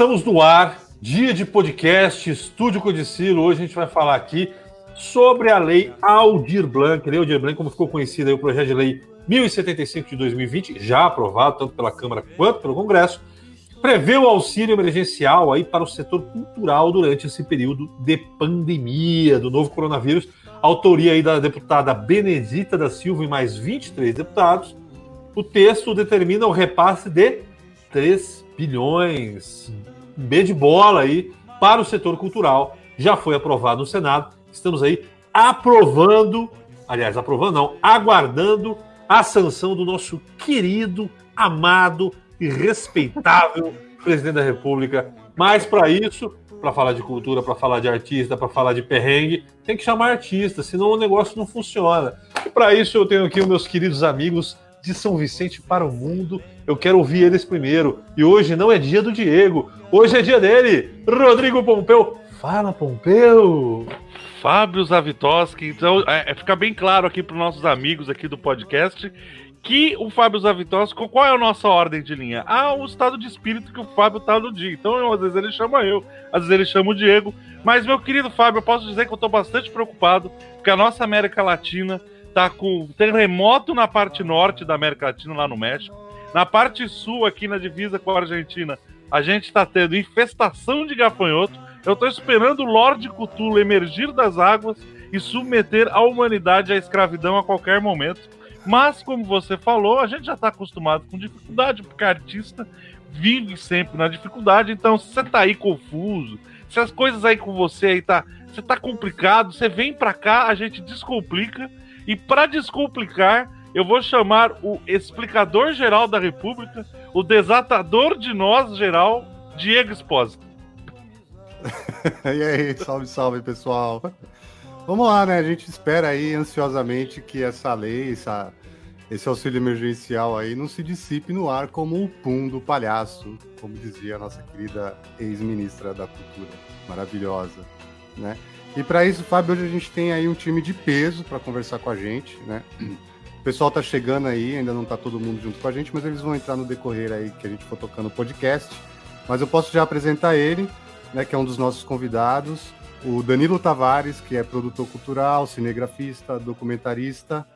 estamos no ar. Dia de podcast, Estúdio Codicilo. Hoje a gente vai falar aqui sobre a lei Aldir Blanc. Lei Aldir Blanc, como ficou conhecida aí, o projeto de lei 1075 de 2020, já aprovado tanto pela Câmara quanto pelo Congresso, prevê o auxílio emergencial aí para o setor cultural durante esse período de pandemia do novo coronavírus. Autoria aí da deputada Benedita da Silva e mais 23 deputados. O texto determina o repasse de 3 bilhões, B de bola aí, para o setor cultural. Já foi aprovado no Senado. Estamos aí aprovando, aliás, aprovando não, aguardando a sanção do nosso querido, amado e respeitável presidente da República. Mas para isso, para falar de cultura, para falar de artista, para falar de perrengue, tem que chamar artista, senão o negócio não funciona. E para isso eu tenho aqui os meus queridos amigos de São Vicente para o mundo. Eu quero ouvir eles primeiro. E hoje não é dia do Diego, hoje é dia dele, Rodrigo Pompeu. Fala, Pompeu! Fábio Zavitoski. Então, é, é, fica bem claro aqui para os nossos amigos aqui do podcast que o Fábio Zavitoski, qual é a nossa ordem de linha? Ah, o estado de espírito que o Fábio tá no dia. Então, às vezes ele chama eu, às vezes ele chama o Diego. Mas, meu querido Fábio, eu posso dizer que eu tô bastante preocupado, porque a nossa América Latina tá com terremoto na parte norte da América Latina, lá no México. Na parte sul, aqui na divisa com a Argentina, a gente tá tendo infestação de gafanhoto. Eu tô esperando o Lorde Cthulhu emergir das águas e submeter a humanidade à escravidão a qualquer momento. Mas, como você falou, a gente já tá acostumado com dificuldade, porque artista vive sempre na dificuldade. Então, se você tá aí confuso, se as coisas aí com você aí tá, você tá complicado, você vem pra cá, a gente descomplica. E para descomplicar, eu vou chamar o explicador geral da República, o desatador de nós geral, Diego Espósito. e aí, salve, salve, pessoal. Vamos lá, né? A gente espera aí ansiosamente que essa lei, essa, esse auxílio emergencial aí não se dissipe no ar como o pum do palhaço, como dizia a nossa querida ex-ministra da Cultura, maravilhosa, né? E para isso, Fábio, hoje a gente tem aí um time de peso para conversar com a gente, né? O pessoal tá chegando aí, ainda não tá todo mundo junto com a gente, mas eles vão entrar no decorrer aí que a gente for tocando o podcast. Mas eu posso já apresentar ele, né, que é um dos nossos convidados, o Danilo Tavares, que é produtor cultural, cinegrafista, documentarista,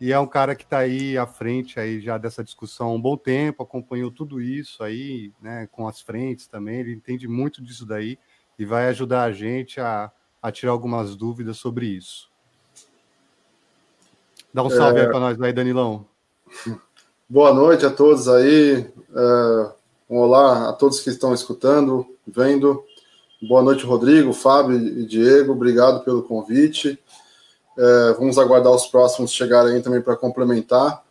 e é um cara que está aí à frente aí já dessa discussão há um bom tempo, acompanhou tudo isso aí, né, com as frentes também, ele entende muito disso daí e vai ajudar a gente a, a tirar algumas dúvidas sobre isso. Dá um salve É. aí para nós aí, Danilão. Boa noite a todos aí. É, olá a todos que estão escutando, vendo. Boa noite, Rodrigo, Fábio e Diego. Obrigado pelo convite. É, vamos aguardar os próximos chegarem aí também para complementar.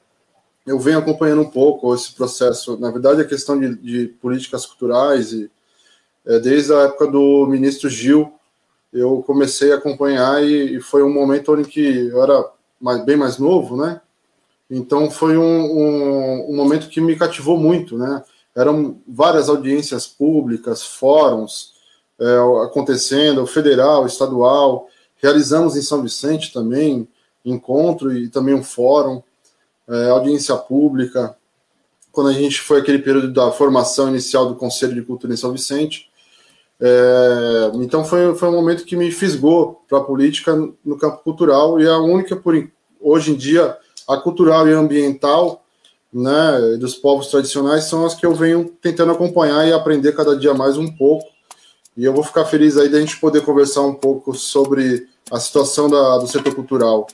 Eu venho acompanhando um pouco esse processo. Na verdade, a questão de, de políticas culturais e é, desde a época do ministro Gil, eu comecei a acompanhar e, e foi um momento em que eu era mais, bem mais novo, né? Então foi um, um, um, momento que me cativou muito, né? Eram várias audiências públicas, fóruns é, acontecendo, federal, estadual. Realizamos em São Vicente também encontro e também um fórum, é, audiência pública. Quando a gente foi aquele período da formação inicial do Conselho de Cultura em São Vicente, é, então foi, foi um momento que me fisgou para a política no campo cultural e é a única por hoje em dia a cultural e ambiental, né, dos povos tradicionais são as que eu venho tentando acompanhar e aprender cada dia mais um pouco. E eu vou ficar feliz aí da gente poder conversar um pouco sobre a situação da, do setor cultural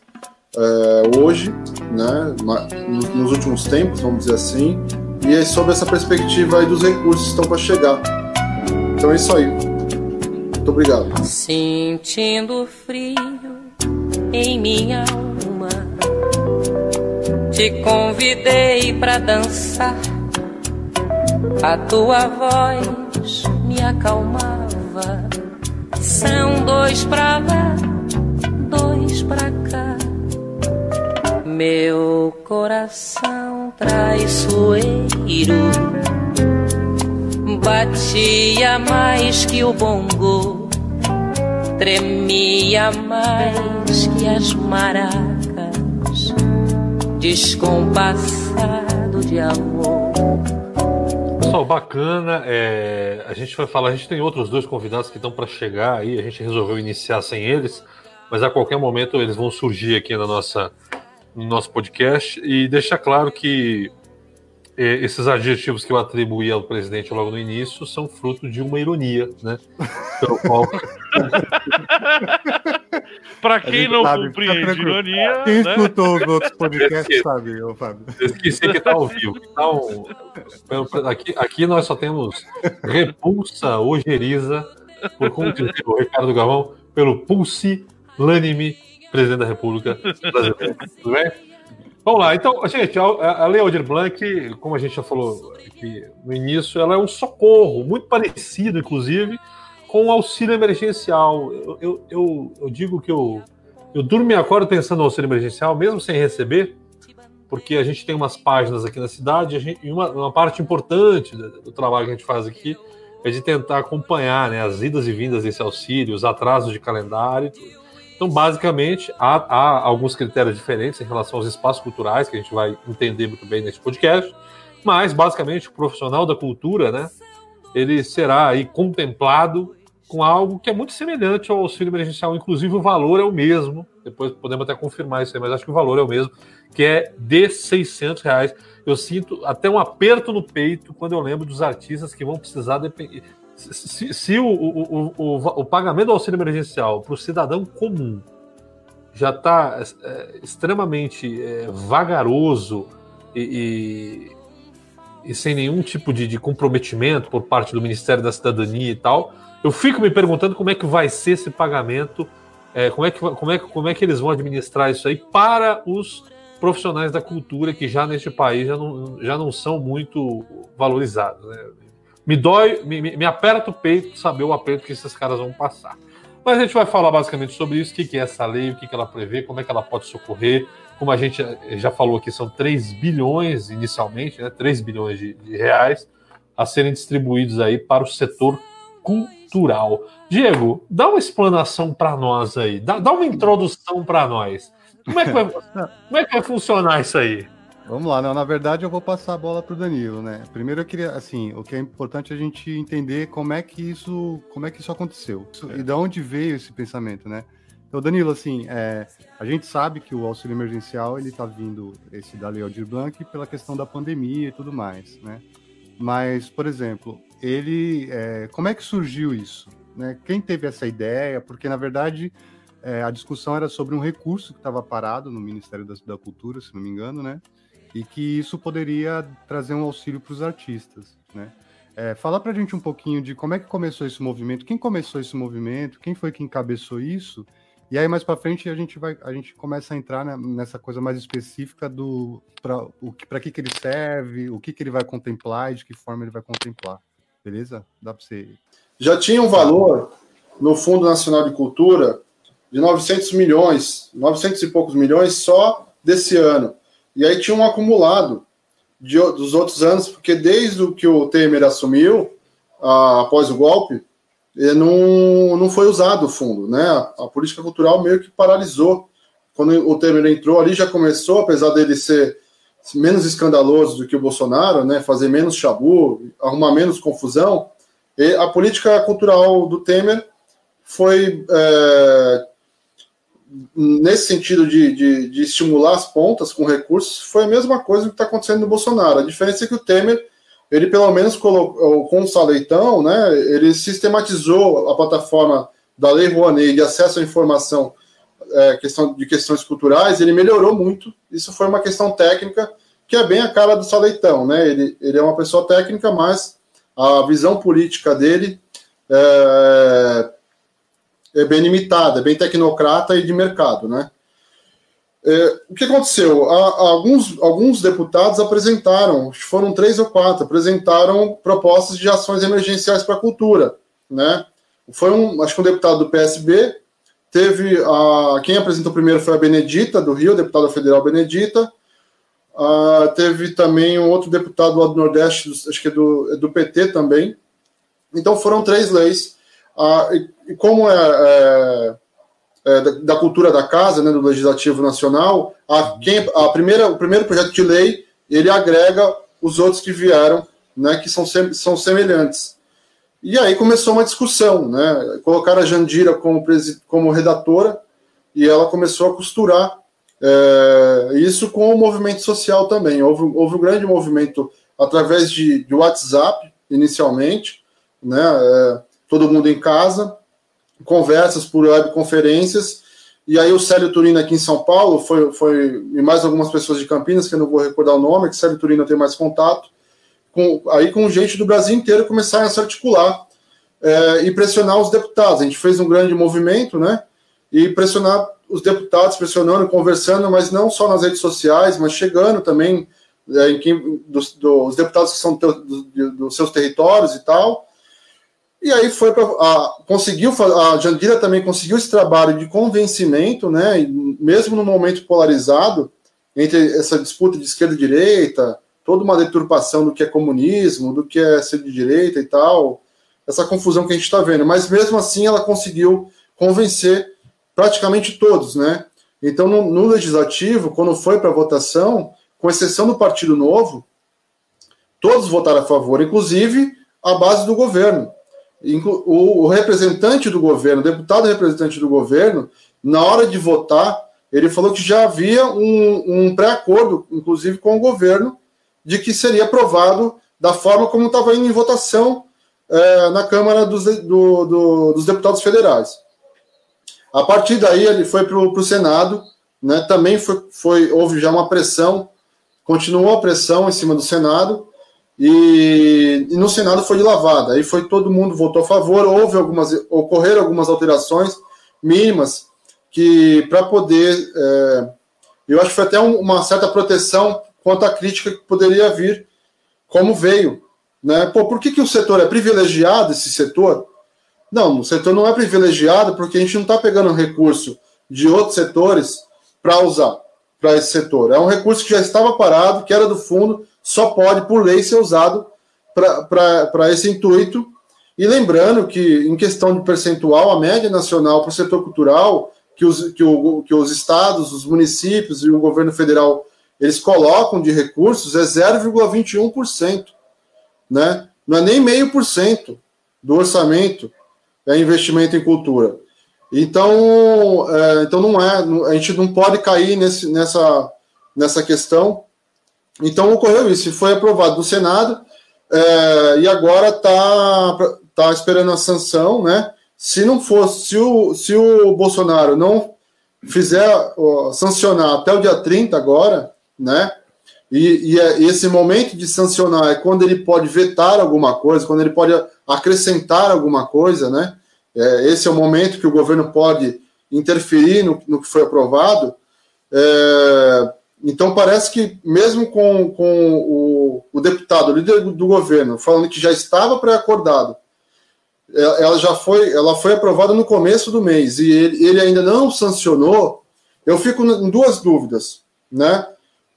é, hoje, né, nos últimos tempos, vamos dizer assim, e sobre essa perspectiva aí dos recursos que estão para chegar. Então é isso aí. Muito obrigado. Sentindo frio em minha alma, Te convidei pra dançar, a tua voz me acalmava. São dois pra lá, dois pra cá. Meu coração traiçoeiro batia mais que o bongo, tremia mais que as maracas, descompassado de amor. Pessoal, bacana. É, a gente vai falar, a gente tem outros dois convidados que estão para chegar aí, a gente resolveu iniciar sem eles, mas a qualquer momento eles vão surgir aqui na nossa, no nosso podcast e deixar claro que esses adjetivos que eu atribuí ao presidente logo no início são fruto de uma ironia, né? Pelo qual... Para quem não sabe, compreende ironia. Quem né? escutou os outros podcasts sabe, ô Fábio. Esqueci que está ao vivo. Então, aqui, aqui nós só temos repulsa ojeriza, por como dizer o Ricardo Galvão, pelo pulse lânime presidente da República Brasileira. Tudo bem? Vamos lá, então, gente, a, a Lei Blanc, como a gente já falou no início, ela é um socorro, muito parecido, inclusive, com o auxílio emergencial. Eu, eu, eu, eu digo que eu, eu durmo e acordo pensando no auxílio emergencial, mesmo sem receber, porque a gente tem umas páginas aqui na cidade, gente, e uma, uma, parte importante do, do, trabalho que a gente faz aqui é de tentar acompanhar né, as idas e vindas desse auxílio, os atrasos de calendário e tudo. Então, basicamente, há, há, alguns critérios diferentes em relação aos espaços culturais, que a gente vai entender muito bem nesse podcast, mas, basicamente, o profissional da cultura, né, ele será aí contemplado com algo que é muito semelhante ao auxílio emergencial, inclusive o valor é o mesmo, depois podemos até confirmar isso aí, mas acho que o valor é o mesmo, que é de 600 reais. Eu sinto até um aperto no peito quando eu lembro dos artistas que vão precisar se, se o, o, o, o, pagamento do auxílio emergencial para o cidadão comum já está é, extremamente é, vagaroso e, e, e, sem nenhum tipo de, de, comprometimento por parte do Ministério da Cidadania e tal, eu fico me perguntando como é que vai ser esse pagamento, é, como, é que, como, é, como é que eles vão administrar isso aí para os profissionais da cultura que já neste país já não, já não são muito valorizados. Né? Me dói, me, me aperta o peito saber o aperto que esses caras vão passar. Mas a gente vai falar basicamente sobre isso, o que é essa lei, o que ela prevê, como é que ela pode socorrer. Como a gente já falou aqui, são 3 bilhões inicialmente, né, 3 bilhões de, de reais a serem distribuídos aí para o setor cultural. Diego, dá uma explanação para nós aí, dá, dá uma introdução para nós. Como é, que vai, como é que vai funcionar isso aí? Vamos lá, não, na verdade eu vou passar a bola para o Danilo, né? Primeiro eu queria, assim, o que é importante é a gente entender como é que isso, como é que isso aconteceu é. e de onde veio esse pensamento, né? Então, Danilo, assim, é, a gente sabe que o auxílio emergencial ele está vindo esse da Lei Aldir Blanc pela questão da pandemia e tudo mais, né? Mas, por exemplo, ele, é, como é que surgiu isso? Né? Quem teve essa ideia? Porque na verdade é, a discussão era sobre um recurso que estava parado no Ministério da, da Cultura, se não me engano, né? E que isso poderia trazer um auxílio para os artistas, né? É, fala para a gente um pouquinho de como é que começou esse movimento, quem começou esse movimento, quem foi que encabeçou isso, e aí mais para frente a gente vai, a gente começa a entrar nessa coisa mais específica do para o para que que ele serve, o que que ele vai contemplar e de que forma ele vai contemplar, beleza? Dá para você. Já tinha um valor no Fundo Nacional de Cultura de 900 milhões, 900 e poucos milhões só desse ano. E aí tinha um acumulado de, dos outros anos, porque desde que o Temer assumiu, a, após o golpe, não, não foi usado o fundo, né? A, a, política cultural meio que paralisou. Quando o Temer entrou ali, já começou, apesar dele ser menos escandaloso do que o Bolsonaro, né? Fazer menos chabu, arrumar menos confusão. a política cultural do Temer foi é, nesse sentido de, de, de, estimular as pontas com recursos, foi a mesma coisa que está acontecendo no Bolsonaro. A diferença é que o Temer, ele pelo menos colocou, com o Saleitão, né, ele sistematizou a plataforma da Lei Rouanet de acesso à informação é, questão, de questões culturais, ele melhorou muito. Isso foi uma questão técnica que é bem a cara do Saleitão. Né? Ele, ele é uma pessoa técnica, mas a visão política dele é, é bem limitada, é bem tecnocrata e de mercado, né? é, o que aconteceu? alguns, alguns deputados apresentaram, foram três ou quatro, apresentaram propostas de ações emergenciais para a cultura. Né? Foi um, acho que um deputado do PSB, teve a, quem apresentou primeiro foi a Benedita, do Rio, deputada federal Benedita, Uh, teve também um outro deputado lá do Nordeste, acho que é do, é do PT também. Então foram três leis. Uh, e, e, como é, é, é da, da, cultura da casa, né, do Legislativo Nacional, a, quem, a primeira, o primeiro projeto de lei ele agrega os outros que vieram, né, que são, sem, são semelhantes. E aí começou uma discussão, né? Colocaram a Jandira como, como redatora e ela começou a costurar é, isso com o movimento social também. Houve, houve um grande movimento através de, de WhatsApp, inicialmente, né? É, todo mundo em casa, conversas por webconferências. E aí o Célio Turino aqui em São Paulo, foi, foi e mais algumas pessoas de Campinas, que eu não vou recordar o nome, que Célio Turino tem mais contato, com, aí com gente do Brasil inteiro começaram a se articular é, e pressionar os deputados. A gente fez um grande movimento, né? E pressionar os deputados pressionando, conversando, mas não só nas redes sociais, mas chegando também é, em quem, dos, dos, deputados que são dos, dos seus territórios e tal. E aí foi para. Conseguiu, a Jandira também conseguiu esse trabalho de convencimento, né? mesmo no momento polarizado, entre essa disputa de esquerda e direita, toda uma deturpação do que é comunismo, do que é ser de direita e tal, essa confusão que a gente está vendo. Mas mesmo assim ela conseguiu convencer praticamente todos, né? Então, no, no legislativo, quando foi para votação, com exceção do Partido Novo, todos votaram a favor, inclusive a base do governo. O, representante do governo, o deputado representante do governo, na hora de votar, ele falou que já havia um, um pré-acordo, inclusive com o governo, de que seria aprovado da forma como estava indo em votação é, na Câmara dos, do, do, dos Deputados Federais. A partir daí ele foi para o Senado, né? Também foi, foi, houve já uma pressão, continuou a pressão em cima do Senado, e, e, no Senado foi de lavada. Aí foi todo mundo votou a favor, houve algumas, ocorreram algumas alterações mínimas que para poder. É, eu acho que foi até um, uma certa proteção quanto à crítica que poderia vir, como veio. Né? Pô, por que, que o setor é privilegiado, esse setor? Não, o setor não é privilegiado porque a gente não está pegando recurso de outros setores para usar para esse setor. É um recurso que já estava parado, que era do fundo, só pode, por lei, ser usado para esse intuito. E lembrando que, em questão de percentual, a média nacional para o setor cultural, que os, que, o, que os estados, os municípios e o governo federal eles colocam de recursos é 0,21%. Né? Não é nem meio por cento do orçamento é investimento em cultura. Então, é, então não é, a gente não pode cair nesse, nessa, nessa questão. Então ocorreu isso, foi aprovado no Senado é, e agora está tá esperando a sanção, né? Se não fosse, se o, se o Bolsonaro não fizer ó, sancionar até o dia 30 agora, né? E, e, é, esse momento de sancionar é quando ele pode vetar alguma coisa, quando ele pode acrescentar alguma coisa, né? É, esse é o momento que o governo pode interferir no, no que foi aprovado. É, então, parece que, mesmo com, com o, o, deputado, o líder do governo, falando que já estava pré-acordado, é, ela já foi, ela foi aprovada no começo do mês e ele, ele ainda não sancionou. Eu fico em duas dúvidas, né?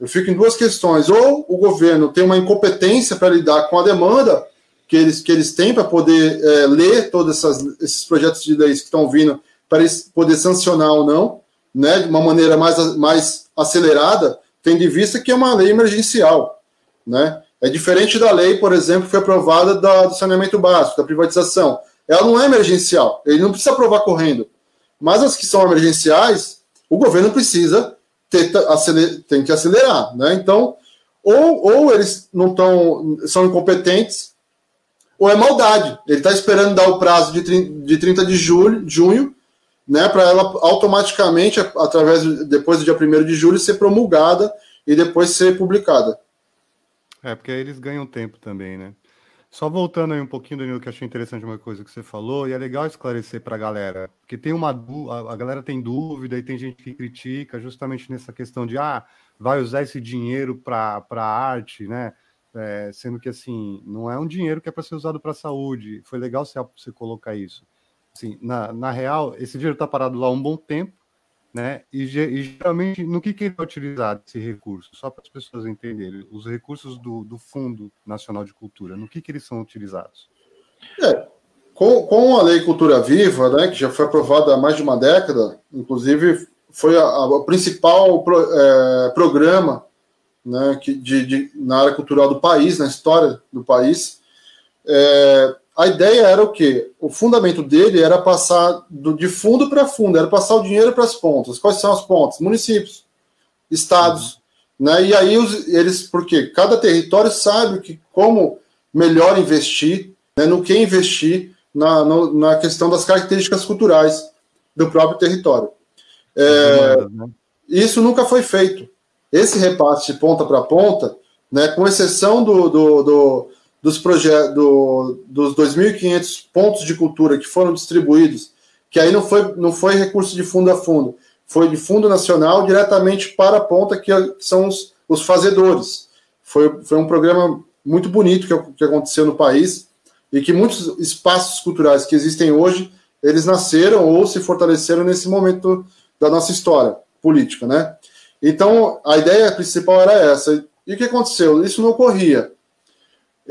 Eu fico em duas questões. Ou o governo tem uma incompetência para lidar com a demanda, que eles, que eles têm para poder é, ler todos esses projetos de leis que estão vindo, para poder sancionar ou não, né, de uma maneira mais, mais acelerada, tendo em vista que é uma lei emergencial. Né? É diferente da lei, por exemplo, que foi aprovada da, do saneamento básico, da privatização. Ela não é emergencial, ele não precisa aprovar correndo. Mas as que são emergenciais, o governo precisa ter, aceler, tem que acelerar. Né? Então, ou, ou eles não estão, são incompetentes, ou é maldade. Ele está esperando dar o prazo de 30 de, 30 de julho, junho, né, para ela automaticamente, através depois do dia 1 de julho, ser promulgada e depois ser publicada. É, porque eles ganham tempo também, né? Só voltando aí um pouquinho, Danilo, que achei interessante uma coisa que você falou, e é legal esclarecer para a galera, porque tem uma a galera tem dúvida e tem gente que critica justamente nessa questão de ah, vai usar esse dinheiro para a arte, né? É, sendo que assim, não é um dinheiro que é para ser usado para a saúde. Foi legal você, você colocar isso. Assim, na, na real, esse dinheiro está parado lá um bom tempo, né? E, e, geralmente, no que, que ele é utilizado esse recurso? Só para as pessoas entenderem, os recursos do, do Fundo Nacional de Cultura, no que, que eles são utilizados? É, com, com a Lei Cultura Viva, né, que já foi aprovada há mais de uma década, inclusive foi o principal pro, é, programa né, que, de, de, na área cultural do país, na história do país, é, a ideia era o quê? O fundamento dele era passar do, de fundo para fundo, era passar o dinheiro para as pontas. Quais são as pontas? Municípios, estados. Uhum. Né? E aí os, eles, porque cada território sabe que, como melhor investir, né, no que investir na, no, na questão das características culturais do próprio território. É, né? Isso nunca foi feito. Esse repasse de ponta para ponta, né, com exceção do, do, do dos do, dos 2.500 pontos de cultura que foram distribuídos, que aí não foi, não foi recurso de fundo a fundo, foi de fundo nacional diretamente para a ponta, que são os, os fazedores. Foi, foi um programa muito bonito que, que aconteceu no país e que muitos espaços culturais que existem hoje, eles nasceram ou se fortaleceram nesse momento da nossa história política, né? Então, a ideia principal era essa. E o que aconteceu? Isso não ocorria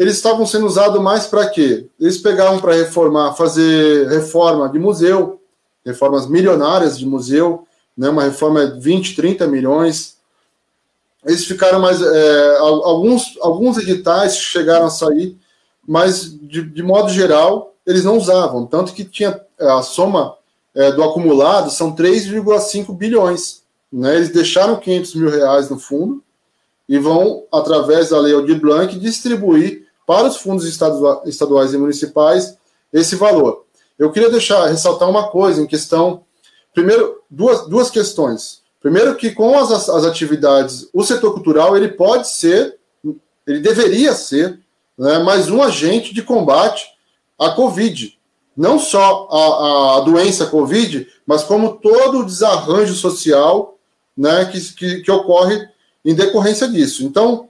eles estavam sendo usados mais para quê? Eles pegavam para reformar, fazer reforma de museu, reformas milionárias de museu, né, uma reforma de 20, 30 milhões. Eles ficaram mais. É, alguns, alguns editais chegaram a sair, mas de, de, modo geral eles não usavam. Tanto que tinha é, a soma é, do acumulado são 3,5 bilhões. Né? Eles deixaram 500 mil reais no fundo e vão, através da Lei Aldir Blanc, distribuir para os fundos estaduais e municipais esse valor. Eu queria deixar ressaltar uma coisa em questão. Primeiro, duas, duas questões. Primeiro, que com as, as atividades, o setor cultural ele pode ser, ele deveria ser, né, mais um agente de combate à Covid. Não só a, a doença Covid, mas como todo o desarranjo social né, que, que, que ocorre em decorrência disso. Então,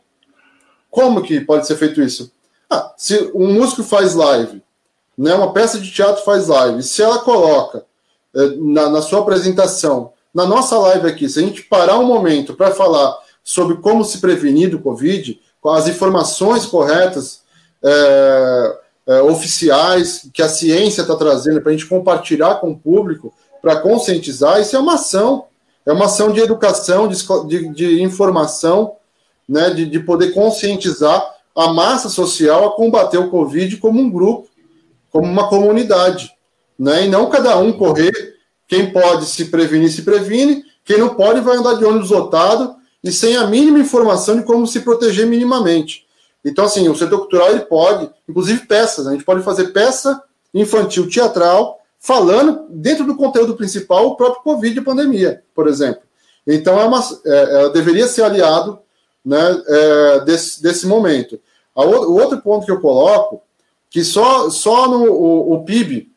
como que pode ser feito isso? Ah, se um músico faz live, né, uma peça de teatro faz live, se ela coloca eh, na, na sua apresentação, na nossa live aqui, se a gente parar um momento para falar sobre como se prevenir do Covid, com as informações corretas, é, é, oficiais, que a ciência está trazendo para a gente compartilhar com o público, para conscientizar, isso é uma ação. É uma ação de educação, de, de, de informação, né, de, de poder conscientizar a massa social a combater o Covid como um grupo, como uma comunidade. Né, e não cada um correr. Quem pode se prevenir, se previne. Quem não pode, vai andar de ônibus lotado e sem a mínima informação de como se proteger minimamente. Então, assim, o setor cultural ele pode, inclusive peças, né? a gente pode fazer peça infantil teatral falando dentro do conteúdo principal o próprio Covid e pandemia, por exemplo. Então, é uma, é, é, deveria ser aliado né, é, desse, desse momento. o, outro ponto que eu coloco, que só, só no o, o PIB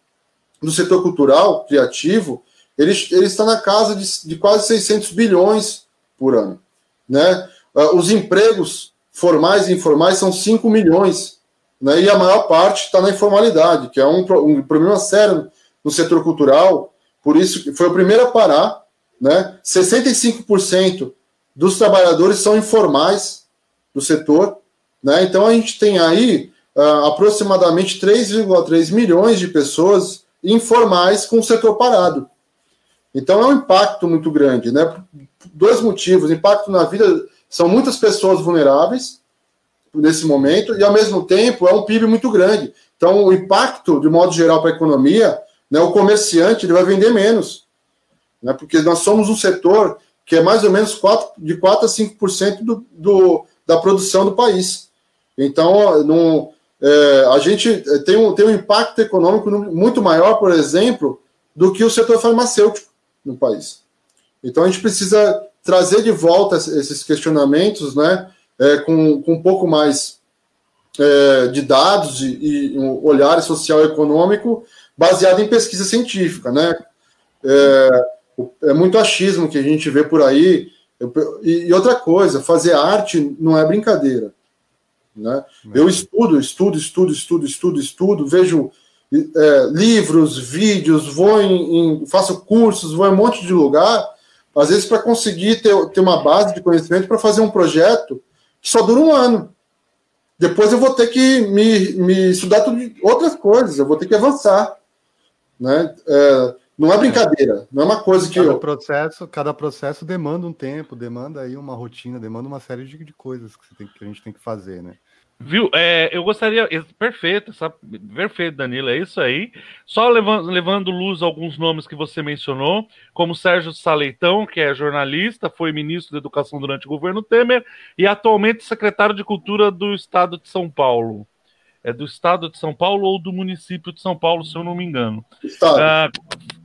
do setor cultural criativo, ele, ele está na casa de, de quase 600 bilhões por ano. Né? Uh, os empregos formais e informais são 5 milhões, né? e a maior parte está na informalidade, que é um, um problema sério no setor cultural, por isso foi o primeiro a parar, né? 65% dos trabalhadores são informais do setor, né? Então a gente tem aí uh, aproximadamente 3,3 milhões de pessoas informais com o setor parado. Então é um impacto muito grande, né? Dois motivos: impacto na vida são muitas pessoas vulneráveis nesse momento e ao mesmo tempo é um PIB muito grande. Então o impacto, de modo geral, para a economia né, o comerciante ele vai vender menos, né, porque nós somos um setor que é mais ou menos 4, de 4 a 5% do, do, da produção do país. Então, é, a gente tem um, tem um impacto econômico muito maior, por exemplo, do que o setor farmacêutico no país. Então, a gente precisa trazer de volta esses questionamentos né, é, com, com um pouco mais é, de dados e, e, um olhar social e econômico baseado em pesquisa científica, né? É, é muito achismo que a gente vê por aí. E, outra coisa, fazer arte não é brincadeira. Né? Eu estudo, estudo, estudo, estudo, estudo, estudo, vejo é, livros, vídeos, vou em, em, faço cursos, vou em um monte de lugar, às vezes para conseguir ter, ter uma base de conhecimento para fazer um projeto que só dura um ano. Depois eu vou ter que me, me estudar tudo, outras coisas, eu vou ter que avançar. Né? É, não é brincadeira, não é uma coisa que. Cada, eu... processo, cada processo demanda um tempo, demanda aí uma rotina, demanda uma série de, de coisas que, tem, que a gente tem que fazer, né? Viu? É, eu gostaria. Perfeito, sabe? perfeito, Danilo, é isso aí. Só levando, levando luz a alguns nomes que você mencionou, como Sérgio Saleitão, que é jornalista, foi ministro da Educação durante o governo Temer e atualmente secretário de Cultura do Estado de São Paulo. É do Estado de São Paulo ou do município de São Paulo, se eu não me engano. Ah,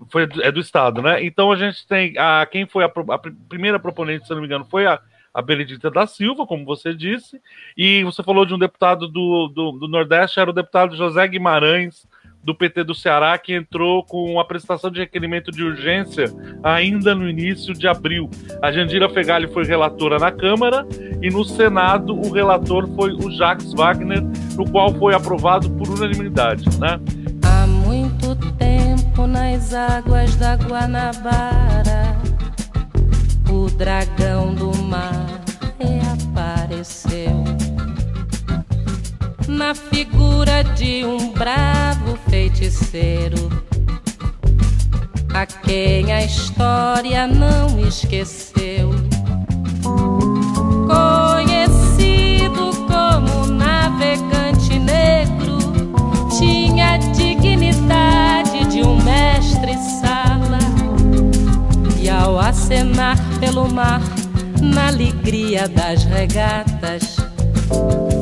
foi, é do Estado, né? Então a gente tem. A, quem foi a, a primeira proponente, se não me engano, foi a a Benedita da Silva, como você disse, e você falou de um deputado do, do, do, Nordeste, era o deputado José Guimarães, do PT do Ceará, que entrou com a prestação de requerimento de urgência ainda no início de abril. A Jandira Fegali foi relatora na Câmara e no Senado o relator foi o Jacques Wagner, no qual foi aprovado por unanimidade, né? Nas águas da Guanabara o dragão do mar reapareceu na figura de um bravo feiticeiro a quem a história não esqueceu. Acenar pelo mar, na alegria das regatas.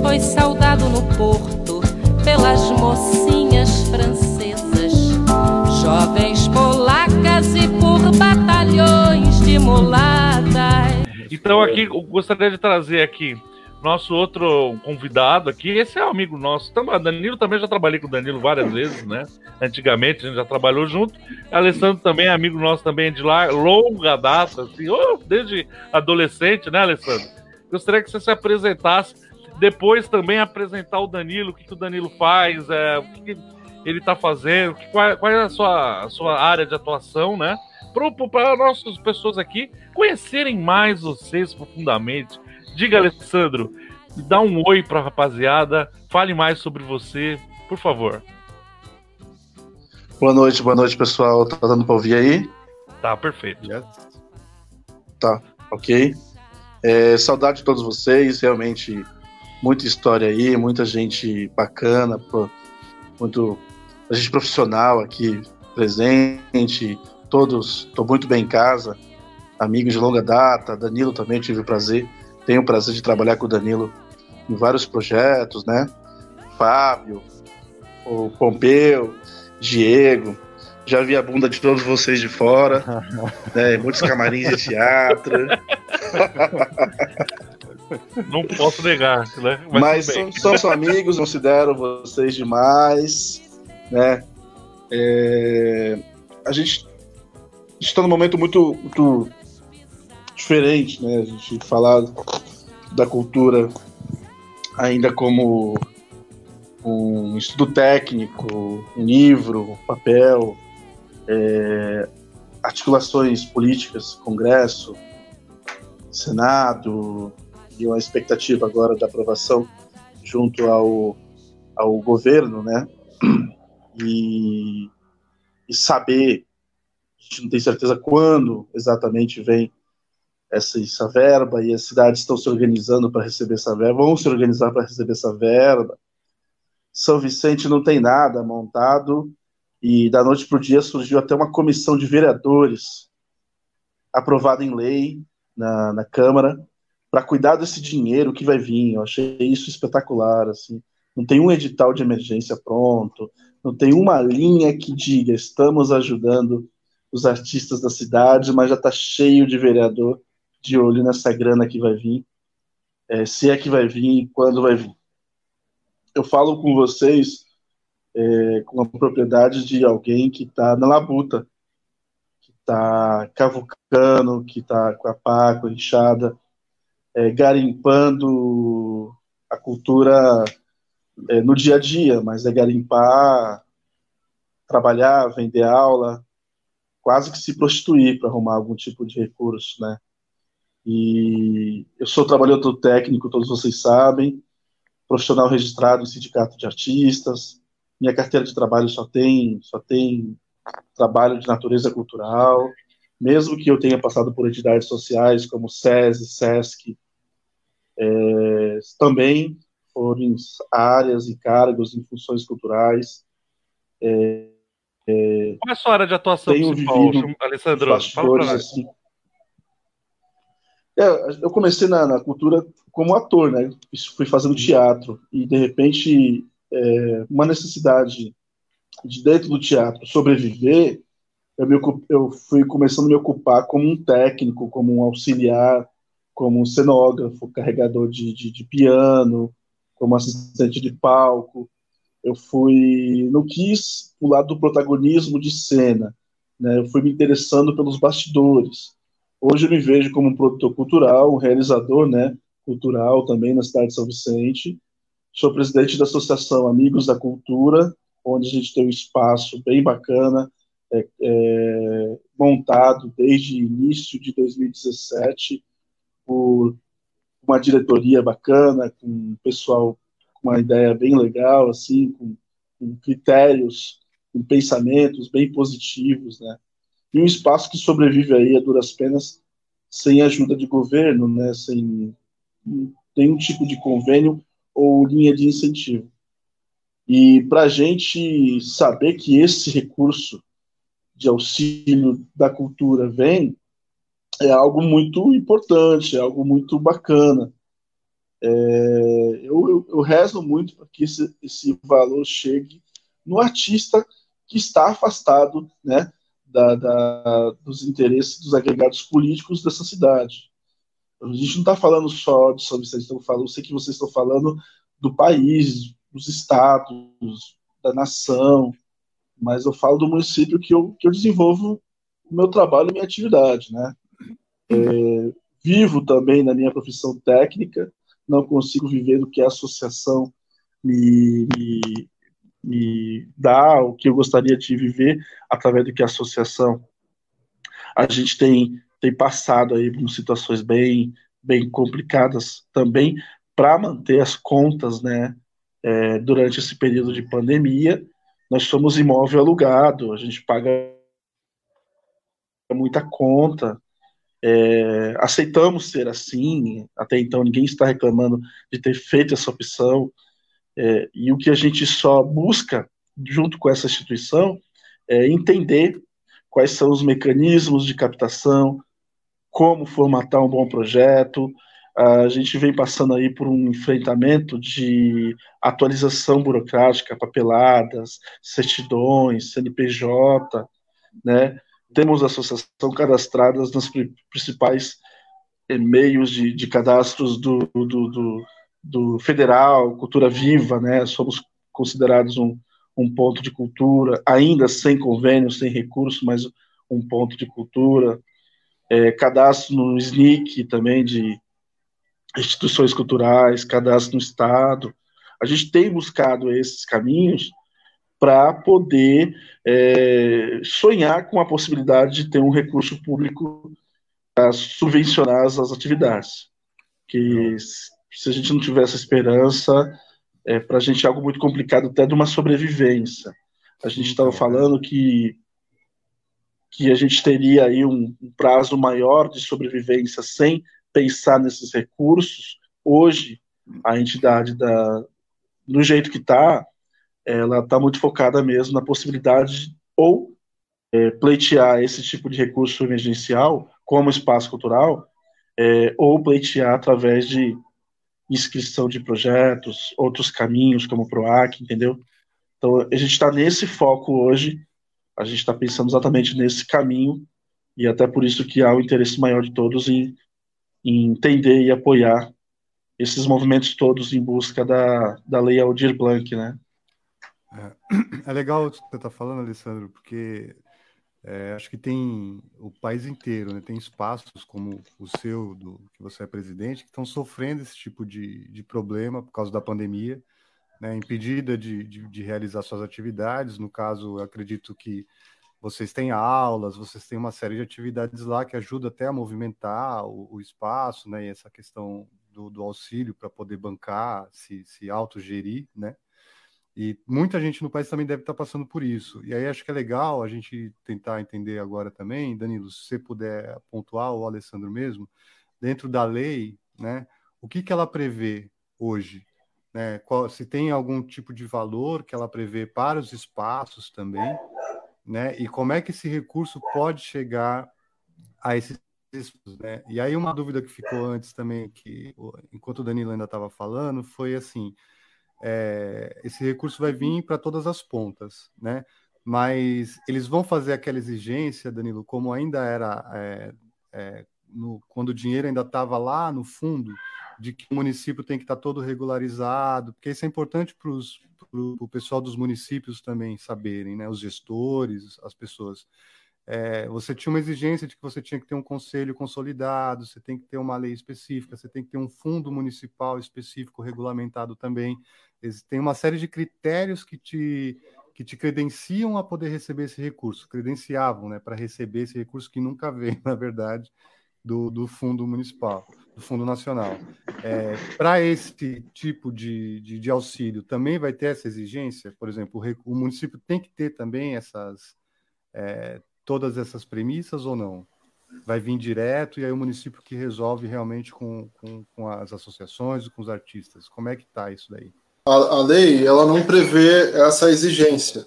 Foi saudado no porto pelas mocinhas francesas, jovens polacas e por batalhões de mulatas. Então aqui eu gostaria de trazer aqui nosso outro convidado aqui, esse é um amigo nosso. Danilo também já trabalhei com o Danilo várias vezes, né? Antigamente a gente já trabalhou junto. Alessandro também é amigo nosso também de lá, longa data, assim, oh, desde adolescente, né, Alessandro? Gostaria que você se apresentasse, depois também apresentar o Danilo, o que, que o Danilo faz, é, o que, que ele está fazendo, qual, qual, é a sua, a sua área de atuação, né? Para nossas pessoas aqui conhecerem mais vocês profundamente, Diga, Alessandro, dá um oi pra rapaziada, fale mais sobre você, por favor. Boa noite, boa noite, pessoal. Tá dando pra ouvir aí? Tá, perfeito. Yes. Tá, ok. É, saudade de todos vocês, realmente muita história aí, muita gente bacana, muito a gente profissional aqui presente, todos, estou muito bem em casa, amigos de longa data, Danilo também tive o prazer tenho o prazer de trabalhar com o Danilo em vários projetos, né? Fábio, o Pompeu, Diego. Já vi a bunda de todos vocês de fora, né? Muitos camarins de teatro. Não posso negar, né? Mas, Mas são, são amigos, considero vocês demais, né? É... A gente está num momento muito, muito diferente, né? A gente falar da cultura ainda como um estudo técnico, um livro, um papel, é, articulações políticas, Congresso, Senado, e uma expectativa agora da aprovação junto ao, ao governo, né? E, e saber, a gente não tem certeza quando exatamente vem essa, essa verba e as cidades estão se organizando para receber essa verba, vão se organizar para receber essa verba. São Vicente não tem nada montado e da noite para o dia surgiu até uma comissão de vereadores aprovada em lei na, na Câmara para cuidar desse dinheiro que vai vir. Eu achei isso espetacular. Assim. Não tem um edital de emergência pronto, não tem uma linha que diga estamos ajudando os artistas da cidade, mas já está cheio de vereador de olho nessa grana que vai vir, é, se é que vai vir e quando vai vir. eu falo com vocês é, com a propriedade de alguém que está na labuta, que está cavucando, que está com a pá, com a enxada, é, garimpando a cultura é, no dia a dia, mas é garimpar, trabalhar, vender aula, quase que se prostituir para arrumar algum tipo de recurso, né? E eu sou trabalhador técnico, todos vocês sabem, profissional registrado em sindicato de artistas. Minha carteira de trabalho só tem só tem trabalho de natureza cultural, mesmo que eu tenha passado por entidades sociais como SESI, SESC, é, também foram áreas e cargos em funções culturais. É, é, Qual é a sua área de atuação tenho principal, vivido Alessandro? Fala assim. É, eu comecei na, na, cultura como ator, né? Fui fazendo teatro e de repente é, uma necessidade de dentro do teatro sobreviver, eu, me, eu fui começando a me ocupar como um técnico, como um auxiliar, como um cenógrafo, carregador de, de, de piano, como assistente de palco. Eu fui, não quis o lado do protagonismo de cena, né? Eu fui me interessando pelos bastidores. Hoje eu me vejo como um produtor cultural, um realizador, né, cultural também na cidade de São Vicente. Sou presidente da Associação Amigos da Cultura, onde a gente tem um espaço bem bacana, é, é, montado desde início de 2017 por uma diretoria bacana, com um pessoal com uma ideia bem legal, assim, com, com critérios, com pensamentos bem positivos, né? E um espaço que sobrevive aí a duras penas sem ajuda de governo, né? Sem nenhum tipo de convênio ou linha de incentivo. E para a gente saber que esse recurso de auxílio da cultura vem, é algo muito importante, é algo muito bacana. É, eu, eu, eu, rezo muito para que esse, esse valor chegue no artista que está afastado né, da, da, dos interesses dos agregados políticos dessa cidade. A gente não está falando só de São Vicente, eu, falo, eu sei que vocês estão falando do país, dos estados, da nação, mas eu falo do município que eu, que eu desenvolvo o meu trabalho e minha atividade, né? É, vivo também na minha profissão técnica, não consigo viver do que a associação me, me, me dá, o que eu gostaria de viver através do que a associação. A gente tem, tem passado aí por situações bem, bem complicadas também para manter as contas, né? É, durante esse período de pandemia, nós somos imóvel alugado, a gente paga muita conta, é, aceitamos ser assim, até então ninguém está reclamando de ter feito essa opção, é, e o que a gente só busca, junto com essa instituição, é entender quais são os mecanismos de captação, como formatar um bom projeto. A gente vem passando aí por um enfrentamento de atualização burocrática, papeladas, certidões, CNPJ, né? temos associação cadastradas nos principais meios de, de cadastros do, do, do, do, federal, cultura viva, né? Somos considerados um, um ponto de cultura, ainda sem convênio, sem recurso, mas um ponto de cultura. É, cadastro no SNIC também de instituições culturais, cadastro no Estado. A gente tem buscado esses caminhos para poder é, sonhar com a possibilidade de ter um recurso público para subvencionar as, as atividades. Que se a gente não tiver essa esperança, é, para a gente é algo muito complicado até de uma sobrevivência. A gente estava falando que que a gente teria aí um, um prazo maior de sobrevivência sem pensar nesses recursos. Hoje, a entidade da, do jeito que está, ela está muito focada mesmo na possibilidade de, ou é, pleitear esse tipo de recurso emergencial como espaço cultural, é, ou pleitear através de inscrição de projetos, outros caminhos como o PROAC, entendeu? Então a gente está nesse foco hoje, a gente está pensando exatamente nesse caminho e até por isso que há o interesse maior de todos em, em entender e apoiar esses movimentos todos em busca da, da lei Aldir Blanc, né? É, é legal o que você está falando, Alessandro, porque é, acho que tem o país inteiro, né? tem espaços como o seu, do, que você é presidente, que estão sofrendo esse tipo de, de problema por causa da pandemia, né? impedida de, de, de realizar suas atividades. No caso, acredito que vocês têm aulas, vocês têm uma série de atividades lá que ajuda até a movimentar o, o espaço, né? E essa questão do, do auxílio para poder bancar, se, se autogerir, né? E muita gente no país também deve estar passando por isso. E aí acho que é legal a gente tentar entender agora também, Danilo, se você puder pontuar, ou Alessandro mesmo, dentro da lei, né? O que, que ela prevê hoje? Né? Qual, se tem algum tipo de valor que ela prevê para os espaços também, né? E como é que esse recurso pode chegar a esses né? E aí uma dúvida que ficou antes também, que enquanto o Danilo ainda estava falando, foi assim: é, esse recurso vai vir para todas as pontas, né? Mas eles vão fazer aquela exigência, Danilo, como ainda era é, é, no, quando o dinheiro ainda estava lá no fundo, de que o município tem que estar tá todo regularizado, porque isso é importante para o pessoal dos municípios também saberem, né? Os gestores, as pessoas. É, você tinha uma exigência de que você tinha que ter um conselho consolidado, você tem que ter uma lei específica, você tem que ter um fundo municipal específico regulamentado também. Tem uma série de critérios que te, que te credenciam a poder receber esse recurso, credenciavam né, para receber esse recurso que nunca vem, na verdade, do, do fundo municipal, do fundo nacional. É, para esse tipo de, de, de, auxílio, também vai ter essa exigência? Por exemplo, o, o município tem que ter também essas. É, todas essas premissas ou não? Vai vir direto e aí o município que resolve realmente com, com, com as associações, com os artistas. Como é que está isso daí? A, a, lei ela não prevê essa exigência.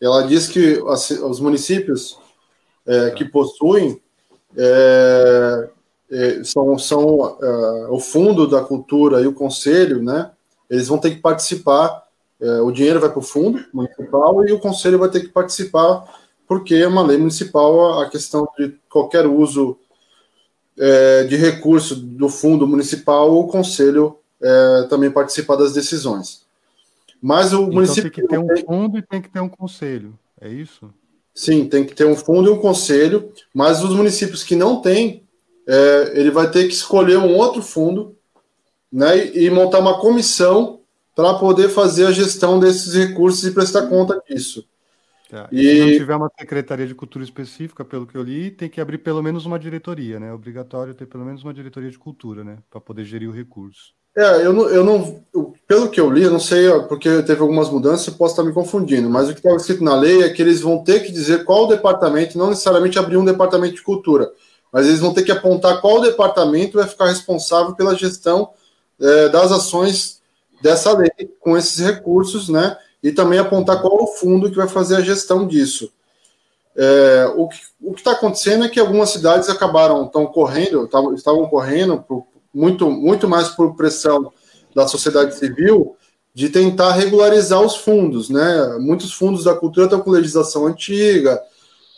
Ela diz que as, os municípios é, que possuem é, é, são, são é, o fundo da cultura e o conselho, né? Eles vão ter que participar. É, o dinheiro vai para o fundo municipal e o conselho vai ter que participar porque é uma lei municipal a questão de qualquer uso é, de recurso do fundo municipal, o conselho é, também participar das decisões. Mas o então município. Tem que ter um fundo e tem que ter um conselho, é isso? Sim, tem que ter um fundo e um conselho, mas os municípios que não têm, é, ele vai ter que escolher um outro fundo né, e, e montar uma comissão para poder fazer a gestão desses recursos e prestar conta disso. Tá. E... Se não tiver uma secretaria de cultura específica, pelo que eu li, tem que abrir pelo menos uma diretoria, né? É obrigatório ter pelo menos uma diretoria de cultura, né? Para poder gerir o recurso. É, eu não, eu não eu, pelo que eu li, eu não sei, porque teve algumas mudanças, eu posso estar me confundindo, mas o que estava escrito na lei é que eles vão ter que dizer qual departamento, não necessariamente abrir um departamento de cultura, mas eles vão ter que apontar qual departamento vai ficar responsável pela gestão é, das ações dessa lei com esses recursos, né? E também apontar qual o fundo que vai fazer a gestão disso. É, o que está acontecendo é que algumas cidades acabaram estão correndo, tavam, estavam correndo por, muito, muito mais por pressão da sociedade civil de tentar regularizar os fundos, né? Muitos fundos da cultura estão com legislação antiga,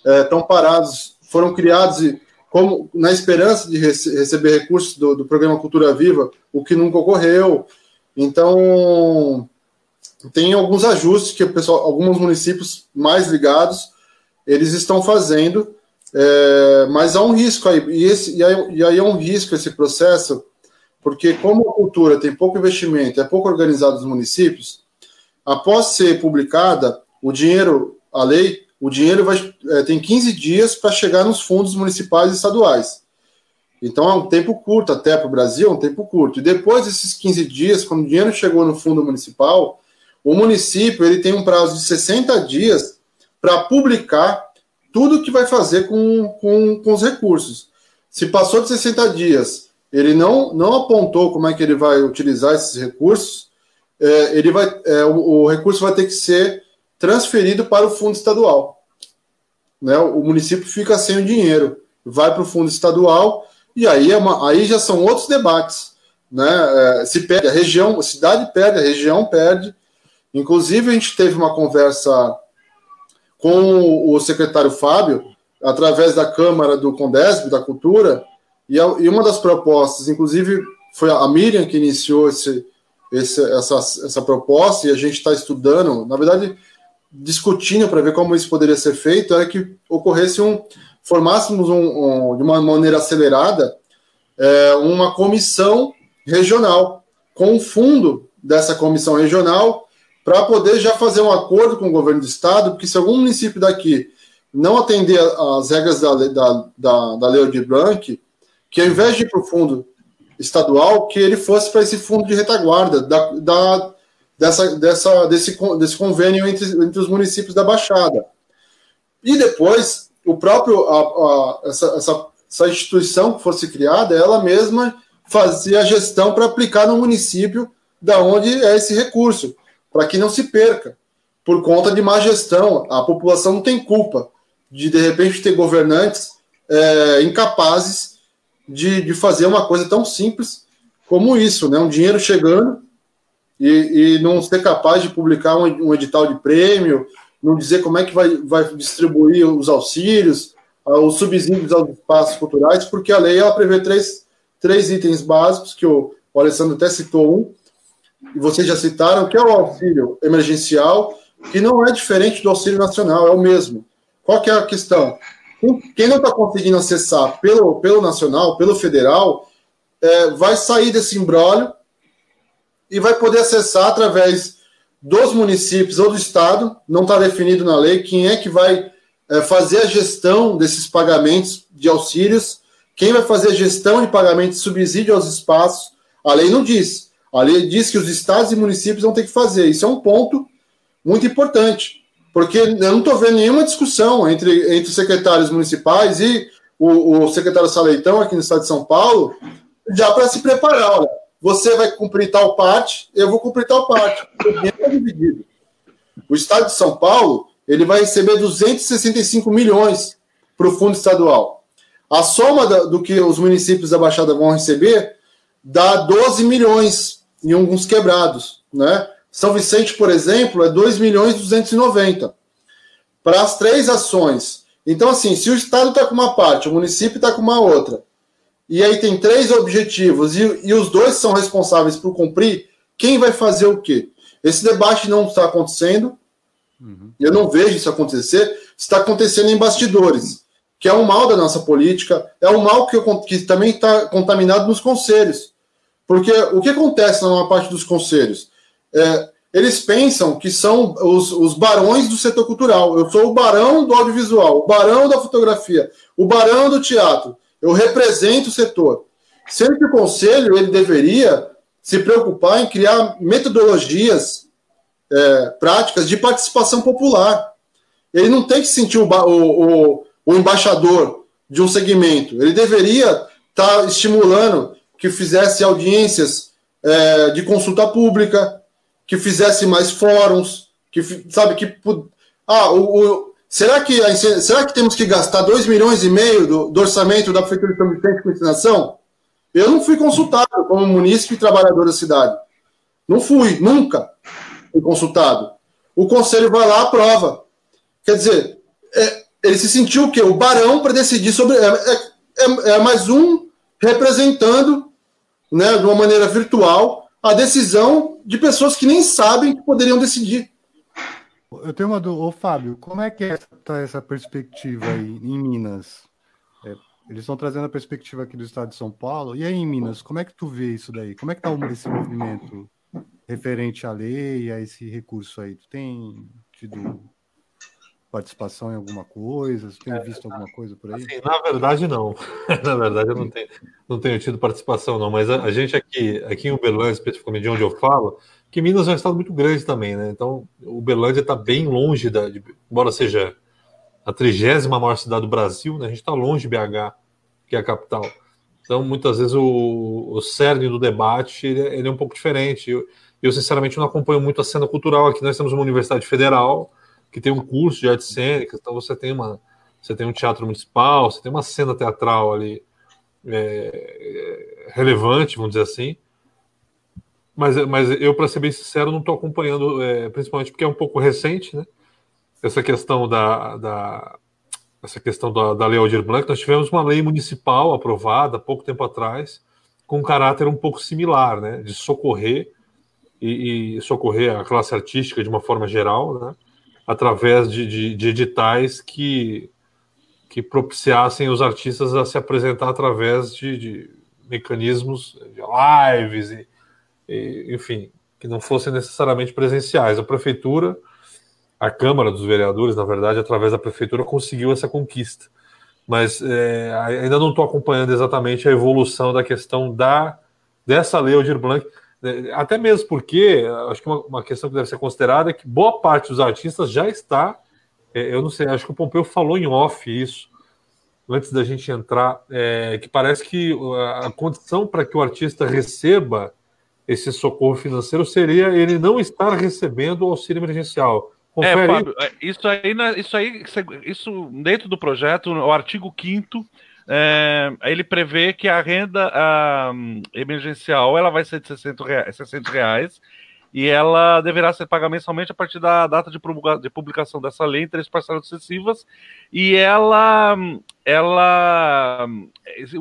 é, estão parados, foram criados e como na esperança de rece receber recursos do, do programa Cultura Viva, o que nunca ocorreu. Então, tem alguns ajustes que o pessoal, alguns municípios mais ligados, eles estão fazendo, é, mas há um risco aí e, esse, e, aí, e aí é um risco esse processo, porque como a cultura tem pouco investimento, é pouco organizado nos municípios, após ser publicada, o dinheiro, a lei, o dinheiro vai, é, tem 15 dias para chegar nos fundos municipais e estaduais. Então é um tempo curto, até para o Brasil é um tempo curto. E depois desses 15 dias, quando o dinheiro chegou no fundo municipal, o município ele tem um prazo de 60 dias para publicar tudo que vai fazer com, com, com os recursos. Se passou de 60 dias, ele não, não apontou como é que ele vai utilizar esses recursos, é, ele vai, é, o, o, recurso vai ter que ser transferido para o fundo estadual. Né? O município fica sem o dinheiro, vai para o fundo estadual, e aí, é uma, aí já são outros debates. Né? É, se perde a região, a cidade perde, a região perde, Inclusive, a gente teve uma conversa com o secretário Fábio, através da Câmara do Condesb, da Cultura, e, uma das propostas, inclusive, foi a Miriam que iniciou esse, esse, essa, essa proposta e a gente está estudando, na verdade, discutindo para ver como isso poderia ser feito, era que ocorresse um, formássemos um, um, de uma maneira acelerada é, uma comissão regional, com um fundo dessa comissão regional, para poder já fazer um acordo com o governo do estado, porque se algum município daqui não atender às regras da, da, da, da Lei de Blanc, que ao invés de ir para o fundo estadual, que ele fosse para esse fundo de retaguarda da, da, dessa, dessa, desse, desse convênio entre, entre os municípios da Baixada. E depois, o próprio, a, a, essa, essa, essa instituição que fosse criada, ela mesma fazia a gestão para aplicar no município da onde é esse recurso, para que não se perca, por conta de má gestão. A população não tem culpa de, de repente, ter governantes é, incapazes de, de fazer uma coisa tão simples como isso, né? Um dinheiro chegando e, e não ser capaz de publicar um, um, edital de prêmio, não dizer como é que vai, vai distribuir os auxílios, os subsídios aos espaços culturais, porque a lei ela prevê três, três itens básicos, que o, o Alessandro até citou um, e vocês já citaram, que é o auxílio emergencial, que não é diferente do auxílio nacional, é o mesmo. Qual que é a questão? Quem não está conseguindo acessar pelo, pelo nacional, pelo federal, é, vai sair desse embrólio e vai poder acessar através dos municípios ou do estado, não está definido na lei quem é que vai é, fazer a gestão desses pagamentos de auxílios, quem vai fazer a gestão de pagamento de subsídio aos espaços. A lei não diz. A lei diz que os estados e municípios vão ter que fazer. Isso é um ponto muito importante, porque eu não estou vendo nenhuma discussão entre, entre os secretários municipais e o, o secretário Saleitão aqui no estado de São Paulo, já para se preparar. Olha, você vai cumprir tal parte, eu vou cumprir tal parte. O é dividido. O estado de São Paulo ele vai receber 265 milhões para o fundo estadual. A soma do que os municípios da Baixada vão receber dá 12 milhões em alguns quebrados, né? São Vicente, por exemplo, é 2 milhões e 290 para as três ações. Então, assim, se o Estado está com uma parte, o município está com uma outra, e aí tem três objetivos, e, e os dois são responsáveis por cumprir, quem vai fazer o quê? Esse debate não está acontecendo, uhum. eu não vejo isso acontecer, está acontecendo em bastidores, que é um mal da nossa política, é um mal que, que também está contaminado nos conselhos. Porque o que acontece na maior parte dos conselhos? É, eles pensam que são os, os barões do setor cultural. Eu sou o barão do audiovisual, o barão da fotografia, o barão do teatro. Eu represento o setor. Sendo que o conselho ele deveria se preocupar em criar metodologias é, práticas de participação popular. Ele não tem que sentir o, o, o, o embaixador de um segmento. Ele deveria estar tá estimulando que fizesse audiências é, de consulta pública, que fizesse mais fóruns, que sabe que ah, o, o, será que será que temos que gastar 2 milhões e meio do, do, orçamento da prefeitura de São Vicente com ensinação? Eu não fui consultado como munícipe e trabalhador da cidade. Não fui, nunca fui consultado. O conselho vai lá aprova. Quer dizer, é, ele se sentiu o quê? O barão para decidir sobre. É, é, é mais um representando né, de uma maneira virtual, a decisão de pessoas que nem sabem que poderiam decidir. Eu tenho uma dúvida, ô Fábio, como é que é tá essa perspectiva aí em Minas? É, eles estão trazendo a perspectiva aqui do estado de São Paulo, e aí em Minas, como é que tu vê isso daí? Como é que tá esse movimento referente à lei, a esse recurso aí? Tu tem tido participação em alguma coisa? Você tem é, visto alguma coisa por aí? Assim, na verdade, não. na verdade, eu não tenho, não tenho tido participação, não. Mas a, a, gente aqui, aqui em Uberlândia, especificamente de onde eu falo, que Minas é um estado muito grande também, né? Então, Uberlândia está bem longe, da, de, embora seja a trigésima maior cidade do Brasil, né? A gente está longe de BH, que é a capital. Então, muitas vezes, o, o cerne do debate ele, é, ele é um pouco diferente. Eu, eu, sinceramente, não acompanho muito a cena cultural aqui. Nós temos uma universidade federal, que tem um curso de artes cênicas, então você tem uma você tem um teatro municipal, você tem uma cena teatral ali é, relevante, vamos dizer assim. Mas, mas eu, para ser bem sincero, não estou acompanhando, é, principalmente porque é um pouco recente, né? Essa questão da, da essa questão da, da Lei Aldir Blanc. Nós tivemos uma lei municipal aprovada pouco tempo atrás, com um caráter um pouco similar, né? De socorrer e, e socorrer a classe artística de uma forma geral, né? Através de, de, de editais que, que propiciassem os artistas a se apresentar através de, de mecanismos de lives e, e, enfim, que não fossem necessariamente presenciais. A prefeitura, a Câmara dos Vereadores, na verdade, através da prefeitura, conseguiu essa conquista mas é, ainda não estou acompanhando exatamente a evolução da questão da dessa lei Aldir Blanc, até mesmo porque acho que uma, uma, questão que deve ser considerada é que boa parte dos artistas já está, é, eu não sei, acho que o Pompeu falou em off isso antes da gente entrar, é, que parece que a condição para que o artista receba esse socorro financeiro seria ele não estar recebendo o auxílio emergencial. Confere. É, Fábio, é, isso aí, isso aí, isso dentro do projeto, o artigo 5 é, ele prevê que a renda a, emergencial ela vai ser de 60 reais, 60 reais e ela deverá ser paga mensalmente a partir da data de publicação dessa lei em três parcelas sucessivas e ela, ela,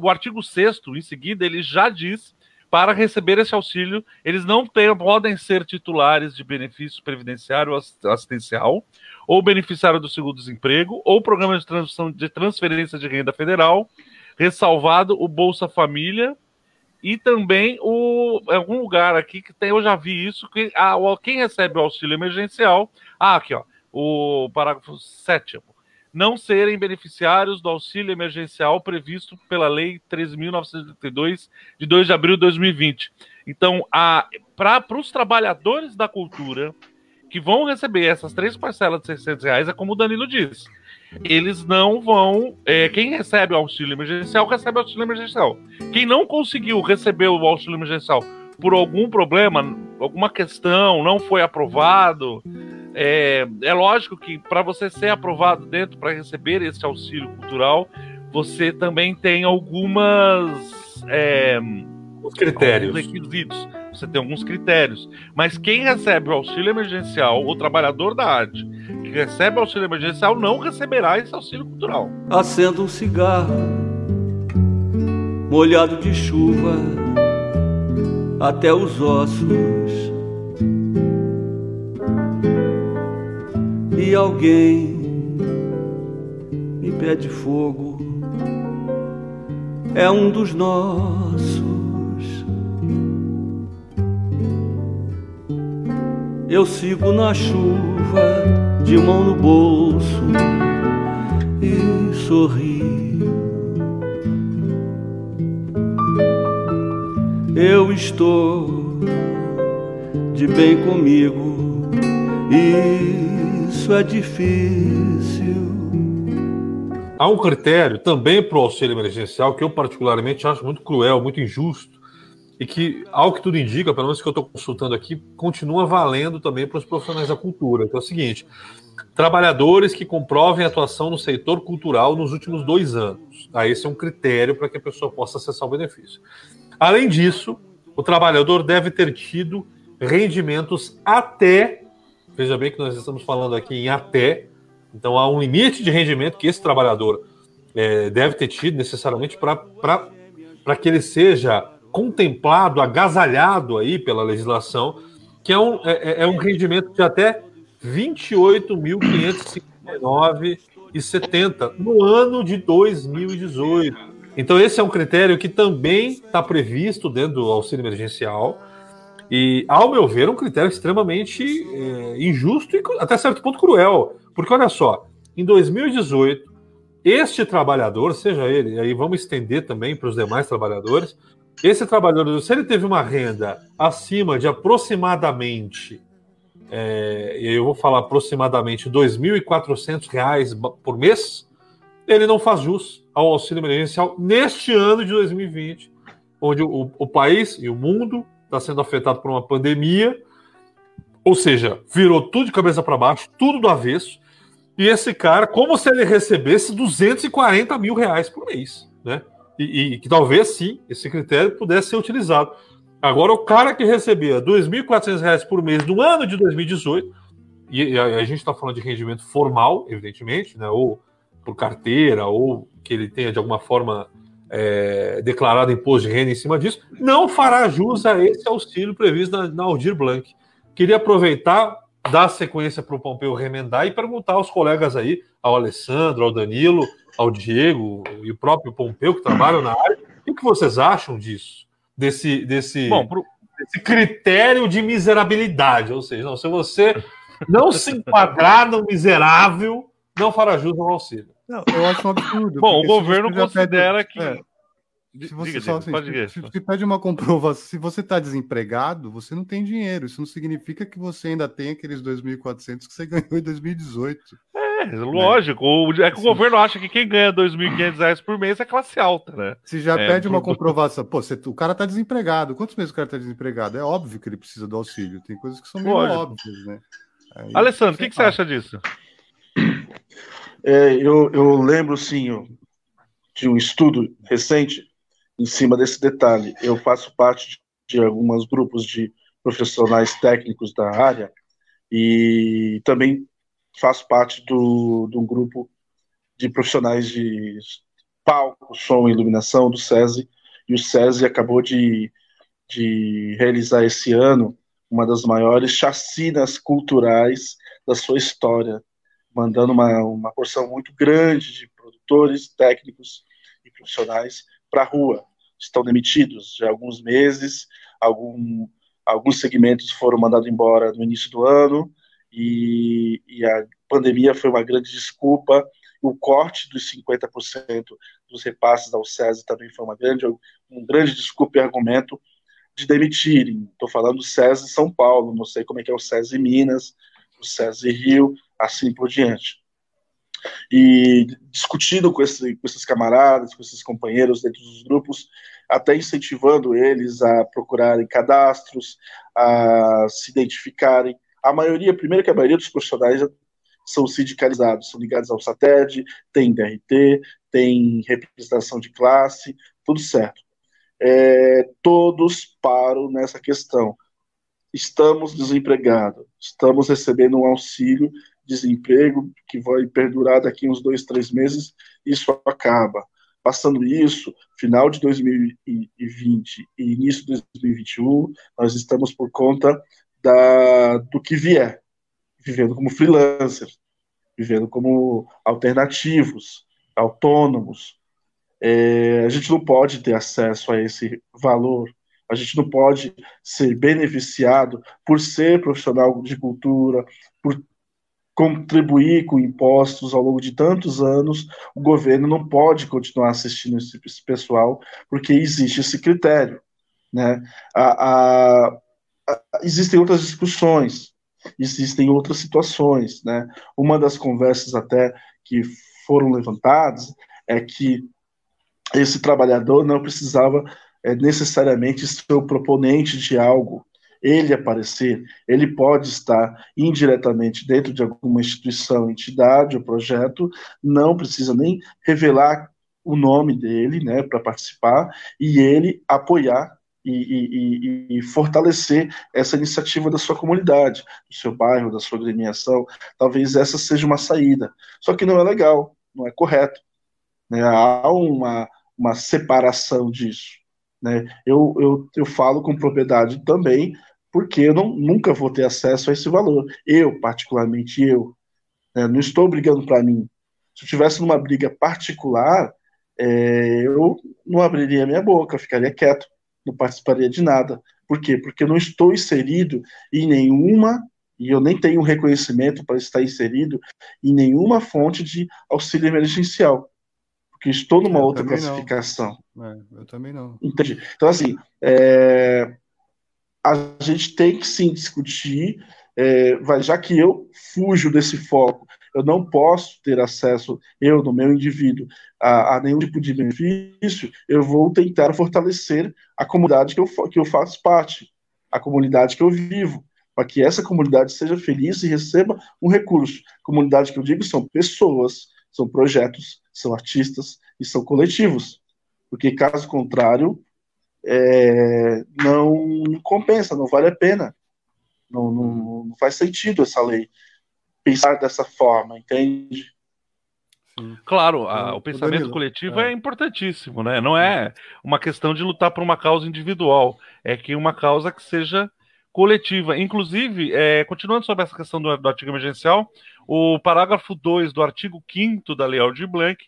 o artigo 6 em seguida, ele já diz para receber esse auxílio, eles não podem ser titulares de benefício previdenciário assistencial, ou beneficiário do seguro-desemprego, ou programa de, de transferência de renda federal, ressalvado o Bolsa Família, e também o algum lugar aqui que tem, eu já vi isso, que a, quem recebe o auxílio emergencial, ah, aqui ó, o parágrafo 7 não serem beneficiários do auxílio emergencial previsto pela Lei 13.932, de 2 de abril de 2020. Então, para os trabalhadores da cultura que vão receber essas três parcelas de 600 reais, é como o Danilo disse. Eles não vão. É, quem recebe o auxílio emergencial, recebe o auxílio emergencial. Quem não conseguiu receber o auxílio emergencial por algum problema, alguma questão, não foi aprovado, é, é lógico que para você ser aprovado dentro, para receber esse auxílio cultural, você também tem algumas. É, Os critérios. requisitos. Você tem alguns critérios. Mas quem recebe o auxílio emergencial, o trabalhador da arte, que recebe o auxílio emergencial, não receberá esse auxílio cultural. Acendo um cigarro, molhado de chuva, até os ossos e alguém me pede fogo, é um dos nossos. Eu sigo na chuva, de mão no bolso e sorrio. Eu estou de bem comigo isso é difícil. Há um critério também para o auxílio emergencial que eu particularmente acho muito cruel, muito injusto, e que, ao que tudo indica, pelo menos que eu estou consultando aqui, continua valendo também para os profissionais da cultura. Que é o seguinte: trabalhadores que comprovem atuação no setor cultural nos últimos dois anos. Aí esse é um critério para que a pessoa possa acessar o benefício. Além disso, o trabalhador deve ter tido rendimentos até Veja bem que nós estamos falando aqui em até, então há um limite de rendimento que esse trabalhador é, deve ter tido necessariamente para que ele seja contemplado, agasalhado aí pela legislação, que é um, é, é um rendimento de até 28.559,70 no ano de 2018. Então esse é um critério que também está previsto dentro do auxílio emergencial e, ao meu ver, um critério extremamente é, injusto e até certo ponto cruel. Porque, olha só, em 2018, este trabalhador, seja ele, aí vamos estender também para os demais trabalhadores, esse trabalhador, se ele teve uma renda acima de aproximadamente, é, eu vou falar aproximadamente R$ 2.400 por mês, ele não faz jus ao auxílio emergencial neste ano de 2020, onde o, o país e o mundo está sendo afetado por uma pandemia, ou seja, virou tudo de cabeça para baixo, tudo do avesso. E esse cara, como se ele recebesse 240 mil reais por mês, né? E, e que talvez sim esse critério pudesse ser utilizado. Agora, o cara que recebia R$ 2.400 por mês no ano de 2018, e a, a gente está falando de rendimento formal, evidentemente, né? Ou por carteira, ou que ele tenha de alguma forma é, declarado imposto de renda em cima disso, não fará jus a esse auxílio previsto na, na Aldir Blanc. Queria aproveitar, dar sequência para o Pompeu remendar e perguntar aos colegas aí, ao Alessandro, ao Danilo, ao Diego e o próprio Pompeu, que trabalham na área, o que vocês acham disso? Desse, desse, Bom, pro... desse critério de miserabilidade, ou seja, não, se você não se enquadrar no miserável, não fará jus ao auxílio. Não, eu acho um absurdo. Bom, o governo considera pede- que. é, se você, Diga, só, diga, assim, pode se, se pede uma comprovação, se você está desempregado, você não tem dinheiro. Isso não significa que você ainda tem aqueles 2.400 que você ganhou em 2018. É, lógico. o- É que o Sim. governo acha que quem ganha 2.500 reais por mês é classe alta, né? Se já É, pede uma comprovação, pô, você- o cara está desempregado. Quantos meses o cara está desempregado? É óbvio que ele precisa do auxílio. Tem coisas que são meio Lógico. óbvias, né? Aí, Alessandro, o que, que você acha disso? É, eu, eu lembro, sim, de um estudo recente em cima desse detalhe. Eu faço parte de alguns grupos de profissionais técnicos da área e também faço parte do, de um grupo de profissionais de palco, som e iluminação do SESI, e o SESI acabou de, de realizar esse ano uma das maiores chacinas culturais da sua história, mandando uma, uma porção muito grande de produtores, técnicos e profissionais para a rua. Estão demitidos já há alguns meses, algum, alguns segmentos foram mandados embora no início do ano, e, e a pandemia foi uma grande desculpa. O corte dos 50% dos repasses da UCESI também foi uma grande, um grande desculpa e argumento de demitirem. Estou falando do SESI São Paulo, não sei como é que é o SESI Minas, o SESI Rio, assim por diante. E discutindo com, esse, com esses camaradas, com esses companheiros dentro dos grupos, até incentivando eles a procurarem cadastros, a se identificarem. A maioria, primeiro que a maioria dos profissionais são sindicalizados, são ligados ao SATED, tem DRT, tem representação de classe, tudo certo. É, todos param nessa questão. Estamos desempregados, estamos recebendo um auxílio desemprego que vai perdurar daqui uns dois, três meses, isso acaba. Passando isso, final de 2020 e início de 2021, nós estamos por conta da, do que vier, vivendo como freelancer, vivendo como alternativos, autônomos. É, a gente não pode ter acesso a esse valor, a gente não pode ser beneficiado por ser profissional de cultura, por contribuir com impostos ao longo de tantos anos, o governo não pode continuar assistindo esse, esse pessoal, porque existe esse critério. Né? A, a, a, existem outras discussões, existem outras situações. Né? Uma das conversas até que foram levantadas é que esse trabalhador não precisava é, necessariamente ser o proponente de algo, ele aparecer, ele pode estar indiretamente dentro de alguma instituição, entidade ou projeto, não precisa nem revelar o nome dele, né, para participar, e ele apoiar e, e, e, fortalecer essa iniciativa da sua comunidade, do seu bairro, da sua agremiação. Talvez essa seja uma saída. Só que não é legal, não é correto. Né? Há uma, uma separação disso. Né? Eu, eu, eu falo com propriedade também, porque eu não, nunca vou ter acesso a esse valor. Eu, particularmente eu, né? não estou brigando para mim. Se eu tivesse numa briga particular, é, eu não abriria minha boca, ficaria quieto, não participaria de nada. Por quê? Porque eu não estou inserido em nenhuma, e eu nem tenho reconhecimento para estar inserido em nenhuma fonte de auxílio emergencial. Porque estou numa Eu outra classificação. É, eu também não. Entendi. Então, assim, é, a gente tem que sim discutir, é, já que eu fujo desse foco, eu não posso ter acesso, eu, no meu indivíduo, a, a nenhum tipo de benefício, eu vou tentar fortalecer a comunidade que eu, que eu faço parte, a comunidade que eu vivo, para que essa comunidade seja feliz e receba um recurso. Comunidade que eu digo são pessoas, são projetos, são artistas e são coletivos. Porque, caso contrário, é, não compensa, não vale a pena. Não, não, não, faz sentido essa lei pensar dessa forma, entende? Claro, a- Ô, o pensamento Danilo, coletivo é. é. importantíssimo, né? Não é uma questão de lutar por uma causa individual, é que uma causa que seja coletiva. Inclusive, é, continuando sobre essa questão do, do artigo emergencial, o parágrafo 2 do artigo 5 da Lei Aldir Blanc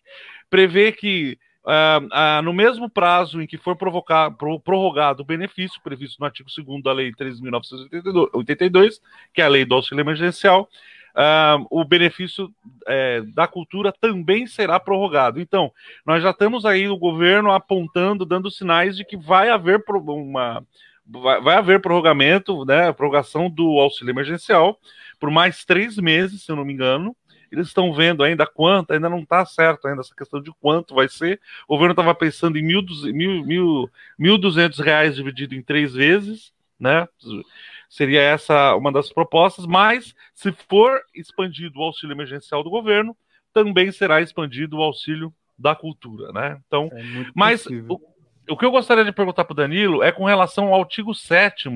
prevê que ah, ah, no mesmo prazo em que for provocar, pro- prorrogado o benefício previsto no artigo 2 da Lei 3.982, que é a lei do auxílio emergencial, ah, o benefício eh, da cultura também será prorrogado. Então, nós já estamos aí o governo apontando, dando sinais de que vai haver uma vai, vai haver prorrogamento, né, prorrogação do auxílio emergencial por mais três meses, se eu não me engano. Eles estão vendo ainda quanto, ainda não está certo ainda essa questão de quanto vai ser. O governo estava pensando em mil, mil, mil, 1.200 reais dividido em três vezes, né? Seria essa uma das propostas, mas se for expandido o auxílio emergencial do governo, também será expandido o auxílio da cultura, né? Então, É mas o, o que eu gostaria de perguntar para o Danilo é com relação ao artigo 7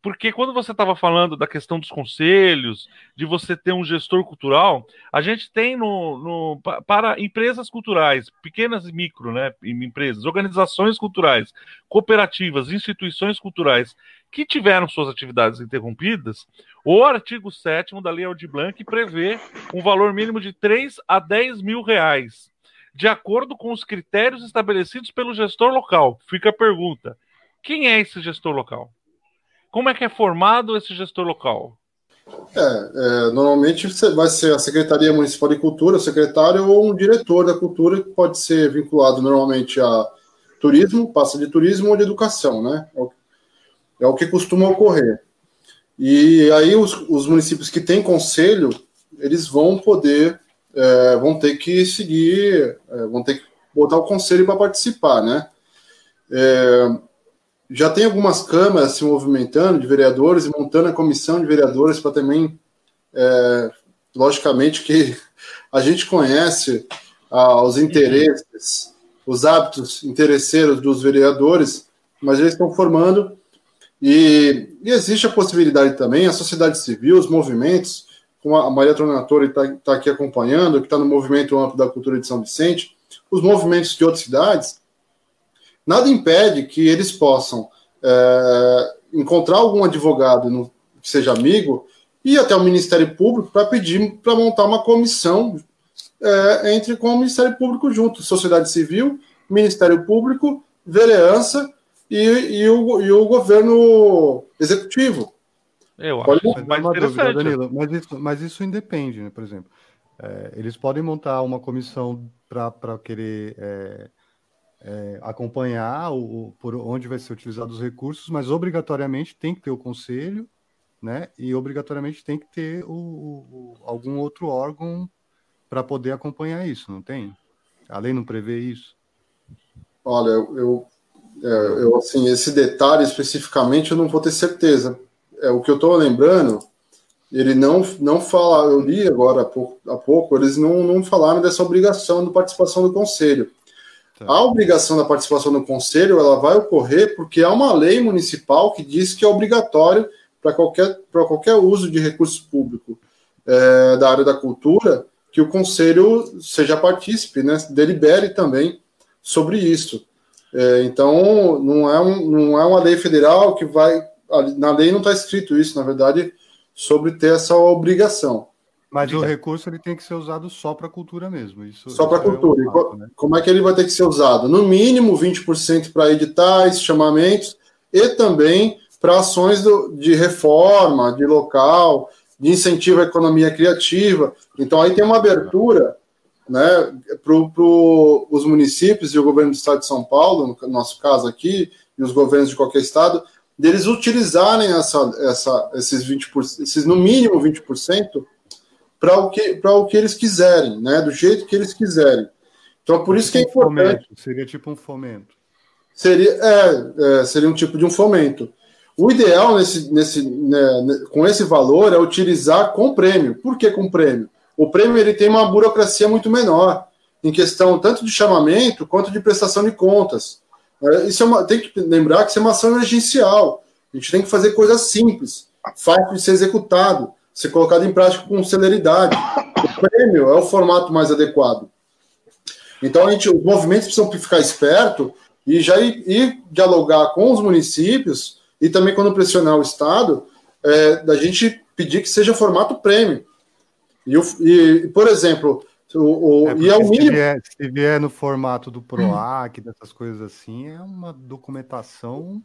porque quando você estava falando da questão dos conselhos, de você ter um gestor cultural, a gente tem no, no- pa- para empresas culturais, pequenas e micro, né, em- empresas, organizações culturais, cooperativas, instituições culturais que tiveram suas atividades interrompidas, o artigo 7 da Lei Aldir Blanc prevê um valor mínimo de 3 a 10 mil reais de acordo com os critérios estabelecidos pelo gestor local. Fica a pergunta: quem é esse gestor local? Como é que é formado esse gestor local? É, é, normalmente vai ser a Secretaria Municipal de Cultura, o secretário ou um diretor da cultura que pode ser vinculado normalmente a turismo, passa de turismo ou de educação, né? É o, é que costuma ocorrer. E aí os, os municípios que têm conselho, eles vão poder, é, vão ter que seguir, é, vão ter que botar o conselho para participar, né? É, já tem algumas câmaras se movimentando de vereadores e montando a comissão de vereadores para também, é, logicamente, que a gente conhece ah, os interesses, os hábitos interesseiros dos vereadores, mas eles estão formando e, e existe a possibilidade também, a sociedade civil, os movimentos, como a Maria Tronatori está tá aqui acompanhando, que está no movimento amplo da cultura de São Vicente, os movimentos de outras cidades, nada impede que eles possam é, encontrar algum advogado no- que seja amigo e até o Ministério Público para pedir para montar uma comissão é, entre com o Ministério Público junto, sociedade civil, Ministério Público, vereança e, e o, e o governo executivo. Eu Pode- acho Mas mais é uma dúvida. Danilo, mas isso, mas isso independe, né? Por exemplo, é, eles podem montar uma comissão para querer é, é, acompanhar o, o- por onde vai ser utilizados os recursos, mas obrigatoriamente tem que ter o conselho, né? E obrigatoriamente tem que ter o, o- o- algum outro órgão para poder acompanhar isso, não tem? A lei não prevê isso. Olha, eu, eu, é, eu, assim, esse detalhe especificamente eu não vou ter certeza. É o que eu estou lembrando. Ele não não fala. Eu li agora há pouco, há pouco eles não, não falaram dessa obrigação de participação do conselho. Tá. A obrigação da participação do conselho ela vai ocorrer porque há uma lei municipal que diz que é obrigatório para qualquer qualquer uso de recurso público é, da área da cultura que o conselho seja partícipe, né, delibere também sobre isso. É, então, não é, um, não é uma lei federal que vai. Na lei não está escrito isso, na verdade, sobre ter essa obrigação. Mas o recurso ele tem que ser usado só para cultura mesmo. Isso, Só para é um cultura. E fato, né? Como é que ele vai ter que ser usado? No mínimo 20% para editais, chamamentos e também para ações do- de reforma, de local, de incentivo à economia criativa. Então aí tem uma abertura né, para os municípios e o governo do estado de São Paulo, no nosso caso aqui, e os governos de qualquer estado, deles utilizarem essa, essa, esses 20%, esses no mínimo 20% para o, que, para o que eles quiserem, né, do jeito que eles quiserem. Então, por isso que é Tipo importante. fomento, Seria tipo um fomento. Seria, é, é, seria um tipo de um fomento. O ideal nesse, nesse, né, né, com esse valor é utilizar com prêmio. Por que com prêmio? O prêmio ele tem uma burocracia muito menor em questão tanto de chamamento quanto de prestação de contas. É, Isso é uma, tem que lembrar que isso é uma ação emergencial. A gente tem que fazer coisas simples, fácil de ser executado, ser colocado em prática com celeridade. O prêmio é o formato mais adequado. Então a gente, os movimentos precisam ficar esperto e já ir, ir dialogar com os municípios e também quando pressionar o Estado, é, da gente pedir que seja formato prêmio. E, e por exemplo, o, o, É e é o se, mínimo. vier, se vier no formato do PROAC, dessas coisas assim, é uma documentação.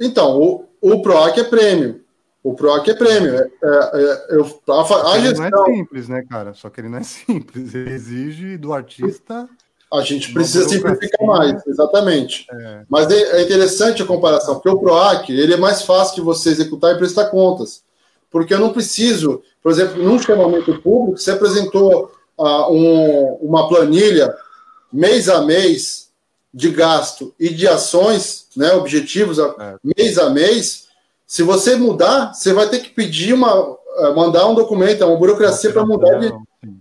Então, o, o PROAC é prêmio. O PROAC é prêmio. É, é, é, eu, a, a ele não gestão, é simples, né, cara? Só que ele não é simples. Ele exige do artista. a gente precisa simplificar mais, exatamente. É, Mas é, é interessante a comparação, porque o PROAC ele é mais fácil de você executar e prestar contas. Porque eu não preciso, por exemplo, num chamamento público, você apresentou ah, um- uma planilha mês a mês de gasto e de ações, né, objetivos a- mês a mês. Se você mudar, você vai ter que pedir uma, ah, mandar um documento, uma burocracia para mudar de,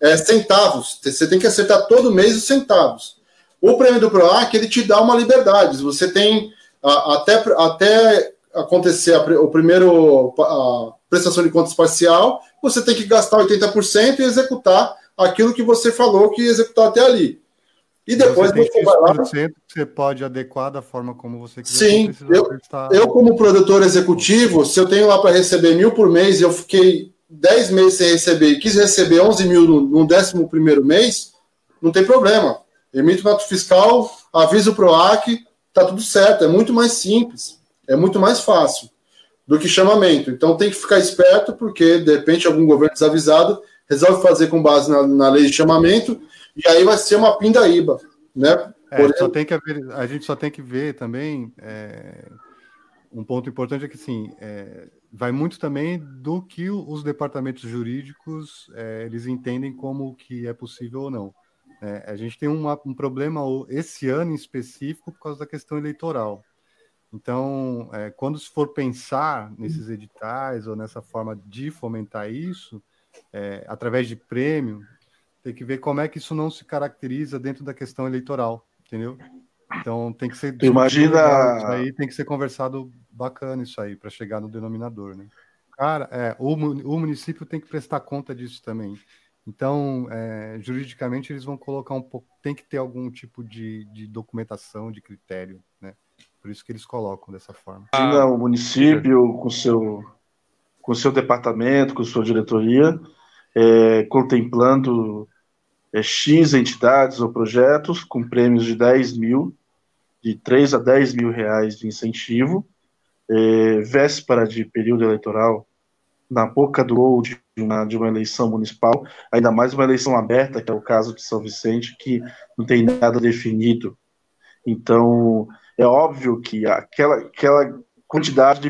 é, centavos. Você tem que acertar todo mês os centavos. O prêmio do PROAC, ele te dá uma liberdade. Você tem a- até, até acontecer a, o primeiro a prestação de contas parcial, você tem que gastar 80% e executar aquilo que você falou que ia executar até ali. E depois você você vai lá. Que você pode adequar da forma como você quiser. Sim, precisar eu- prestar- Eu, como produtor executivo, se eu tenho lá para receber mil por mês e eu fiquei 10 meses sem receber e quis receber 11 mil no, no 11 primeiro mês, não tem problema. Emito nota fiscal, aviso o PROAC, tá tudo certo. É muito mais simples, é muito mais fácil do que chamamento. Então tem que ficar esperto, porque de repente algum governo desavisado resolve fazer com base na, na lei de chamamento, e aí vai ser uma pindaíba, né? É, só tem que haver- a gente só tem que ver também. é, um ponto importante é que assim, é, vai muito também do que os departamentos jurídicos é, eles entendem como que é possível ou não. né? a gente tem uma- um problema esse ano em específico por causa da questão eleitoral. Então, é, quando se for pensar nesses editais ou nessa forma de fomentar isso, é, através de prêmio, tem que ver como é que isso não se caracteriza dentro da questão eleitoral, entendeu? Então tem que ser imagina- legal isso aí, tem que ser conversado bacana isso aí para chegar no denominador, né? Cara, é, o, o município tem que prestar conta disso também. Então, é, juridicamente eles vão colocar um pouco, tem que ter algum tipo de, de documentação, de critério, né? Por isso que eles colocam dessa forma. Imagina o município com seu com seu departamento, com sua diretoria, é, contemplando é, X entidades ou projetos com prêmios de 10 mil, de 3 a 10 mil reais de incentivo, é, véspera de período eleitoral, na boca do gol de uma, de uma eleição municipal, ainda mais uma eleição aberta, que é o caso de São Vicente, que não tem nada definido. Então, é óbvio que aquela, aquela quantidade de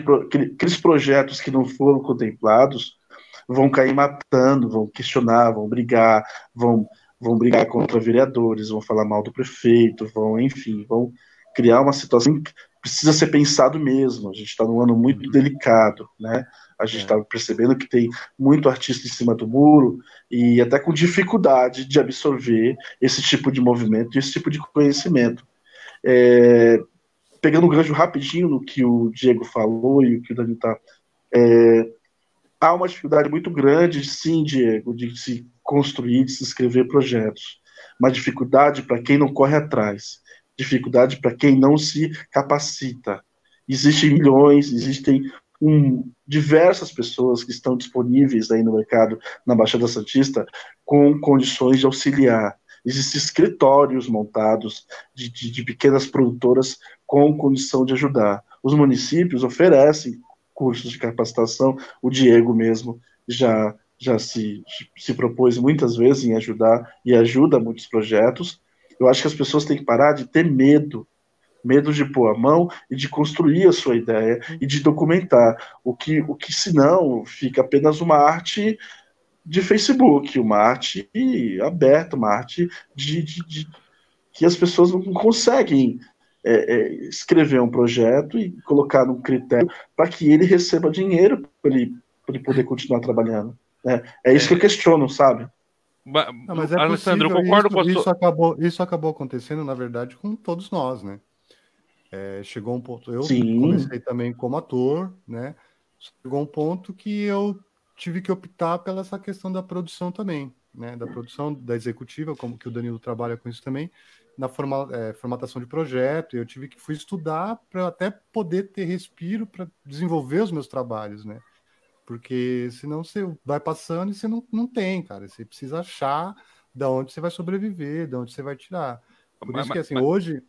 aqueles projetos que não foram contemplados vão cair matando, vão questionar, vão brigar, vão, vão brigar contra vereadores, vão falar mal do prefeito, vão, enfim, vão criar uma situação que precisa ser pensado mesmo. A gente está num ano muito delicado, né? A gente está percebendo que tem muito artista em cima do muro e até com dificuldade de absorver esse tipo de movimento e esse tipo de conhecimento. É, pegando um gancho rapidinho no que o Diego falou e o que o Dani está. há uma dificuldade muito grande, sim, Diego, de se construir, de se escrever projetos. Uma dificuldade para quem não corre atrás, dificuldade para quem não se capacita. Existem milhões, existem um, diversas pessoas que estão disponíveis aí no mercado, na Baixada Santista, com condições de auxiliar. Existem escritórios montados de, de, de pequenas produtoras com condição de ajudar. Os municípios oferecem cursos de capacitação, o Diego mesmo já, já se, se propôs muitas vezes em ajudar e ajuda muitos projetos. Eu acho que as pessoas têm que parar de ter medo medo de pôr a mão e de construir a sua ideia e de documentar. O que, o que senão fica apenas uma arte de Facebook, uma arte aberta, uma arte de, de, de que as pessoas não conseguem é, é, escrever um projeto e colocar num critério para que ele receba dinheiro para ele, ele poder continuar trabalhando. Né? É isso que eu questiono, sabe? Não, mas é Alessandro, eu concordo isso, com a sua... isso acabou Isso acabou acontecendo, na verdade, com todos nós, né? É, chegou um ponto. Eu Sim. comecei também como ator, né? Chegou um ponto que eu tive que optar pela essa questão da produção também, né, da produção, da executiva, como que o Danilo trabalha com isso também, na forma, é, formatação de projeto. Eu tive que fui estudar para até poder ter respiro para desenvolver os meus trabalhos, né? Porque senão você vai passando e você não, não tem, cara. Você precisa achar da onde você vai sobreviver, da onde você vai tirar. Por mas, isso que, assim, mas... hoje,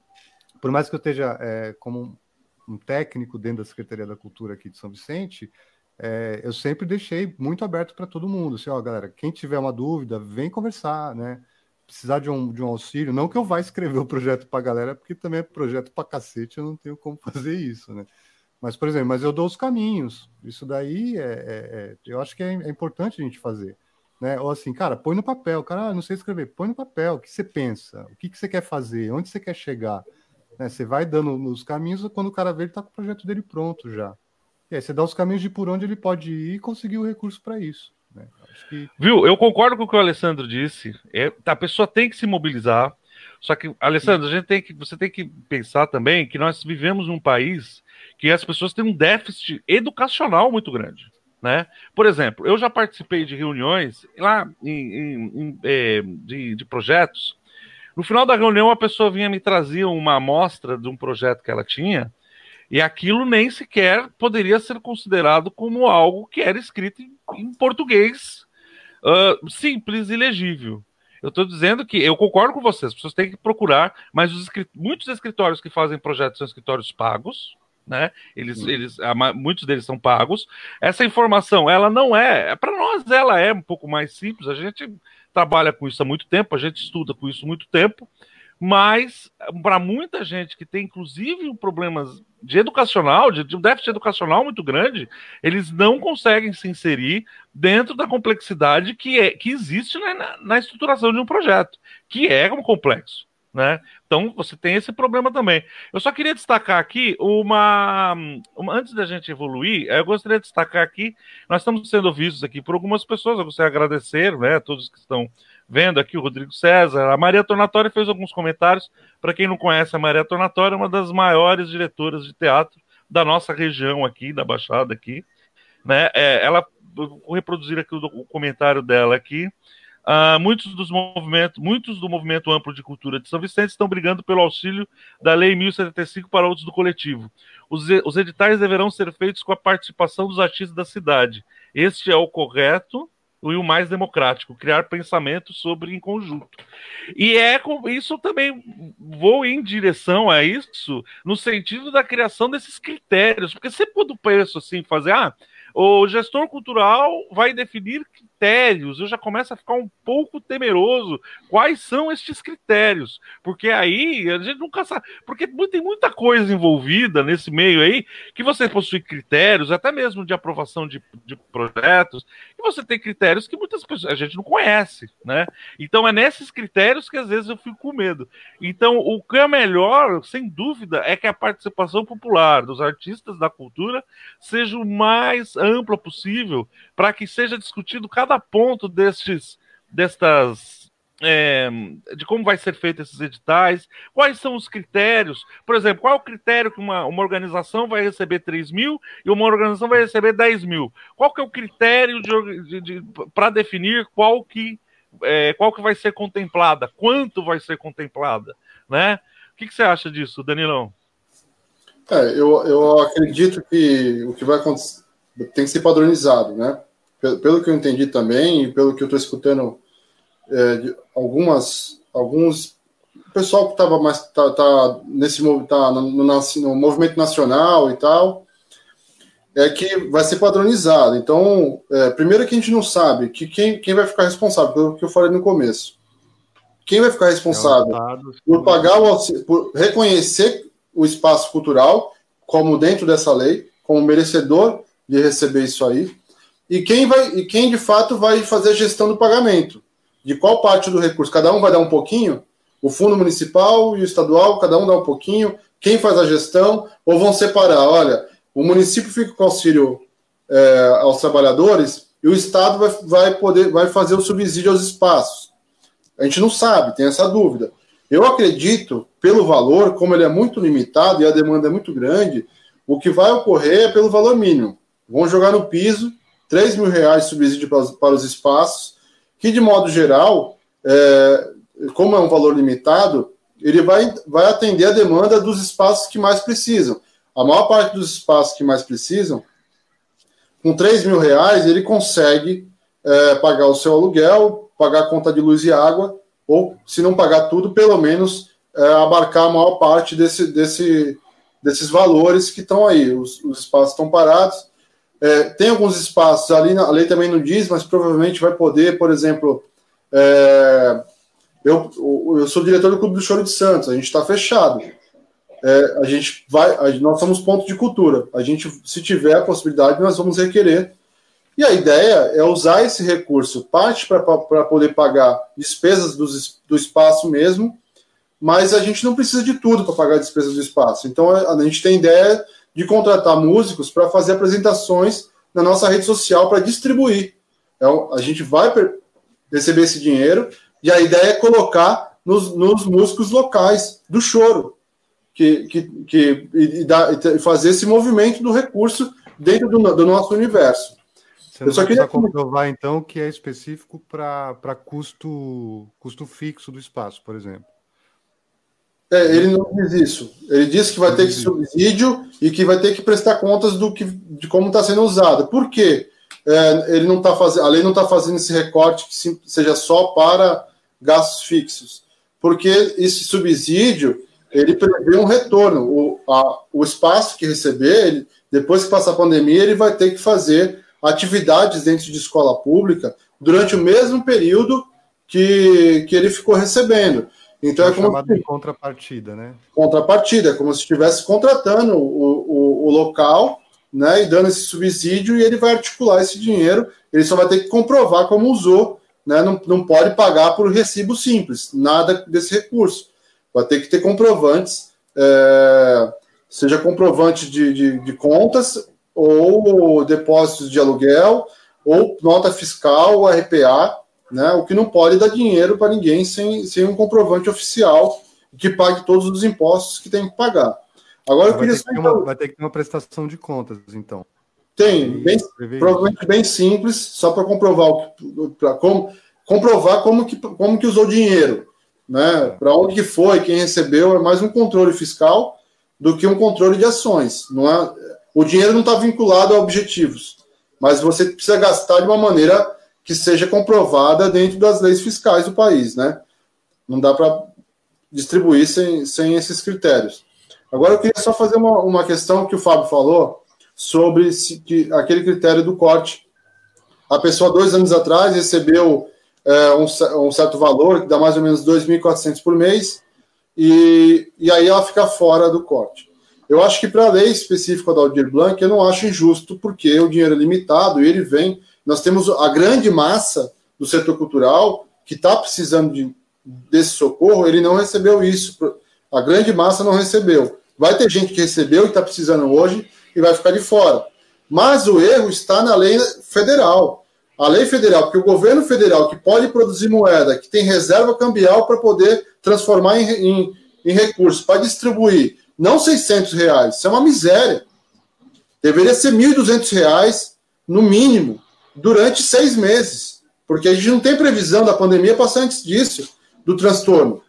por mais que eu esteja é, como um técnico dentro da Secretaria da Cultura aqui de São Vicente, é, eu sempre deixei muito aberto para todo mundo. Assim, ó, galera, quem tiver uma dúvida, vem conversar, né? Precisar de um, de um auxílio, não que eu vá escrever o projeto para a galera, porque também é projeto para cacete, eu não tenho como fazer isso, né? Mas, por exemplo, mas eu dou os caminhos. Isso daí é, é, é eu acho que é, é, importante a gente fazer. Né? Ou assim, cara, põe no papel, cara, ah, não sei escrever, põe no papel, o que você pensa, o que, que você quer fazer, onde você quer chegar. Né? Você vai dando nos caminhos, quando o cara vê, ele está com o projeto dele pronto já. E aí você dá os caminhos de por onde ele pode ir e conseguir o recurso para isso. Né? Que... Viu? Eu concordo com o que o Alessandro disse. É, a pessoa tem que se mobilizar. Só que, Alessandro, a gente tem que, você tem que pensar também que nós vivemos num país que as pessoas têm um déficit educacional muito grande. Né? Por exemplo, eu já participei de reuniões lá em, em, em, é, de, de, projetos. No final da reunião, a pessoa vinha me trazer uma amostra de um projeto que ela tinha, e aquilo nem sequer poderia ser considerado como algo que era escrito em, em português uh, simples e legível. Eu estou dizendo que eu concordo com vocês, as pessoas têm que procurar, mas os, muitos escritórios que fazem projetos são escritórios pagos, né? Eles, eles, muitos deles são pagos. Essa informação, ela não é, para nós ela é um pouco mais simples. A gente trabalha com isso há muito tempo, a gente estuda com isso há muito tempo, mas para muita gente que tem inclusive problemas de educacional, de, de um déficit educacional muito grande, eles não conseguem se inserir dentro da complexidade que, é, que existe na, na estruturação de um projeto, que é um complexo. Né? Então você tem esse problema também. Eu só queria destacar aqui uma, uma, antes da gente evoluir, eu gostaria de destacar aqui, nós estamos sendo vistos aqui por algumas pessoas, eu gostaria de agradecer, né, a todos que estão vendo aqui, o Rodrigo César, a Maria Tornatória fez alguns comentários. Para quem não conhece, a Maria Tornatória é uma das maiores diretoras de teatro da nossa região aqui, da Baixada aqui, né? É, ela vou reproduzir aqui o, o comentário dela aqui. Uh, muitos dos movimentos, muitos do movimento amplo de cultura de São Vicente estão brigando pelo auxílio da Lei 1075 para outros do coletivo. Os, os editais deverão ser feitos com a participação dos artistas da cidade. Este é o correto e o mais democrático, criar pensamentos sobre em conjunto. E é com isso também vou em direção a isso no sentido da criação desses critérios, porque você pode penso assim fazer, ah, o gestor cultural vai definir critérios. Eu já começo a ficar um pouco temeroso. Quais são estes critérios? Porque aí a gente nunca sabe. Porque tem muita coisa envolvida nesse meio aí que você possui critérios, até mesmo de aprovação de, de projetos, você tem critérios que muitas pessoas a gente não conhece, né? Então é nesses critérios que às vezes eu fico com medo. Então o que é melhor, sem dúvida, é que a participação popular dos artistas da cultura seja o mais ampla possível para que seja discutido cada ponto destes, destas é, de como vai ser feito esses editais, quais são os critérios. Por exemplo, qual é o critério que uma, uma organização vai receber 3 mil e uma organização vai receber 10 mil? Qual que é o critério de, de, de para definir qual que, é, qual que vai ser contemplada, quanto vai ser contemplada, né? O que, que você acha disso, Danilão? É, eu, eu acredito que o que vai acontecer tem que ser padronizado, né? Pelo, pelo que eu entendi também, e pelo que eu estou escutando, é, de algumas, alguns pessoal que estava mais tá, tá nesse tá no, no, no, movimento nacional e tal, é que vai ser padronizado. Então, é, primeiro que a gente não sabe que quem, quem vai ficar responsável pelo que eu falei no começo. Quem vai ficar responsável é por pagar o por reconhecer o espaço cultural como dentro dessa lei, como merecedor de receber isso aí. E quem vai e quem de fato vai fazer a gestão do pagamento? De qual parte do recurso? Cada um vai dar um pouquinho? O fundo municipal e o estadual, cada um dá um pouquinho. Quem faz a gestão? Ou vão separar? Olha, o município fica com auxílio é, aos trabalhadores e o estado vai, vai poder vai fazer o subsídio aos espaços. A gente não sabe, tem essa dúvida. Eu acredito, pelo valor, como ele é muito limitado e a demanda é muito grande, o que vai ocorrer é pelo valor mínimo. Vão jogar no piso 3 mil reais subsídio para, para os espaços. Que, de modo geral, é, como é um valor limitado, ele vai, vai atender a demanda dos espaços que mais precisam. A maior parte dos espaços que mais precisam, com 3 mil reais, ele consegue é, pagar o seu aluguel, pagar a conta de luz e água, ou, se não pagar tudo, pelo menos é, abarcar a maior parte desse, desse, desses valores que estão aí. Os, os espaços estão parados. É, tem alguns espaços, ali a lei também não diz, mas provavelmente vai poder, por exemplo, é, eu, eu sou diretor do Clube do Choro de Santos, a gente está fechado. É, a gente vai, a, nós somos ponto de cultura. A gente, se tiver a possibilidade, nós vamos requerer. E a ideia é usar esse recurso, parte para poder pagar despesas do, do espaço mesmo, mas a gente não precisa de tudo para pagar despesas do espaço. Então a, a gente tem ideia de contratar músicos para fazer apresentações na nossa rede social para distribuir. Então, a gente vai receber esse dinheiro e a ideia é colocar nos, nos músicos locais do choro, que, que, que e, e, fazer esse movimento do recurso dentro do, do nosso universo. Você Eu só queria comprovar então que é específico para custo, custo fixo do espaço, por exemplo. É, ele não diz isso. Ele diz que vai ter que subsídio e que vai ter que prestar contas do que, de como está sendo usado. Por quê? É, ele não tá fazendo, a lei não está fazendo esse recorte que seja só para gastos fixos, porque esse subsídio ele prevê um retorno. O, a, o espaço que receber, ele, depois que passar a pandemia, ele vai ter que fazer atividades dentro de escola pública durante o mesmo período que, que ele ficou recebendo. Então é, é como se, de contrapartida, né? Contrapartida, é como se estivesse contratando o, o, o, local, né, e dando esse subsídio e ele vai articular esse dinheiro. Ele só vai ter que comprovar como usou, né? Não, não pode pagar por recibo simples, nada desse recurso. Vai ter que ter comprovantes, é, seja comprovante de, de, de contas ou depósitos de aluguel ou nota fiscal, RPA, né? O que não pode dar dinheiro para ninguém sem, sem um comprovante oficial que pague todos os impostos que tem que pagar. Agora eu queria ter que uma, vai ter que ter uma prestação de contas, então. Tem, bem, provavelmente bem simples, só para comprovar para como comprovar como que, como que usou dinheiro, né? Para onde que foi, quem recebeu, é mais um controle fiscal do que um controle de ações. Não é, o dinheiro não está vinculado a objetivos, mas você precisa gastar de uma maneira que seja comprovada dentro das leis fiscais do país, né? Não dá para distribuir sem, sem esses critérios. Agora eu queria só fazer uma, uma questão que o Fábio falou sobre se, que, aquele critério do corte. A pessoa, dois anos atrás, recebeu é, um, um, certo valor, que dá mais ou menos 2.400 por mês, e, e aí ela fica fora do corte. Eu acho que para a lei específica da Aldir Blanc, eu não acho injusto, porque o dinheiro é limitado e ele vem nós temos a grande massa do setor cultural que está precisando de, desse socorro, ele não recebeu isso. A grande massa não recebeu. Vai ter gente que recebeu e está precisando hoje e vai ficar de fora. Mas o erro está na lei federal. A lei federal, porque o governo federal que pode produzir moeda, que tem reserva cambial para poder transformar em, em, em recursos, para distribuir, não 600 reais, isso é uma miséria. Deveria ser 1.200 reais, no mínimo, durante seis meses, porque a gente não tem previsão da pandemia passar antes disso, do transtorno.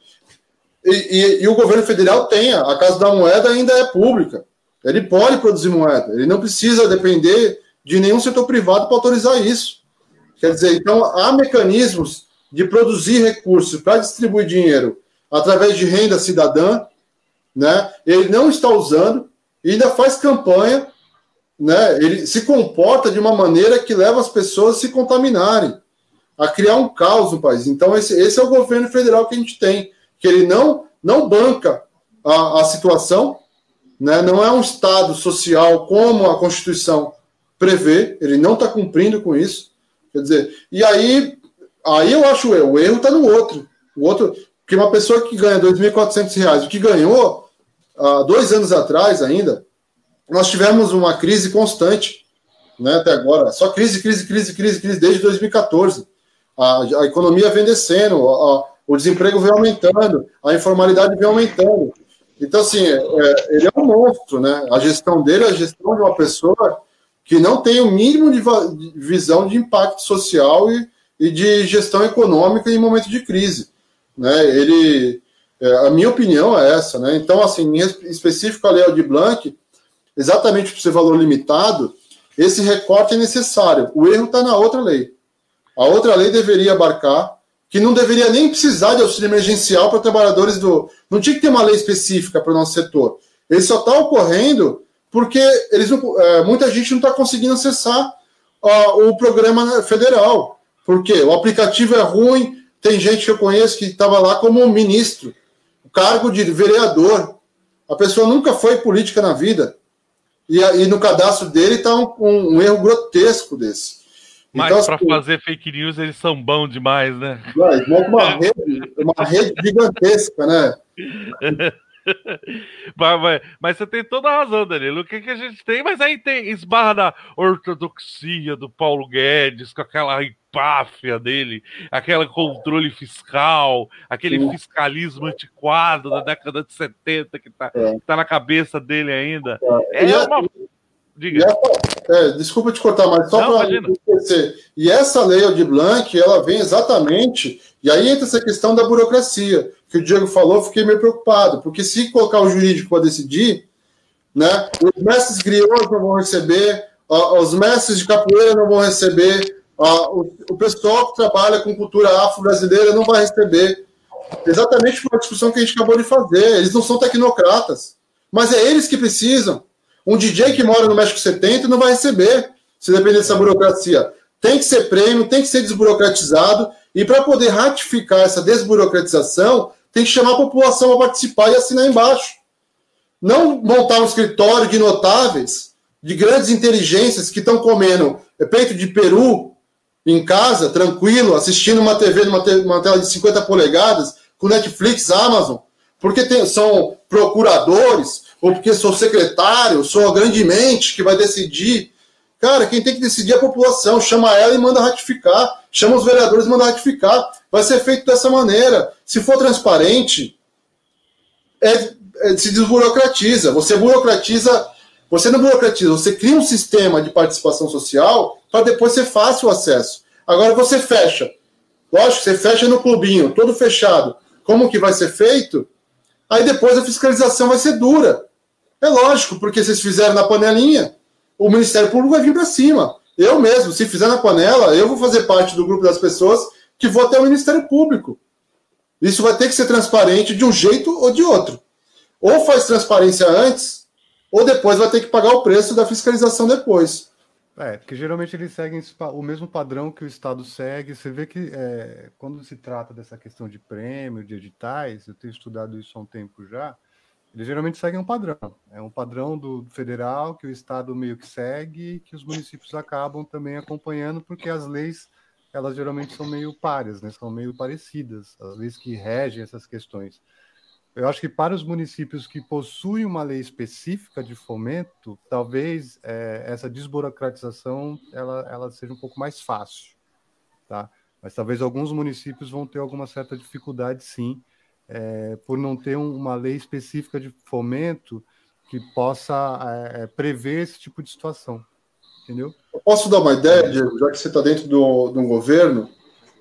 E, e, e, o governo federal tem, a Casa da Moeda ainda é pública. Ele pode produzir moeda, ele não precisa depender de nenhum setor privado para autorizar isso. Quer dizer, então há mecanismos de produzir recursos para distribuir dinheiro através de renda cidadã, né? Ele não está usando e ainda faz campanha né, ele se comporta de uma maneira que leva as pessoas a se contaminarem, a criar um caos no país. Então, esse, esse é o governo federal que a gente tem, que ele não, não banca a, a situação, né, não é um Estado social como a Constituição prevê, ele não está cumprindo com isso. Quer dizer, e aí, aí eu acho erro, o erro está no outro. O outro, que uma pessoa que ganha R$ 2.400, o que ganhou há dois anos atrás ainda, nós tivemos uma crise constante, né, até agora. Só crise, crise, crise, crise, crise, desde 2014. A, a economia vem descendo, a, o desemprego vem aumentando, a informalidade vem aumentando. Então, assim, é, ele é um monstro, né? A gestão dele é a gestão de uma pessoa que não tem o mínimo de, visão de impacto social e, e de gestão econômica em momento de crise. Né? Ele, é, a minha opinião é essa. Né? Então, assim, em específico a Lei de Blanc, exatamente por ser valor limitado, esse recorte é necessário. O erro está na outra lei. A outra lei deveria abarcar que não deveria nem precisar de auxílio emergencial para trabalhadores do. Não tinha que ter uma lei específica para o nosso setor. Ele só está ocorrendo porque eles não, é, muita gente não está conseguindo acessar o programa federal. Porque o aplicativo é ruim, tem gente que eu conheço que estava lá como ministro, o cargo de vereador. A pessoa nunca foi política na vida. E, e no cadastro dele está um, um, um erro grotesco desse. Mas então, para assim, fazer fake news eles são bons demais, né? Uma rede, uma rede gigantesca, né? mas, mas, mas, você tem toda a razão, Danilo. O que, que a gente tem? Mas aí tem esbarra na ortodoxia do Paulo Guedes, com aquela empáfia dele, aquele controle fiscal, aquele Sim. fiscalismo antiquado da década de 70 que está é. tá na cabeça dele ainda. É, é uma. Diga. Essa, é, desculpa te cortar, mas só para esquecer. E essa lei de Blanc, ela vem exatamente. E aí entra essa questão da burocracia, que o Diego falou, fiquei meio preocupado, porque se colocar o jurídico para decidir, né, os mestres griots não vão receber, os mestres de capoeira não vão receber, o pessoal que trabalha com cultura afro-brasileira não vai receber. Exatamente por uma discussão que a gente acabou de fazer. Eles não são tecnocratas, mas é eles que precisam. Um DJ que mora no México 70 não vai receber, se depender dessa burocracia. Tem que ser prêmio, tem que ser desburocratizado, e para poder ratificar essa desburocratização, tem que chamar a população a participar e assinar embaixo. Não montar um escritório de notáveis, de grandes inteligências que estão comendo peito de peru em casa, tranquilo, assistindo uma TV numa te uma tela de 50 polegadas, com Netflix, Amazon, porque tem, são procuradores, ou porque sou secretário, sou a grande mente que vai decidir. Cara, quem tem que decidir é a população. Chama ela e manda ratificar. Chama os vereadores e manda ratificar. Vai ser feito dessa maneira. Se for transparente, é, é, se desburocratiza. Você burocratiza. Você não burocratiza, você cria um sistema de participação social para depois ser fácil o acesso. Agora você fecha. Lógico, você fecha no clubinho, todo fechado. Como que vai ser feito? Aí depois a fiscalização vai ser dura. É lógico, porque vocês fizeram na panelinha, o Ministério Público vai vir para cima. Eu mesmo, se fizer na panela, eu vou fazer parte do grupo das pessoas que vou até o Ministério Público. Isso vai ter que ser transparente de um jeito ou de outro. Ou faz transparência antes, ou depois vai ter que pagar o preço da fiscalização depois. É, porque geralmente eles seguem o mesmo padrão que o Estado segue. Você vê que é, quando se trata dessa questão de prêmio, de editais, eu tenho estudado isso há um tempo já, eles geralmente seguem um padrão. É um padrão do federal que o estado meio que segue, que os municípios acabam também acompanhando, porque as leis elas geralmente são meio páreas, né? São meio parecidas, as leis que regem essas questões. Eu acho que para os municípios que possuem uma lei específica de fomento, talvez é, essa desburocratização ela, ela seja um pouco mais fácil, tá? Mas talvez alguns municípios vão ter alguma certa dificuldade, sim, é, por não ter um, uma lei específica de fomento que possa é, é, prever esse tipo de situação. Entendeu? Eu posso dar uma ideia, Diego, já que você está dentro do, do governo?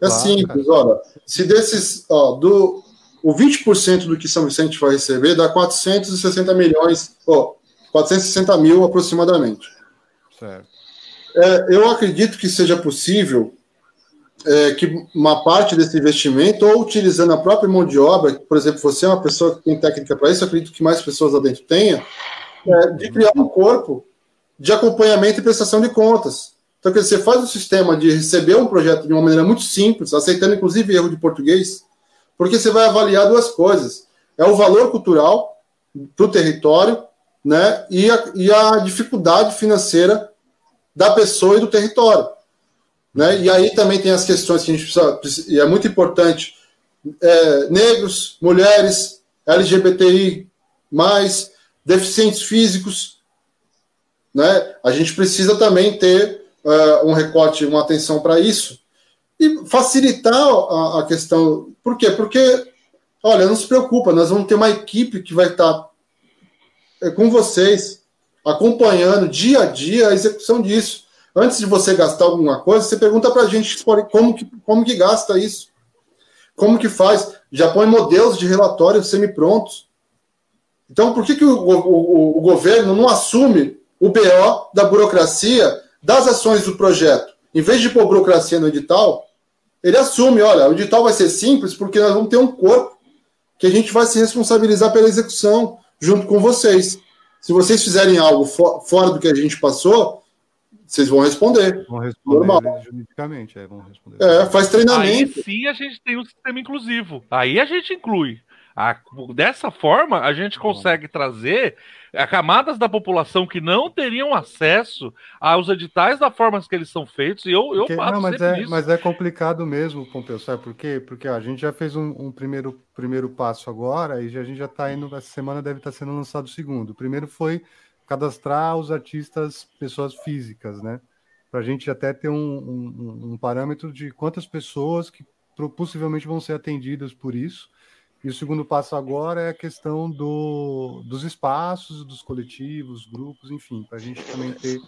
É claro, simples, cara. olha, se desses, ó, do, o 20% do que São Vicente vai receber dá 460 milhões, ó, 460 mil aproximadamente. Certo. É, eu acredito que seja possível é, que uma parte desse investimento, ou utilizando a própria mão de obra, por exemplo, você é uma pessoa que tem técnica para isso, acredito que mais pessoas lá dentro tenham, é, de criar um corpo de acompanhamento e prestação de contas. Então, quer dizer, você faz um sistema de receber um projeto de uma maneira muito simples, aceitando inclusive erro de português, porque você vai avaliar duas coisas: é o valor cultural para o território, né, e a, e a dificuldade financeira da pessoa e do território. Né? E aí também tem as questões que a gente precisa, e é muito importante, é, negros, mulheres, LGBTI, mais, deficientes físicos. Né? A gente precisa também ter uh, um recorte, uma atenção para isso. E facilitar a, a, questão. Por quê? Porque, olha, não se preocupa, nós vamos ter uma equipe que vai estar é, com vocês, acompanhando dia a dia a execução disso. Antes de você gastar alguma coisa, você pergunta para a gente como que, como que gasta isso. Como que faz? Já põe modelos de relatórios semi-prontos. Então, por que, que o, o, o, governo não assume o BO da burocracia das ações do projeto? Em vez de pôr burocracia no edital, ele assume, olha, o edital vai ser simples porque nós vamos ter um corpo que a gente vai se responsabilizar pela execução junto com vocês. Se vocês fizerem algo fora do que a gente passou, vocês vão responder. Vão responder Normal. juridicamente, é, vão responder. É, faz treinamento. Aí sim a gente tem um sistema inclusivo. Aí a gente inclui. A, dessa forma, a gente consegue trazer é, camadas da população que não teriam acesso aos editais da forma que eles são feitos, e eu, eu Porque, não, mas é, mas é complicado mesmo, Pompeu, sabe por quê? Porque ó, a gente já fez um, um, primeiro, primeiro passo agora, e a gente já está indo, essa semana deve estar tá sendo lançado o segundo. O primeiro foi cadastrar os artistas, pessoas físicas, né? Para a gente até ter um, um, um parâmetro de quantas pessoas que possivelmente vão ser atendidas por isso, e o segundo passo agora é a questão do, dos espaços, dos coletivos, grupos, enfim, para a gente também ter,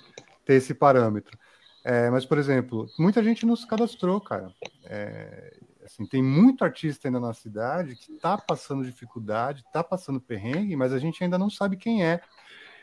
ter esse parâmetro. É, mas, por exemplo, muita gente não se cadastrou, cara. É, assim, tem muito artista ainda na cidade que está passando dificuldade, está passando perrengue, mas a gente ainda não sabe quem é.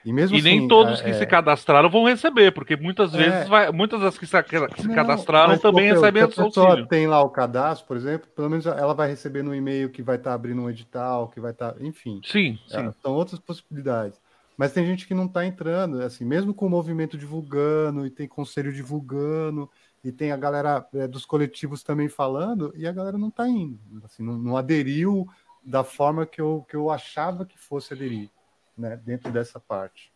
E, mesmo e assim, nem todos é, que se é. cadastraram vão receber, porque muitas é. vezes vai, muitas das que se, que se não, cadastraram também pô, recebem se a pessoa tem lá o cadastro, por exemplo, pelo menos ela vai receber no e-mail que vai estar tá abrindo um edital, que vai estar, tá, enfim. Sim, é, sim. São outras possibilidades. Mas tem gente que não está entrando, assim, mesmo com o movimento divulgando, e tem conselho divulgando, e tem a galera é, dos coletivos também falando, e a galera não está indo, assim, não, não aderiu da forma que eu, que eu achava que fosse aderir né, dentro dessa parte.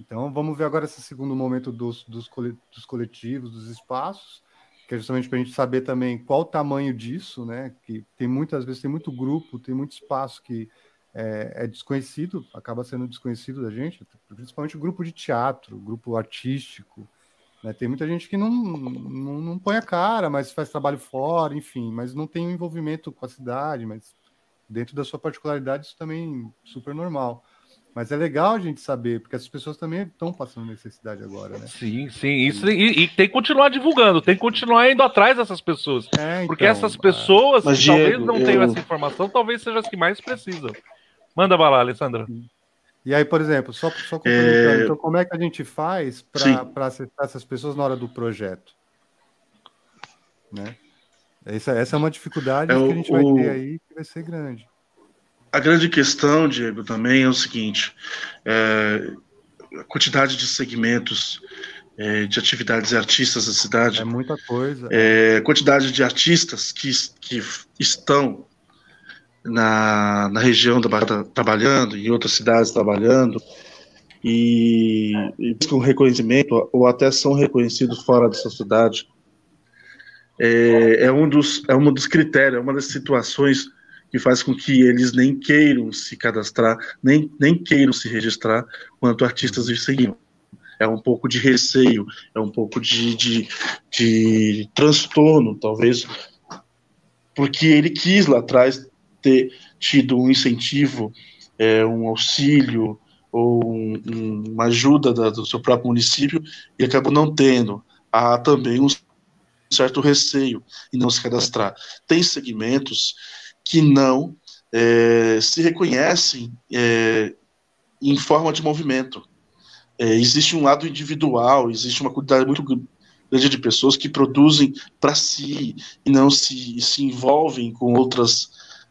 Então, vamos ver agora esse segundo momento dos, dos, coletivos, dos espaços, que é justamente para a gente saber também qual o tamanho disso, né? Que tem muitas vezes tem muito grupo, tem muito espaço que é, é, desconhecido, acaba sendo desconhecido da gente, principalmente o grupo de teatro, grupo artístico. Né? Tem muita gente que não, não, não põe a cara, mas faz trabalho fora, enfim, mas não tem envolvimento com a cidade, mas dentro da sua particularidade isso também é super normal. Mas é legal a gente saber, porque as pessoas também estão passando necessidade agora, né? Sim, sim. Isso, e, e, tem que continuar divulgando, tem que continuar indo atrás dessas pessoas. É, então, porque essas pessoas que Diego, talvez não eu... tenham essa informação, talvez sejam as que mais precisam. Manda bala, Alessandra. E aí, por exemplo, só, só é... então como é que a gente faz para acessar essas pessoas na hora do projeto? Né? Essa, essa é uma dificuldade é que a gente vai ter aí que vai ser grande. A grande questão, Diego, também é o seguinte: é, a quantidade de segmentos é, de atividades e artistas da cidade. É muita coisa. É, quantidade de artistas que, que estão na, na região da Barra trabalhando, em outras cidades trabalhando, e, e buscam reconhecimento, ou até são reconhecidos fora dessa cidade. É, é, um dos, é um dos critérios, é uma das situações que faz com que eles nem queiram se cadastrar, nem, nem queiram se registrar quanto artistas de seguiam. É um pouco de receio, é um pouco de, de, de transtorno, talvez, porque ele quis lá atrás ter tido um incentivo, é, um auxílio ou um, um, uma ajuda da, do seu próprio município e acabou não tendo. Há também um certo receio em não se cadastrar. Tem segmentos que não é, se reconhecem é, em forma de movimento. É, existe um lado individual, existe uma quantidade muito grande de pessoas que produzem para si e não se, se envolvem com outras,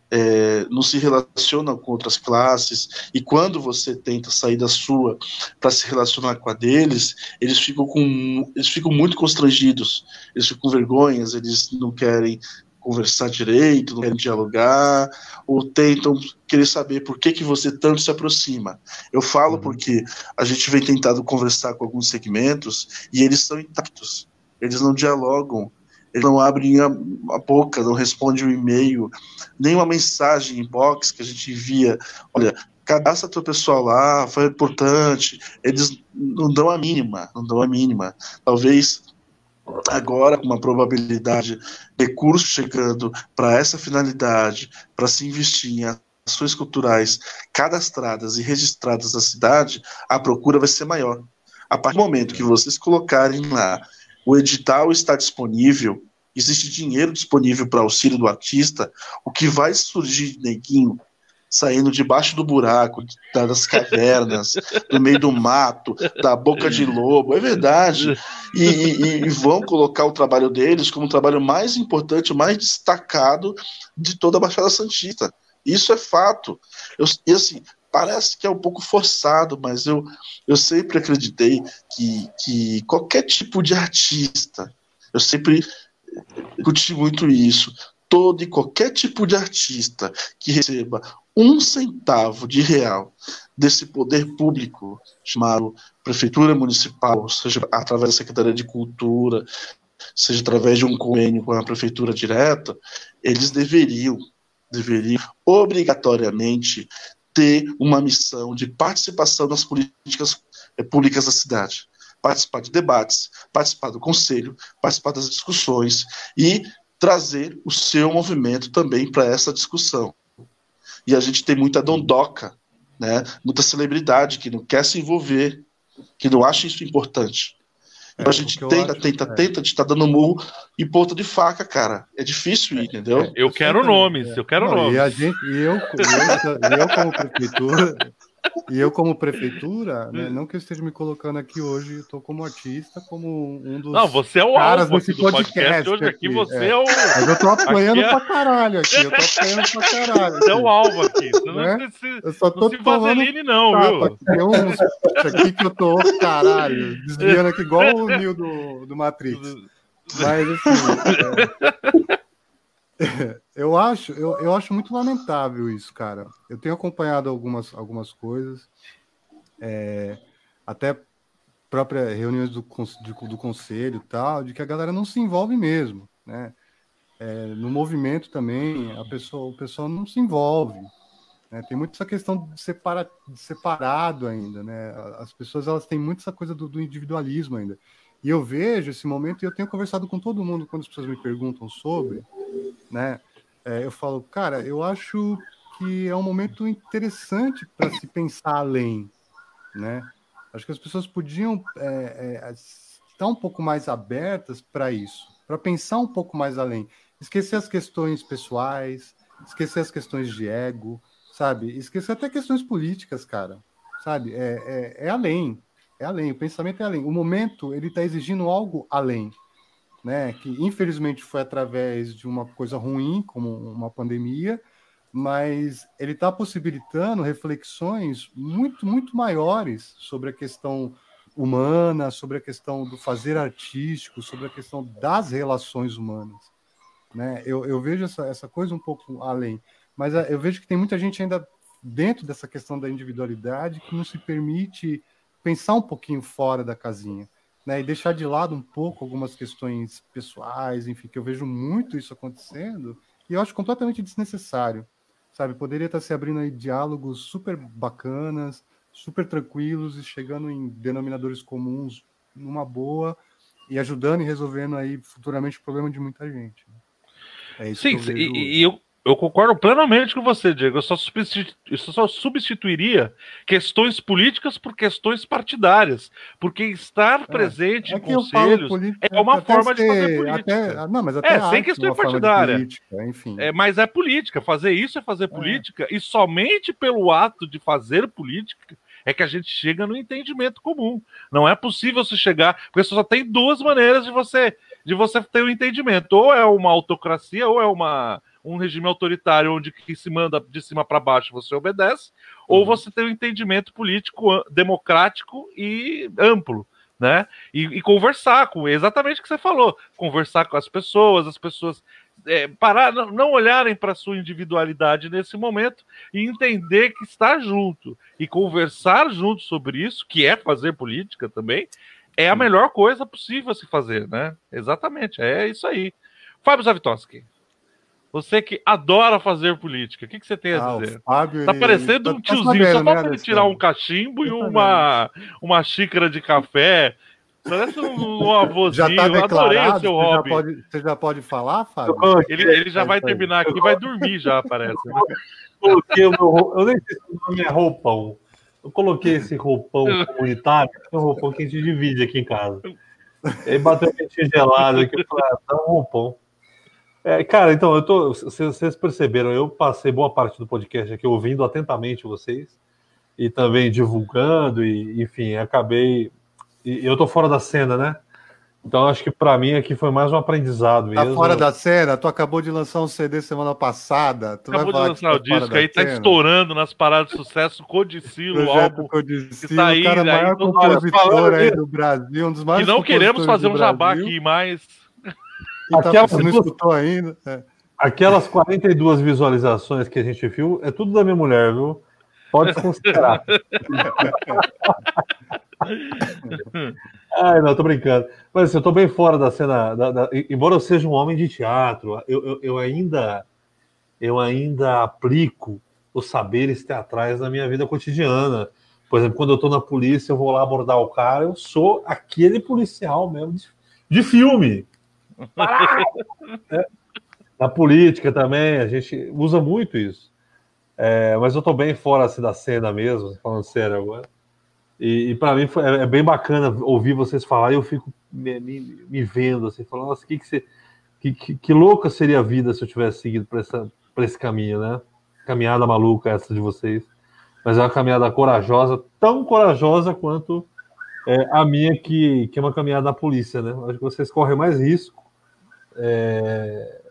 é, não se relacionam com outras classes, e quando você tenta sair da sua para se relacionar com a deles, eles ficam, com, eles ficam muito constrangidos, eles ficam com vergonhas, eles não querem conversar direito, não querem dialogar, ou tentam querer saber por que, que você tanto se aproxima. Eu falo uhum. porque a gente vem tentado conversar com alguns segmentos e eles são intactos, eles não dialogam, eles não abrem a, a boca, não respondem o um e-mail, nem uma mensagem inbox que a gente envia, olha, cadastra teu pessoal lá, foi importante, eles não dão a mínima, não dão a mínima. Talvez agora com uma probabilidade de recursos chegando para essa finalidade, para se investir em ações culturais cadastradas e registradas na cidade, a procura vai ser maior. A partir do momento que vocês colocarem lá, o edital está disponível, existe dinheiro disponível para auxílio do artista, o que vai surgir neguinho saindo debaixo do buraco, das cavernas, no meio do mato, da boca de lobo, é verdade. E, e, e, vão colocar o trabalho deles como o trabalho mais importante, mais destacado de toda a Baixada Santista. Isso é fato. Eu, e assim, parece que é um pouco forçado, mas eu, eu sempre acreditei que, que qualquer tipo de artista, eu sempre discuti muito isso, todo e qualquer tipo de artista que receba um centavo de real desse poder público chamado prefeitura municipal, seja através da Secretaria de Cultura, seja através de um convênio com a prefeitura direta, eles deveriam, deveriam obrigatoriamente ter uma missão de participação nas políticas eh, públicas da cidade. Participar de debates, participar do conselho, participar das discussões e trazer o seu movimento também para essa discussão. E a gente tem muita dondoca, né? muita celebridade que não quer se envolver, que não acha isso importante. É, a gente tenta, acho, tenta, é. tenta, a gente tá dando murro e ponta de faca, cara. É difícil ir, entendeu? É, eu quero nomes, eu quero não, nomes. E a gente, e eu, eu, eu como prefeitura, e eu, como prefeitura, né, não que eu esteja me colocando aqui hoje, eu tô como artista, como um dos. Não, você é o caras alvo desse podcast, podcast. Hoje aqui, aqui você é. é. o. Mas eu tô apanhando é... pra caralho aqui. Eu tô apanhando pra caralho. Você é o alvo aqui. Não, né? se, eu só tô não se vaseline, não, viu? Tem uns aqui que eu tô, caralho, desviando aqui igual o Nil do, do Matrix. Mas assim. É... eu acho, eu, eu acho muito lamentável isso, cara. Eu tenho acompanhado algumas, algumas coisas, é, até próprias reuniões do, do, do conselho tal, de que a galera não se envolve mesmo, né? É, no movimento também, a pessoa, o pessoal não se envolve. Né? Tem muito essa questão de, separa, de separado ainda, né? As pessoas elas têm muito essa coisa do, do individualismo ainda. E eu vejo esse momento e eu tenho conversado com todo mundo quando as pessoas me perguntam sobre né? É, eu falo, cara, eu acho que é um momento interessante para se pensar além, né? Acho que as pessoas podiam é, é, estar um pouco mais abertas para isso, para pensar um pouco mais além, esquecer as questões pessoais, esquecer as questões de ego, sabe? Esquecer até questões políticas, cara, sabe? É, é, é além, é além. O pensamento é além. O momento ele está exigindo algo além né, que infelizmente foi através de uma coisa ruim, como uma pandemia, mas ele está possibilitando reflexões muito, muito maiores sobre a questão humana, sobre a questão do fazer artístico, sobre a questão das relações humanas. Né? Eu, eu vejo essa, essa coisa um pouco além, mas eh, eu vejo que tem muita gente ainda dentro dessa questão da individualidade que não se permite pensar um pouquinho fora da casinha né, e deixar de lado um pouco algumas questões pessoais, enfim, que eu vejo muito isso acontecendo, e eu acho completamente desnecessário, sabe? Poderia estar se abrindo aí diálogos super bacanas, super tranquilos e chegando em denominadores comuns numa boa e ajudando e resolvendo aí futuramente o problema de muita gente. Né? É Sim, e, e eu, eu concordo plenamente com você, Diego. Eu só, eu só, substituiria questões políticas por questões partidárias. Porque estar é, presente é em conselhos é uma forma ser, de fazer política. Até, não, mas até é, sem questão partidária. Política, enfim. É, mas é política. Fazer isso é fazer é. política. E somente pelo ato de fazer política é que a gente chega no entendimento comum. Não é possível você chegar. Porque só tem duas maneiras de você, de você ter o um entendimento. Ou é uma autocracia, ou é uma um regime autoritário onde que se manda de cima para baixo você obedece, uhum. ou você tem um entendimento político democrático e amplo. Né? E, e, conversar com exatamente o que você falou, conversar com as pessoas, as pessoas é, parar, não, não olharem para sua individualidade nesse momento e entender que está junto e conversar junto sobre isso, que é fazer política também, é a melhor coisa possível a se fazer, né? Exatamente, é isso aí. Fábio Zavitoski. Você que adora fazer política, o que, que você tem a ah, dizer? Fábio, tá parecendo ele... um tá tiozinho, sabendo, só falta né, ele tirar um cachimbo e uma, uma xícara de café. Parece um, um avôzinho. Já tá adorei o seu hobby. Já pode, você já pode falar, Fábio? Ele, ele já vai terminar aqui e vai dormir já, parece. Porque o meu, eu nem sei se o nome é roupão. eu coloquei esse roupão comunitário, que é um roupão que a gente divide aqui em casa. E aí bateu um quentinho gelado aqui, eu falei, ah, tá um roupão. É, cara, então, eu tô. Vocês, perceberam, eu passei boa parte do podcast aqui ouvindo atentamente vocês e também divulgando, e enfim, acabei. E eu tô fora da cena, né? Então acho que para mim aqui foi mais um aprendizado Tá mesmo. fora da cena? Tu acabou de lançar um CD semana passada. Tu Acabou de vai falar lançar o que tá fora disco aí, tá cena? estourando nas paradas de sucesso, Codicilo, o álbum. Codicilo, que tá aí, o cara aí maior todo- compositor aí do Brasil, um dos Que maiores não queremos fazer um jabá aqui, mas. E tá, Aquelas você não escutou ainda? É. Aquelas 42 visualizações que a gente viu, é tudo da minha mulher, viu? Pode considerar. Ai, não, tô brincando. Mas assim, eu tô bem fora da cena. da- da- embora eu seja um homem de teatro, eu, eu, eu ainda eu ainda aplico os saberes teatrais na minha vida cotidiana. Por exemplo, quando eu tô na polícia, eu vou lá abordar o cara, eu sou aquele policial mesmo de, de filme. É. Na política também, a gente usa muito isso. É, mas eu tô bem fora assim, da cena mesmo, falando sério agora. E, e para mim foi, é, é bem bacana ouvir vocês falar e eu fico me, me, me vendo assim, falando, nossa, que, que, você, que, que, que louca seria a vida se eu tivesse seguido por esse caminho, né? Caminhada maluca essa de vocês. Mas é uma caminhada corajosa, tão corajosa quanto é, a minha, que, que é uma caminhada na polícia, né? Acho que vocês correm mais risco, é,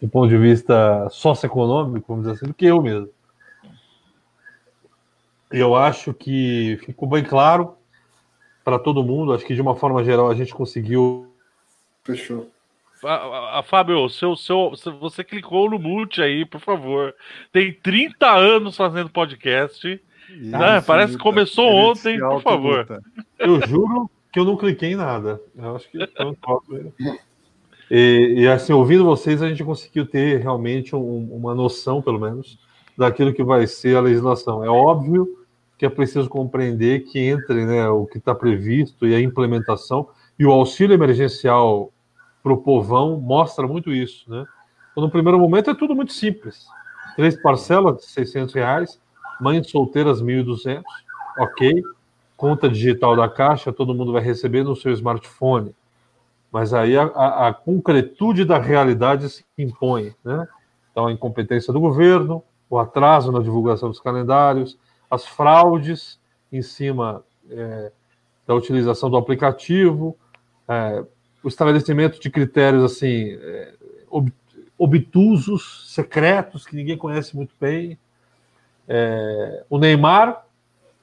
do ponto de vista socioeconômico, vamos dizer assim, do que eu mesmo. Eu acho que ficou bem claro para todo mundo. Acho que de uma forma geral a gente conseguiu. Fechou. A, a- a- Fábio, seu, seu, se você clicou no mute aí, por favor. Tem 30 anos fazendo podcast. Ah, parece que começou ontem, por favor. autoluta. Eu juro que eu não cliquei em nada. Eu acho que foi um troço mesmo. E, e assim, ouvindo vocês, a gente conseguiu ter realmente um- uma noção, pelo menos, daquilo que vai ser a legislação. É óbvio que é preciso compreender que entre né, o que está previsto e a implementação, e o auxílio emergencial para o povão mostra muito isso. Né? Então, no primeiro momento é tudo muito simples. Três parcelas de 600 reais, mães solteiras 1.200, ok. Conta digital da Caixa, todo mundo vai receber no seu smartphone. Mas aí a, a, a concretude da realidade se impõe. Né? Então, a incompetência do governo, o atraso na divulgação dos calendários, as fraudes em cima é, da utilização do aplicativo, é, o estabelecimento de critérios assim é, ob- obtusos, secretos, que ninguém conhece muito bem. É, o Neymar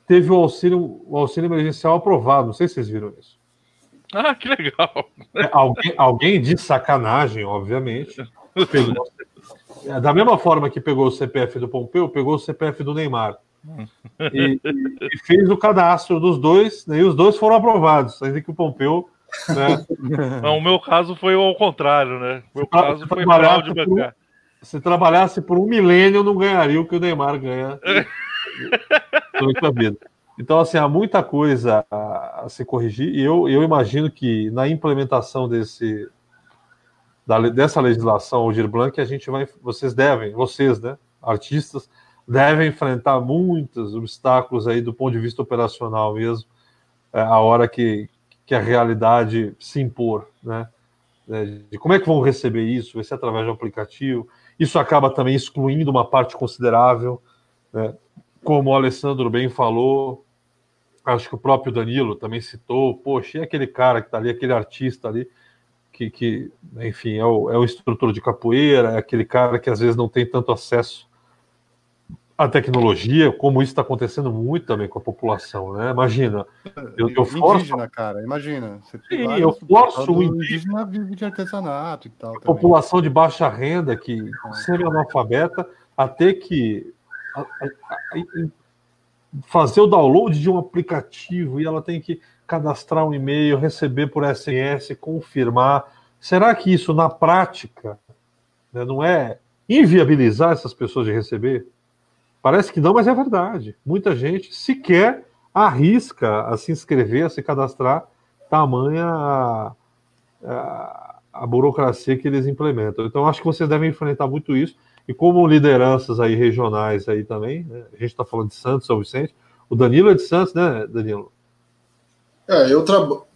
teve o auxílio, o auxílio emergencial aprovado, não sei se vocês viram isso. Ah, que legal. É, alguém, alguém de sacanagem, obviamente, pegou, da mesma forma que pegou o CPF do Pompeu, pegou o CPF do Neymar. E, e- fez o cadastro dos dois, né, e os dois foram aprovados, ainda que o Pompeu. Né, Não, o meu caso foi ao contrário, né? O meu caso foi fraude bancária. se trabalhasse por um milênio, não ganharia o que o Neymar ganha durante a vida. Então, assim, há muita coisa a, se corrigir, e eu, eu imagino que na implementação desse, da dessa legislação Aldir Blanc, a gente vai, vocês devem, vocês, né, artistas, devem enfrentar muitos obstáculos aí do ponto de vista operacional mesmo, é, a hora que, que a realidade se impor, né? né, de como é que vão receber isso, vai ser através do aplicativo. Isso acaba também excluindo uma parte considerável, né? Como o Alessandro bem falou, acho que o próprio Danilo também citou, poxa, e aquele cara que está ali, aquele artista ali, que, que enfim, é o, é o instrutor de capoeira, é aquele cara que às vezes não tem tanto acesso à tecnologia, como isso está acontecendo muito também com a população, né? Imagina, eu, eu forço Indígena, cara, imagina. Sim, eu forço o indígena vive de artesanato e tal. população de baixa renda, que semi-analfabeta, a ter que fazer o download de um aplicativo e ela tem que cadastrar um e-mail, receber por SMS, confirmar. Será que isso, na prática, né, não é inviabilizar essas pessoas de receber? Parece que não, mas é verdade. Muita gente sequer arrisca a se inscrever, a se cadastrar, tamanha a, a, a burocracia que eles implementam. Então, acho que vocês devem enfrentar muito isso. E como lideranças aí regionais aí também, né, a gente está falando de Santos, São Vicente, O Danilo é de Santos, né, Danilo? É, eu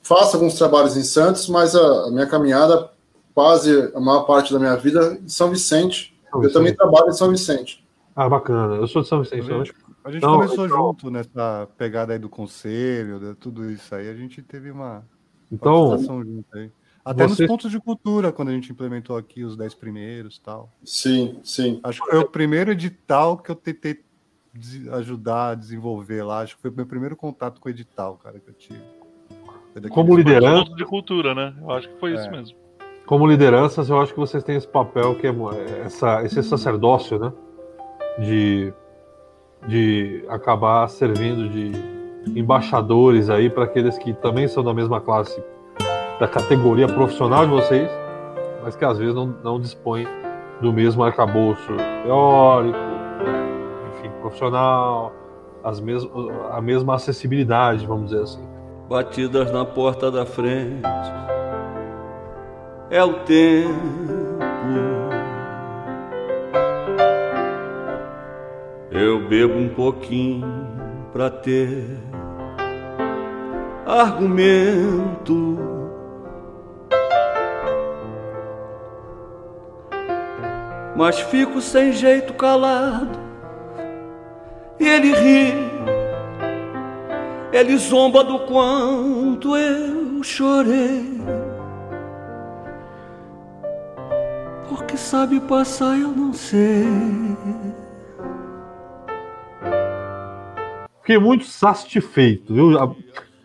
faço alguns trabalhos em Santos, mas a, a, minha caminhada, quase a maior parte da minha vida, em São Vicente. São Vicente. Eu também trabalho em São Vicente. Ah, bacana. Eu sou de São Vicente. A gente, a gente então, começou então, junto nessa pegada aí do conselho, de tudo isso aí. A gente teve uma então, junto aí. Até você... nos pontos de cultura, quando a gente implementou aqui os 10 primeiros tal. Sim, sim. Acho que foi o primeiro edital que eu tentei ajudar a desenvolver lá. Acho que foi o meu primeiro contato com o edital, cara, que eu tive. Como liderança. de cultura, né? Eu acho que foi é. isso mesmo. Como lideranças, eu acho que vocês têm esse papel que é essa, esse sacerdócio, né? De, de acabar servindo de embaixadores aí para aqueles que também são da mesma classe, da categoria profissional de vocês, mas que às vezes não, não dispõem do mesmo arcabouço teórico, enfim, profissional, as mes a mesma acessibilidade, vamos dizer assim batidas na porta da frente. É o tempo. Eu bebo um pouquinho pra ter argumento. Mas fico sem jeito calado e ele ri ele zomba do quanto eu chorei. Porque sabe passar, eu não sei. Fiquei muito satisfeito, viu?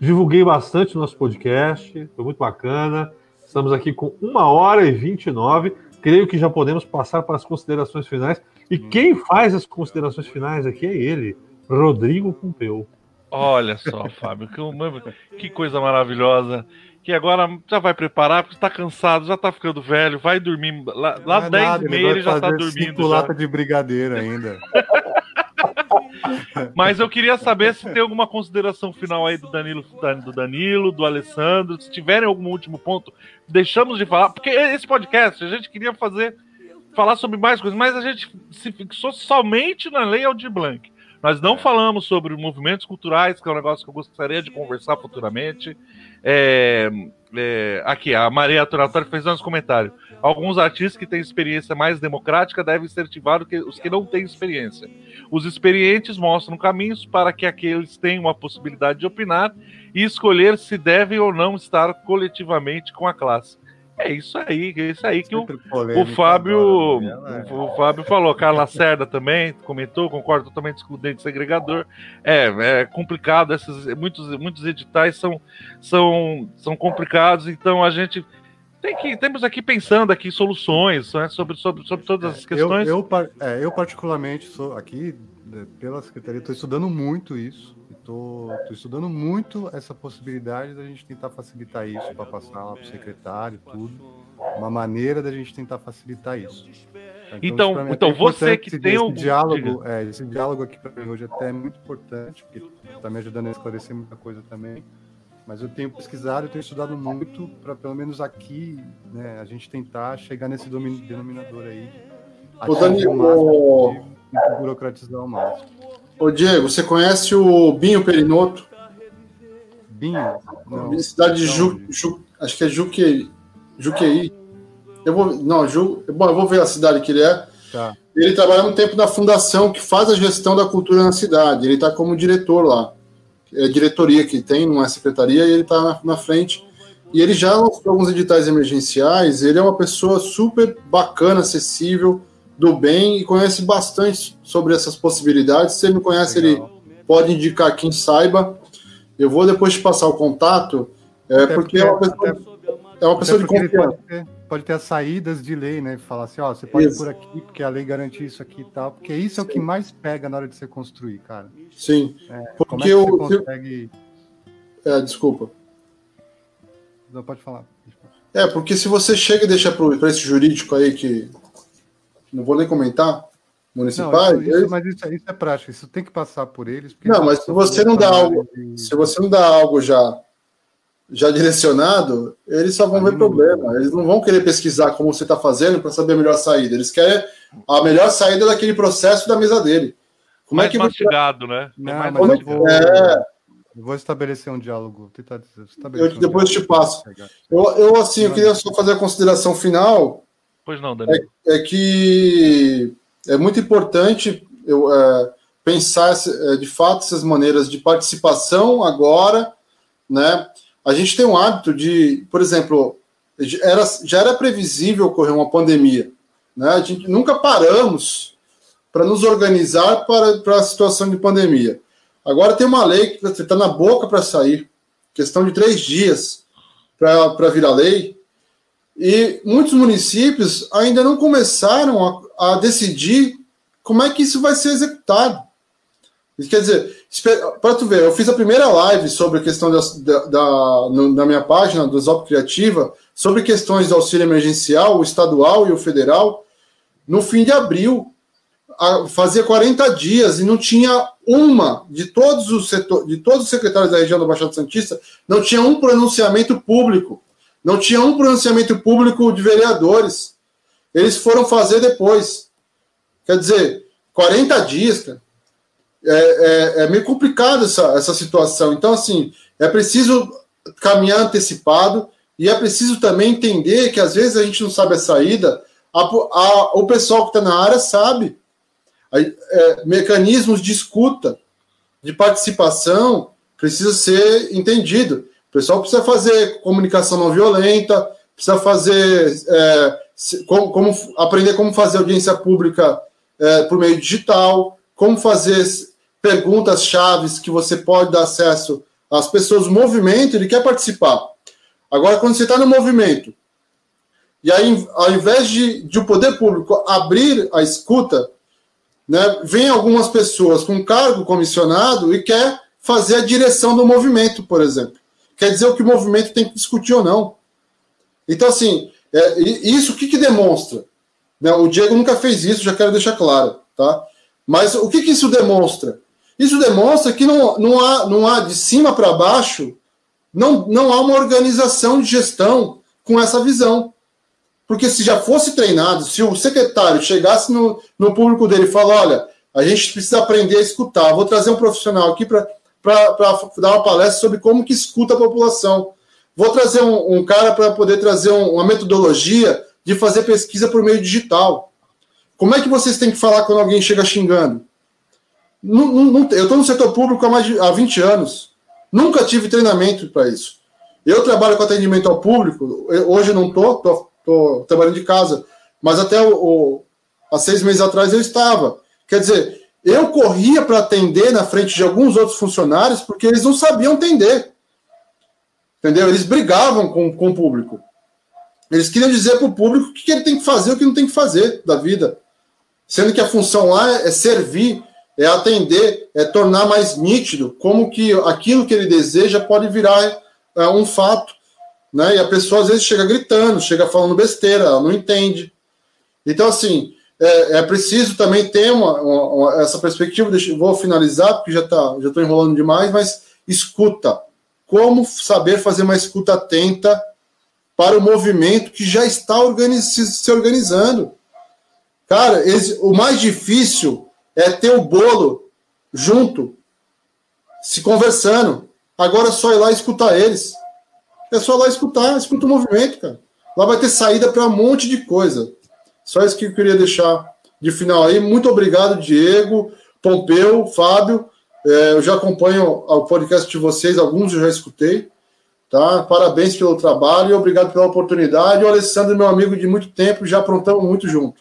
Divulguei bastante o nosso podcast, foi muito bacana. Estamos aqui com uma hora e 29. Creio que já podemos passar para as considerações finais. E quem faz as considerações finais aqui é ele, Rodrigo Pompeu. Olha só, Fábio, que, que coisa maravilhosa. Que agora já vai preparar, porque está cansado, já está ficando velho, vai dormir. Lá, lá 10 é e meia ele, já está dormindo. Cinco lata de brigadeiro ainda. Mas eu queria saber se tem alguma consideração final aí do Danilo, do Danilo, do Alessandro, se tiverem algum último ponto, deixamos de falar, porque esse podcast a gente queria fazer falar sobre mais coisas, mas a gente se fixou somente na Lei Aldir Blanc. Nós não falamos sobre movimentos culturais, que é um negócio que eu gostaria de conversar futuramente. É, é, aqui, a Maria Turatório fez uns comentários. Alguns artistas que têm experiência mais democrática devem ser ativados que os que não têm experiência. Os experientes mostram caminhos para que aqueles tenham a possibilidade de opinar e escolher se devem ou não estar coletivamente com a classe. É isso aí, é isso aí que o, o Fábio né? o, o, Fábio falou. Carla Cerda também comentou, concordo totalmente excludente segregador. É, é complicado, esses, muitos, muitos editais são, são, são complicados, então a gente tem que temos aqui pensando aqui soluções né, sobre, sobre, sobre todas as questões. Eu, eu, é, eu particularmente sou aqui né, pela secretaria, estou estudando muito isso. Estou estudando muito essa possibilidade da gente tentar facilitar isso para passar lá para o secretário, tudo. Uma maneira da gente tentar facilitar isso. Então, então, então você que tem esse diálogo, é, esse diálogo aqui para mim hoje até é muito importante, porque está me ajudando a esclarecer muita coisa também. Mas eu tenho pesquisado, eu tenho estudado muito para pelo menos aqui, né, a gente tentar chegar nesse denominador aí. O Danilo, e burocratizar o máximo. Ô Diego, você conhece o Binho Perinoto? Binho? Não. Cidade de Ju, Ju, acho que é Juqueí. Juqueí. Eu vou, não, Ju, bom, eu vou ver a cidade que ele é. Tá. Ele trabalha um tempo na fundação que faz a gestão da cultura na cidade. Ele está como diretor lá. É diretoria que tem, não é secretaria, e ele está na, na, frente. E ele já lançou alguns editais emergenciais. Ele é uma pessoa super bacana, acessível do bem e conhece bastante sobre essas possibilidades. Se ele não conhece, Legal. ele pode indicar quem saiba. Eu vou depois te passar o contato, é, porque, porque, é uma pessoa, é uma pessoa de confiança. Pode ter, as saídas de lei, né? Falar assim, ó, você pode isso. ir por aqui, porque a lei garante isso aqui e tal. Porque isso Sim. é o que mais pega na hora de você construir, cara. Sim. É, porque é você consegue. É, desculpa. Não, pode falar. É, porque se você chega e deixa para esse jurídico aí que não vou nem comentar, municipais. Não, isso, mas isso, isso, é prático, isso tem que passar por eles. Não, mas se você não dá algo, de... se você não dá algo já já direcionado, eles só vão ver problema. Eles não vão querer pesquisar como você está fazendo para saber a melhor saída. Eles querem a melhor saída daquele processo da mesa dele. Como mais é que você mastigado, né? Não, mais mas eu vou, É. eu vou estabelecer um diálogo. Tentar estabelecer Eu- um depois diálogo. te passo. Eu, eu assim, eu queria só fazer a consideração final, Pois não, Daniel. é que é muito importante eu, é, pensar é, de fato essas maneiras de participação agora, né? A gente tem um hábito de, por exemplo, era, já era previsível ocorrer uma pandemia, né? A gente nunca paramos para nos organizar para, para a situação de pandemia. Agora tem uma lei que está na boca para sair, questão de três dias para virar lei, e muitos municípios ainda não começaram a, a decidir como é que isso vai ser executado. Quer dizer, para tu ver, eu fiz a primeira live sobre a questão da, da, da na minha página do Zop Criativa, sobre questões do auxílio emergencial, o estadual e o federal, no fim de abril. A, fazia 40 dias e não tinha uma de todos os setor, de todos os secretários da região da Baixada Santista, não tinha um pronunciamento público, não tinha um pronunciamento público de vereadores. Eles foram fazer depois. Quer dizer, 40 dias, cara. É, é, é meio complicado essa, essa situação. Então, assim, é preciso caminhar antecipado e é preciso também entender que às vezes a gente não sabe a saída, a, a, o pessoal que está na área sabe. É, mecanismos de escuta, de participação, precisa ser entendido. O pessoal precisa fazer comunicação não violenta, precisa fazer é, como, como, aprender como fazer audiência pública é, por meio digital, como fazer perguntas chaves que você pode dar acesso às pessoas. O movimento ele quer participar. Agora, quando você está no movimento e aí, ao invés de, de o poder público abrir a escuta, né, vem algumas pessoas com cargo comissionado e quer fazer a direção do movimento, por exemplo. Quer dizer o que o movimento tem que discutir ou não. Então, assim, é, isso o que, que demonstra? Né, o Diego nunca fez isso, já quero deixar claro. Tá? Mas o que, que isso demonstra? Isso demonstra que não, não, há, não há de cima para baixo, não, não há uma organização de gestão com essa visão. Porque se já fosse treinado, se o secretário chegasse no, no público dele e falar: olha, a gente precisa aprender a escutar, vou trazer um profissional aqui para dar uma palestra sobre como que escuta a população. Vou trazer um, um cara para poder trazer um, uma metodologia de fazer pesquisa por meio digital. Como é que vocês têm que falar quando alguém chega xingando? Não, não, eu estou no setor público há, mais de, há 20 anos. Nunca tive treinamento para isso. Eu trabalho com atendimento ao público. Eu, hoje não estou, estou trabalhando de casa. Mas até o, o, há seis meses atrás eu estava. Quer dizer, eu corria para atender na frente de alguns outros funcionários porque eles não sabiam atender. Entendeu? Eles brigavam com, com o público. Eles queriam dizer para o público o que ele tem que fazer o que não tem que fazer da vida. Sendo que a função lá é servir, é atender, é tornar mais nítido como que aquilo que ele deseja pode virar é, um fato. Né? E a pessoa às vezes chega gritando, chega falando besteira, ela não entende. Então, assim, é, é preciso também ter uma, uma, uma, essa perspectiva. Deixa, vou finalizar, porque já tá, já estou enrolando demais, mas escuta. Como saber fazer uma escuta atenta para o movimento que já está organiz, se organizando? Cara, esse, o mais difícil é ter o bolo junto, se conversando. Agora é só ir lá escutar eles. É só ir lá escutar, escuta o movimento, cara. Lá vai ter saída para um monte de coisa. Só isso que eu queria deixar de final aí. Muito obrigado, Diego, Pompeu, Fábio. É, eu já acompanho o podcast de vocês, alguns eu já escutei. Tá? Parabéns pelo trabalho e obrigado pela oportunidade. O Alessandro, meu amigo de muito tempo, já aprontamos muito junto.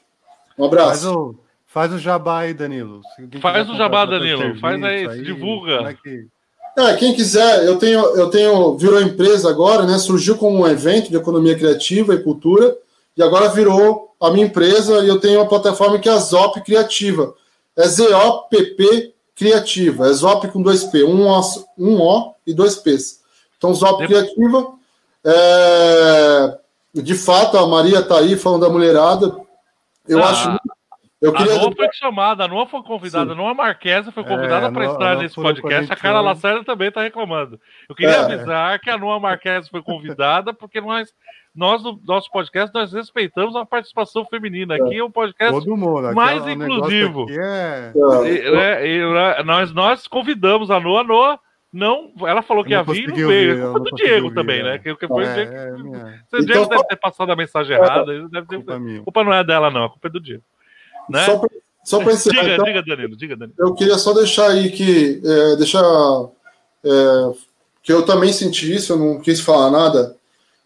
Um abraço. Faz o, jabá aí, Danilo. Faz o jabá, Danilo. Faz aí, aí divulga. É, que... é, quem quiser, eu tenho, eu tenho, virou empresa agora, né? Surgiu como um evento de economia criativa e cultura, e agora virou a minha empresa e eu tenho uma plataforma que é a Zop Criativa. É Z-O-P-P Criativa. É Zop com dois P, um O, um o e dois P's. Então, Zop Criativa. É... De fato, a Maria está aí falando da mulherada. Eu, ah. acho, Eu queria... A Noa foi chamada, a Noa foi convidada, a Noa Marquesa foi convidada É, para estar nesse podcast. A Carla hoje. Lacerda também está reclamando. Eu queria É. avisar que a Noa Marquesa foi convidada porque nós, nós no nosso podcast, nós respeitamos a participação feminina. Aqui é um podcast Todo mundo. mais é inclusivo. é... É, E, é, e, né, nós, nós convidamos a Noa, a Noa não, ela falou que ia vir e não veio. ouvir, É culpa do Diego ouvir, também, é. né? Que, que foi o É, Diego. é, minha O Diego Então, deve ter passado a mensagem errada. Deve ter, culpa culpa não é dela, não. A culpa é do Diego. Né? Só pra, só pra encerrar, Diga, então, diga, Danilo, diga, Danilo. eu queria só deixar aí que. É, deixar. é, que eu também senti isso, eu não quis falar nada,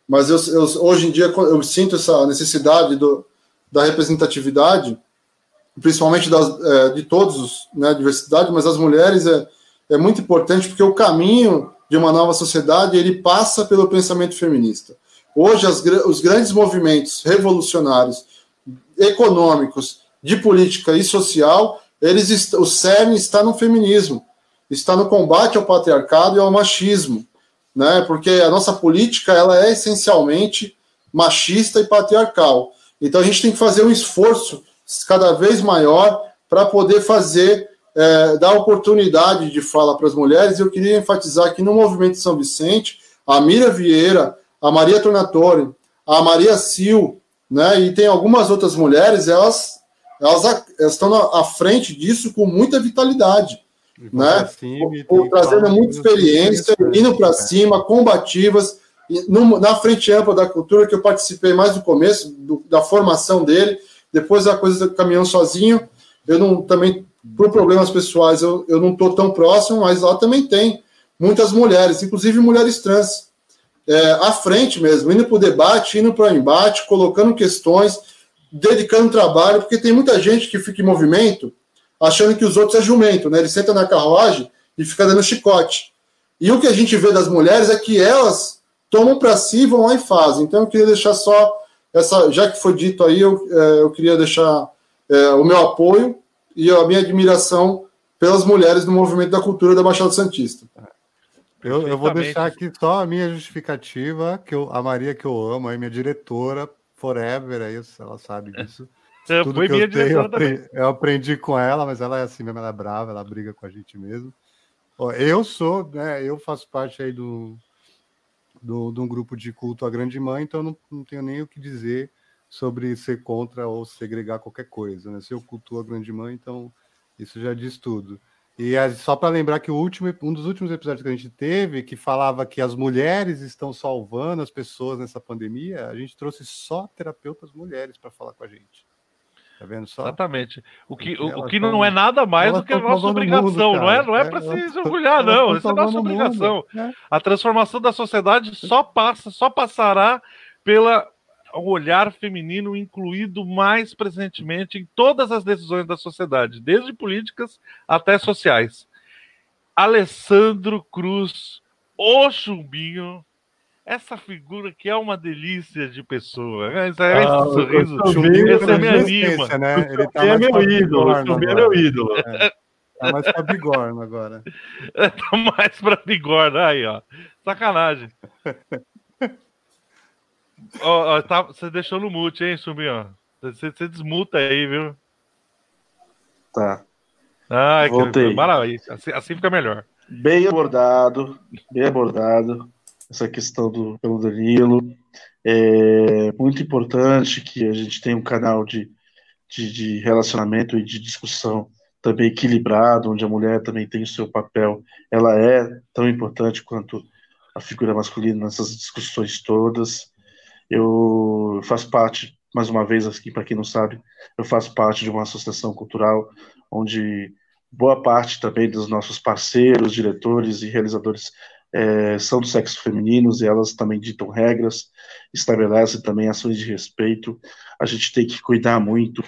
mas eu, eu- hoje em dia eu sinto essa necessidade do, da representatividade, principalmente das, é, de todos, os, né, a diversidade, mas as mulheres é, é muito importante porque o caminho de uma nova sociedade ele passa pelo pensamento feminista. Hoje, as os grandes movimentos revolucionários, econômicos, de política e social, eles o cerne está no feminismo, está no combate ao patriarcado e ao machismo, né? Porque a nossa política ela é essencialmente machista e patriarcal. Então a gente tem que fazer um esforço cada vez maior para poder fazer é, dar oportunidade de fala para as mulheres. Eu queria enfatizar que no movimento São Vicente, a Mira Vieira, a Maria Tornatore, a Maria Sil, né? E tem algumas outras mulheres, elas elas, elas estão à frente disso com muita vitalidade, né? cima trazendo muita experiência, indo para né? cima, combativas. No- na frente ampla da cultura, que eu participei mais do começo, do- da formação dele, depois a coisa do caminhão sozinho, eu não também, por problemas pessoais, eu, eu não estou tão próximo, mas lá também tem muitas mulheres, inclusive mulheres trans, é, à frente mesmo, indo para o debate, indo para o embate, colocando questões, dedicando trabalho, porque tem muita gente que fica em movimento achando que os outros é jumento, né? Ele senta na carruagem e fica dando chicote. E o que a gente vê das mulheres é que elas tomam para si, vão lá e fazem. Então eu queria deixar só essa, já que foi dito aí, eu, é, eu queria deixar é, o meu apoio e a minha admiração pelas mulheres no movimento da cultura da Baixada Santista. Eu, eu vou deixar aqui só a minha justificativa, que eu, a Maria que eu amo, aí minha diretora, forever, aí ela sabe disso. É, Tudo foi que minha eu, tenho, eu, aprendi, eu aprendi com ela, mas ela é assim mesmo, ela é brava, ela briga com a gente mesmo. Eu sou, né, eu faço parte aí do, do, de um grupo de culto à grande mãe, então eu não, não tenho nem o que dizer sobre ser contra ou segregar qualquer coisa, né? Se eu cultuo a grande mãe, então isso já diz tudo. E só para lembrar que o último, um dos últimos episódios que a gente teve, que falava que as mulheres estão salvando as pessoas nessa pandemia, a gente trouxe só terapeutas mulheres para falar com a gente. Tá vendo só? Exatamente. O que, o, o que tão- não é nada mais do que a nossa obrigação, mundo, não é? Não é É, para se orgulhar, não. Isso é nossa salvando o mundo, obrigação. né? A transformação da sociedade só passa, só passará pela o olhar feminino incluído mais presentemente em todas as decisões da sociedade, desde políticas até sociais. Alessandro Cruz, o chumbinho, essa figura que é uma delícia de pessoa. né? Esse, esse Ah, sorriso, o Chumbinho esse pela me resistência, anima. Né? Ele tá é mais meu ídolo, o Chumbinho é agora. meu ídolo. Tá mais pra bigorna agora. Tá mais pra bigorna aí, ó. Sacanagem. Ó, ó, tá- você deixou no mute, hein, Chumbinho? Você, você desmuta aí, viu? Tá. Que Voltei. maravilha. Assim, assim fica melhor. Bem abordado, bem abordado essa questão do pelo Danilo. É muito importante que a gente tenha um canal de, de, de relacionamento e de discussão também equilibrado, onde a mulher também tem o seu papel. Ela é tão importante quanto a figura masculina nessas discussões todas. Eu faço parte, mais uma vez, aqui para quem não sabe, eu faço parte de uma associação cultural onde boa parte também dos nossos parceiros, diretores e realizadores é, são do sexo femininos e elas também ditam regras, estabelecem também ações de respeito. A gente tem que cuidar muito,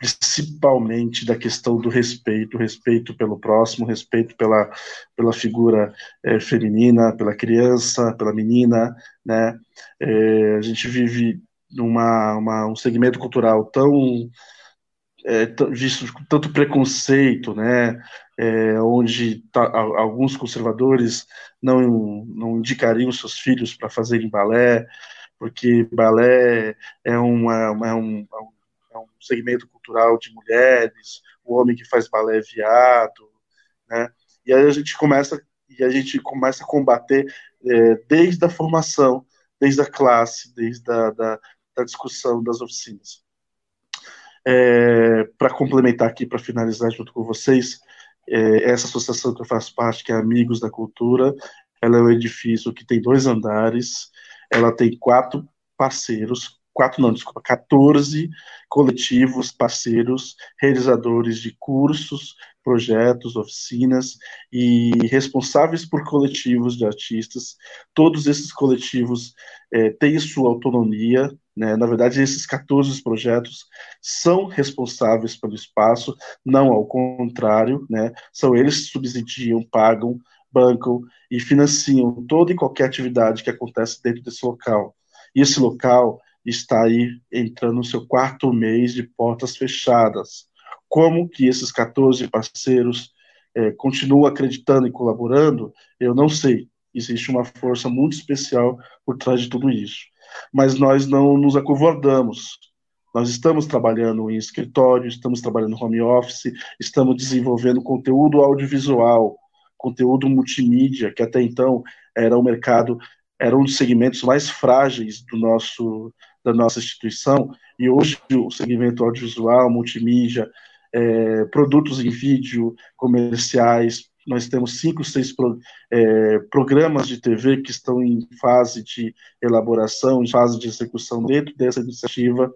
principalmente da questão do respeito, respeito pelo próximo, respeito pela, pela figura é, feminina, pela criança, pela menina, né? É, a gente vive numa uma, um segmento cultural tão é, visto com tanto preconceito, né? É, onde tá- alguns conservadores não, não indicariam seus filhos para fazerem balé, porque balé é, uma, uma- é um, é um segmento cultural de mulheres, o homem que faz balé viado, né? E aí a gente começa e a gente começa a combater é, desde a formação, desde a classe, desde a da, da discussão das oficinas. É, para complementar aqui, para finalizar junto com vocês, é, essa associação que eu faço parte, que é Amigos da Cultura, ela é um edifício que tem dois andares, ela tem quatro parceiros, quatro não, desculpa, 14 coletivos parceiros, realizadores de cursos, projetos, oficinas e responsáveis por coletivos de artistas. Todos esses coletivos é, têm sua autonomia, né? na verdade, esses 14 projetos são responsáveis pelo espaço, não ao contrário, né? são eles que subsidiam, pagam, bancam e financiam toda e qualquer atividade que acontece dentro desse local. E esse local está aí entrando no seu quarto mês de portas fechadas. Como que esses 14 parceiros é, continuam acreditando e colaborando, eu não sei. Existe uma força muito especial por trás de tudo isso. Mas nós não nos acovardamos. Nós estamos trabalhando em escritório, estamos trabalhando home office, estamos desenvolvendo conteúdo audiovisual, conteúdo multimídia, que até então era um mercado, era um dos segmentos mais frágeis do nosso da nossa instituição, e hoje o segmento audiovisual, multimídia, é, produtos em vídeo, comerciais, nós temos cinco, seis pro, é, programas de TV que estão em fase de elaboração, em fase de execução dentro dessa iniciativa,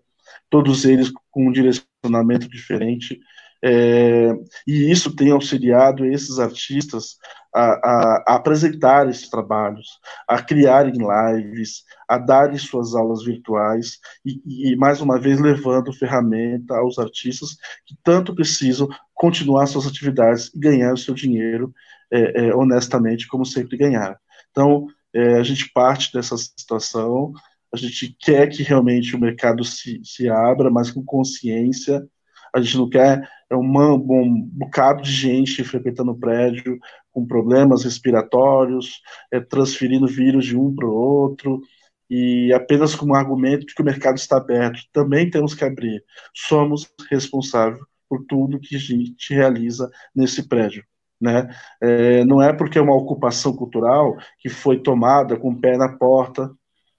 todos eles com um direcionamento diferente, é, e isso tem auxiliado esses artistas a, a, a, apresentar esses trabalhos, a criarem lives, a darem suas aulas virtuais e, e, mais uma vez, levando ferramenta aos artistas que tanto precisam continuar suas atividades e ganhar o seu dinheiro é, é, honestamente, como sempre ganhar. Então, é, a gente parte dessa situação, a gente quer que realmente o mercado se, se abra, mas com consciência, a gente não quer é um, um bocado de gente frequentando o prédio com problemas respiratórios, é, transferindo vírus de um para o outro, e apenas com o argumento de que o mercado está aberto. Também temos que abrir. Somos responsáveis por tudo que a gente realiza nesse prédio. Né? É, não é porque é uma ocupação cultural que foi tomada com o pé na porta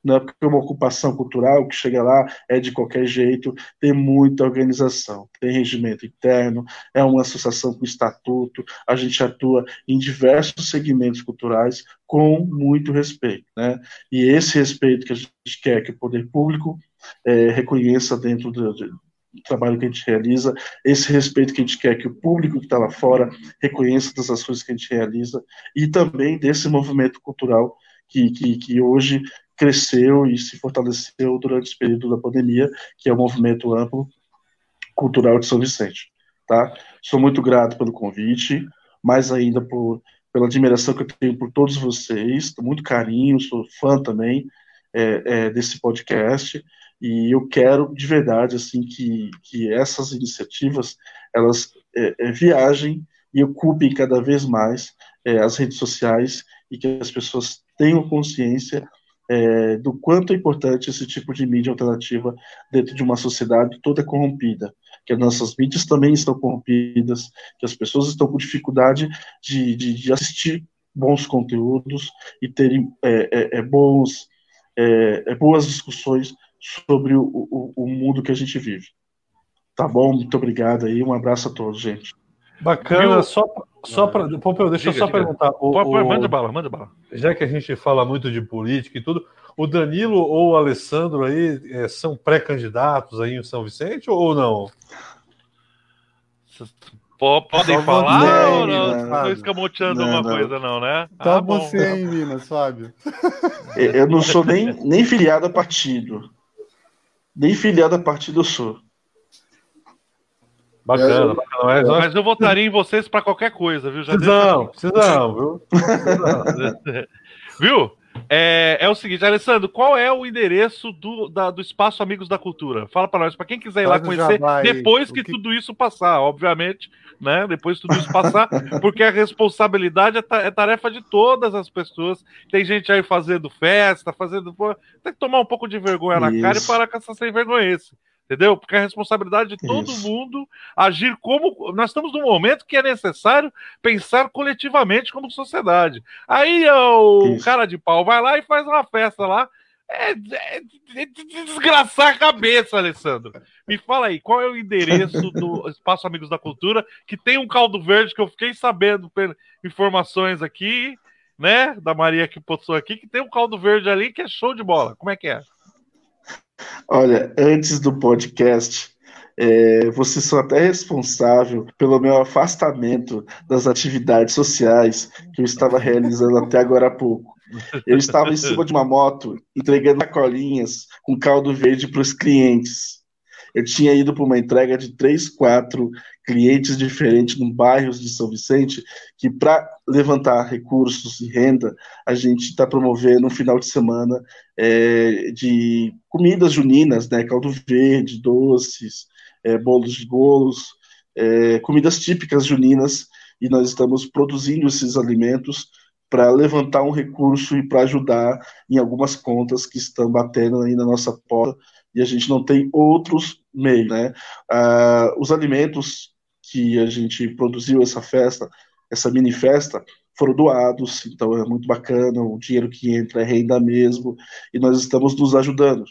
não é porque uma ocupação cultural que chega lá é de qualquer jeito, tem muita organização, tem regimento interno, é uma associação com estatuto, a gente atua em diversos segmentos culturais com muito respeito, né? E esse respeito que a gente quer que o poder público é, reconheça dentro do, do trabalho que a gente realiza, esse respeito que a gente quer que o público que está lá fora reconheça das ações que a gente realiza e também desse movimento cultural que, que, que hoje cresceu e se fortaleceu durante esse período da pandemia, que é o movimento amplo cultural de São Vicente. Tá? Sou muito grato pelo convite, mais ainda por, pela admiração que eu tenho por todos vocês, muito carinho, sou fã também é, é, desse podcast, e eu quero de verdade assim que, que essas iniciativas elas é, é viajem e ocupem cada vez mais é, as redes sociais e que as pessoas tenham consciência é, do quanto é importante esse tipo de mídia alternativa dentro de uma sociedade toda corrompida, que as nossas mídias também estão corrompidas, que as pessoas estão com dificuldade de, de, de assistir bons conteúdos e terem é, é, é bons, é, é, boas discussões sobre o, o, o mundo que a gente vive. Tá bom? Muito obrigado aí, um abraço a todos, gente. Bacana, Viu? só, só para. Pompeu, deixa diga, eu só diga. perguntar. O, o, manda bala, manda bala. Já que a gente fala muito de política e tudo, o Danilo ou o Alessandro aí é, são pré-candidatos aí em São Vicente ou não? Podem falar ou não? Estou escamoteando não, uma coisa, não, né? Tá ah, você aí em Minas, Fábio. Eu não sou nem, nem filiado a partido. Nem filiado a partido eu sou. Bacana, é, bacana. Mas, mas, eu votaria em vocês para qualquer coisa, viu? Já precisamos, precisamos, viu? viu? É, é, o seguinte, Alessandro, qual é o endereço do, da, do Espaço Amigos da Cultura? Fala para nós, para quem quiser ir lá conhecer, depois que, que, tudo isso passar, obviamente, né? Depois que tudo isso passar, porque a responsabilidade é, é, tarefa de todas as pessoas. Tem gente aí fazendo festa, fazendo. Tem que tomar um pouco de vergonha na isso. cara e parar com essa sem vergonha. Entendeu? Porque é a responsabilidade de todo Isso. mundo agir como. Nós estamos num momento que é necessário pensar coletivamente como sociedade. Aí o Isso. cara de pau vai lá e faz uma festa lá. É, é- é de desgraçar a cabeça, Alessandro. Me fala aí, qual é o endereço do Espaço Amigos da Cultura, que tem um caldo verde que eu fiquei sabendo por informações aqui, né, da Maria que postou aqui, que tem um caldo verde ali que é show de bola. Como é que é? Olha, antes do podcast, é, são até responsável pelo meu afastamento das atividades sociais que eu estava realizando até agora há pouco. Eu estava em cima de uma moto entregando sacolinhas com caldo verde para os clientes. Eu tinha ido para uma entrega de três, quatro clientes diferentes no bairro de São Vicente, que para levantar recursos e renda, a gente está promovendo um final de semana é, de comidas juninas, né? Caldo verde, doces, é, bolos de bolos, é, comidas típicas juninas, e nós estamos produzindo esses alimentos para levantar um recurso e para ajudar em algumas contas que estão batendo aí na nossa porta e a gente não tem outros meios, né? Ah, os alimentos que a gente produziu essa festa, essa mini festa, foram doados, então é muito bacana, o dinheiro que entra é renda mesmo, e nós estamos nos ajudando.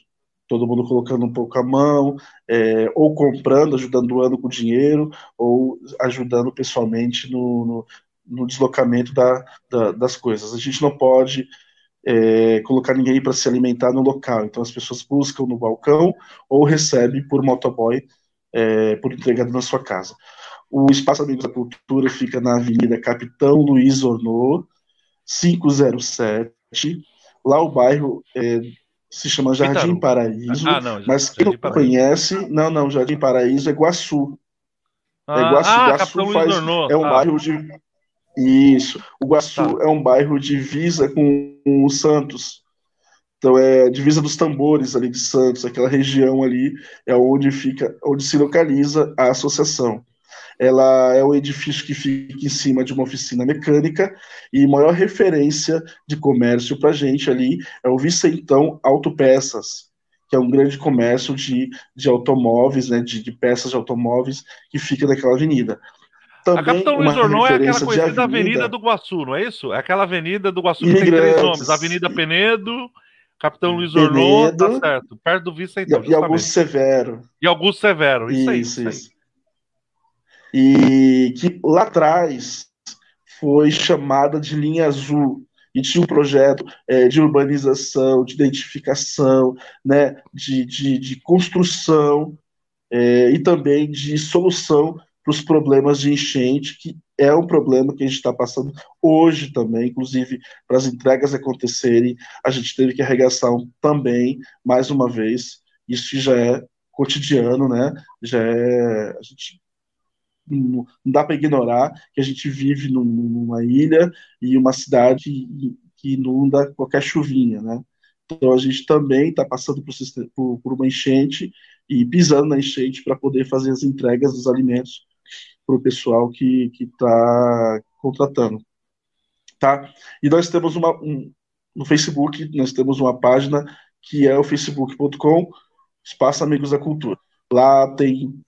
Todo mundo colocando um pouco a mão, é, ou comprando, ajudando, doando com dinheiro, ou ajudando pessoalmente no, no, no deslocamento da, da, das coisas. A gente não pode é, colocar ninguém para se alimentar no local, então as pessoas buscam no balcão ou recebem por motoboy, é, por entregado na sua casa. O Espaço Amigos da Cultura fica na Avenida Capitão Luiz Ornô, 507. Lá o bairro é, se chama Jardim. Paraíso, Ah, não, mas quem Jardim não Paraíso. conhece, não, não, Jardim Paraíso é Guaçu. Ah, É Guaçu, ah, Guaçu faz-. É um Ah, bairro de. Isso. O Guaçu Tá. é um bairro divisa com o Santos. Então é divisa dos tambores ali de Santos, aquela região ali é onde fica, onde se localiza a associação. Ela é um edifício que fica em cima de uma oficina mecânica e maior referência de comércio para gente ali é o Vicentão Autopeças, que é um grande comércio de, de automóveis, né, de, de peças de automóveis que fica naquela avenida. A Também Capitão Luiz Ornô é aquela conhecida avenida. avenida do Guaçu, não é isso? É aquela avenida do Guaçu que tem três nomes: Avenida Penedo, Capitão Luiz Ornô, tá certo, perto do Vicentão, e, e Augusto. Severo. E Augusto Severo, isso, aí. Isso, Isso, aí. isso. E que lá atrás foi chamada de linha azul e tinha um projeto eh, de urbanização, de identificação, né, de, de, de construção eh, e também de solução para os problemas de enchente, que é um problema que a gente está passando hoje também, inclusive para as entregas acontecerem, a gente teve que arregaçar também, mais uma vez, isso já é cotidiano, né? Já é. A gente não dá para ignorar que a gente vive num- numa ilha e uma cidade que- inunda qualquer chuvinha, né? Então a gente também está passando por, por- por uma enchente e pisando na enchente para poder fazer as entregas dos alimentos para o pessoal que está contratando, tá? E nós temos uma um- no Facebook nós temos uma página que é o facebook.com Espaço Amigos da Cultura. Lá tem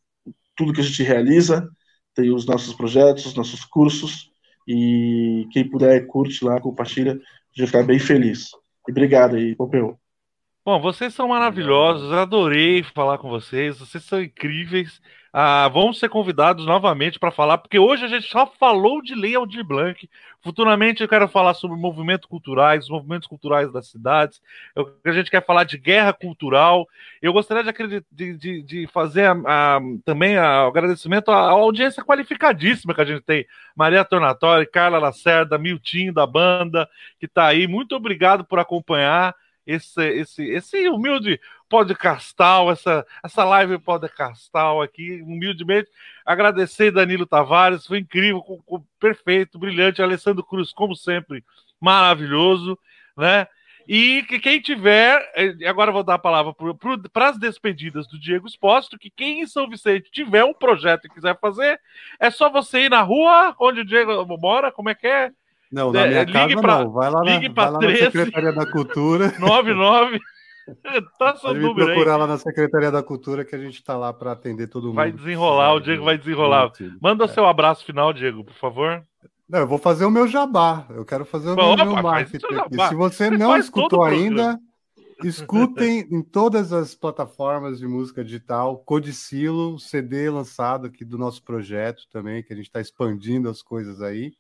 tudo que a gente realiza, tem os nossos projetos, os nossos cursos, e quem puder, curte lá, compartilha, vai ficar bem feliz. E obrigado aí, Pompeu. Bom, vocês são maravilhosos, adorei falar com vocês, vocês são incríveis. Ah, vão ser convidados novamente para falar, porque hoje a gente só falou de Lei Aldir Blanc. Futuramente eu quero falar sobre movimentos culturais, os movimentos culturais das cidades. Eu- a gente quer falar de guerra cultural. Eu gostaria de, de, de- de fazer a- a- também a- o agradecimento à, à audiência qualificadíssima que a gente tem. Maria Tornatori, Carla Lacerda, Miltinho da banda, que está aí. Muito obrigado por acompanhar esse, esse, esse humilde podcastal, essa, essa live podcastal aqui, humildemente. Agradecer Danilo Tavares, foi incrível, com- com- perfeito, brilhante. Alessandro Cruz, como sempre, maravilhoso, né? E que quem tiver, eh, agora vou dar a palavra para as despedidas do Diego Expósito, que quem em São Vicente tiver um projeto e quiser fazer, é só você ir na rua onde o Diego mora, como é que é? Não, na É, minha ligue casa pra- não. Vai lá, na, ligue vai lá na 13. Secretaria da Cultura. 99 Tá seu Pode me número aí. procurar lá na Secretaria da Cultura que a gente tá lá para atender todo mundo. Vai desenrolar, o Diego vai desenrolar. Manda seu abraço final, Diego, por favor. Não, eu vou fazer o meu jabá. Eu quero fazer o Bom, meu, opa, marketing. aqui. Se você Você não escutou ainda, escutem em todas as plataformas de música digital. Codicilo, CD lançado aqui do nosso projeto também, que a gente está expandindo as coisas aí.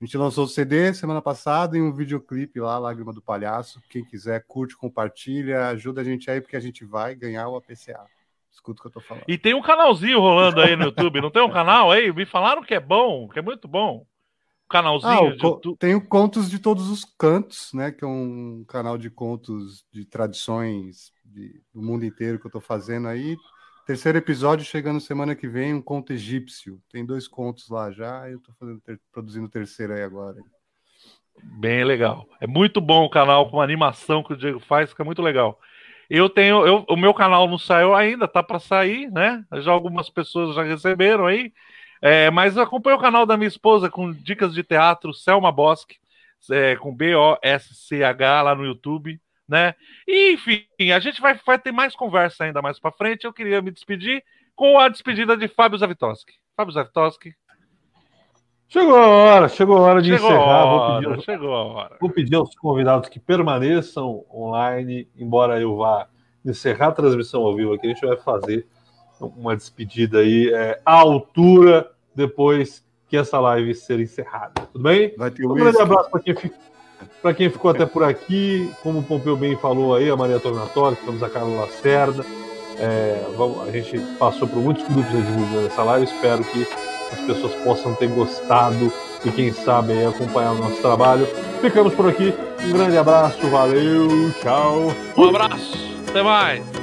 A gente lançou o CD semana passada e um videoclipe lá, Lágrima do Palhaço. Quem quiser, curte, compartilha, ajuda a gente aí, porque a gente vai ganhar o APCA. Escuta o que eu tô falando. E tem um canalzinho rolando aí no YouTube, não tem um canal aí? Me falaram que é bom, que é muito bom. Um canalzinho Ah, o tem o Contos de Todos os Cantos, né? Que é um canal de contos de tradições de- do mundo inteiro que eu tô fazendo aí. Terceiro episódio chegando semana que vem, um conto egípcio. Tem dois contos lá já, eu fazendo ter- produzindo o terceiro aí agora. Bem legal. É muito bom o canal com a animação que o Diego faz, fica muito legal. Eu tenho, eu, o meu canal não saiu ainda, tá para sair, né? Já algumas pessoas já receberam aí. É, mas acompanho o canal da minha esposa com dicas de teatro, Selma Bosque, é, com B-O-S-C-H lá no YouTube, né? E, enfim, a gente vai, vai ter mais conversa ainda mais para frente. Eu queria me despedir com a despedida de Fábio Zavitoski. Fábio Zavitoski. Chegou a hora, chegou a hora de Chegou a encerrar. Vou hora, pedir, aos- chegou a hora. vou pedir aos convidados que permaneçam online, embora eu vá encerrar a transmissão ao vivo aqui, a gente vai fazer uma despedida aí é, à altura depois que essa live ser encerrada. Tudo bem? Vai ter Um grande abraço para quem, fi- pra quem ficou até por aqui. Como o Pompeu bem falou aí, a Maria Tornatório, ficamos a Carla Lacerda. É, a gente passou por muitos grupos aí divulgando essa live. Espero que as pessoas possam ter gostado e, quem sabe, acompanhar o nosso trabalho. Ficamos por aqui. Um grande abraço, valeu, tchau. Um abraço, até mais.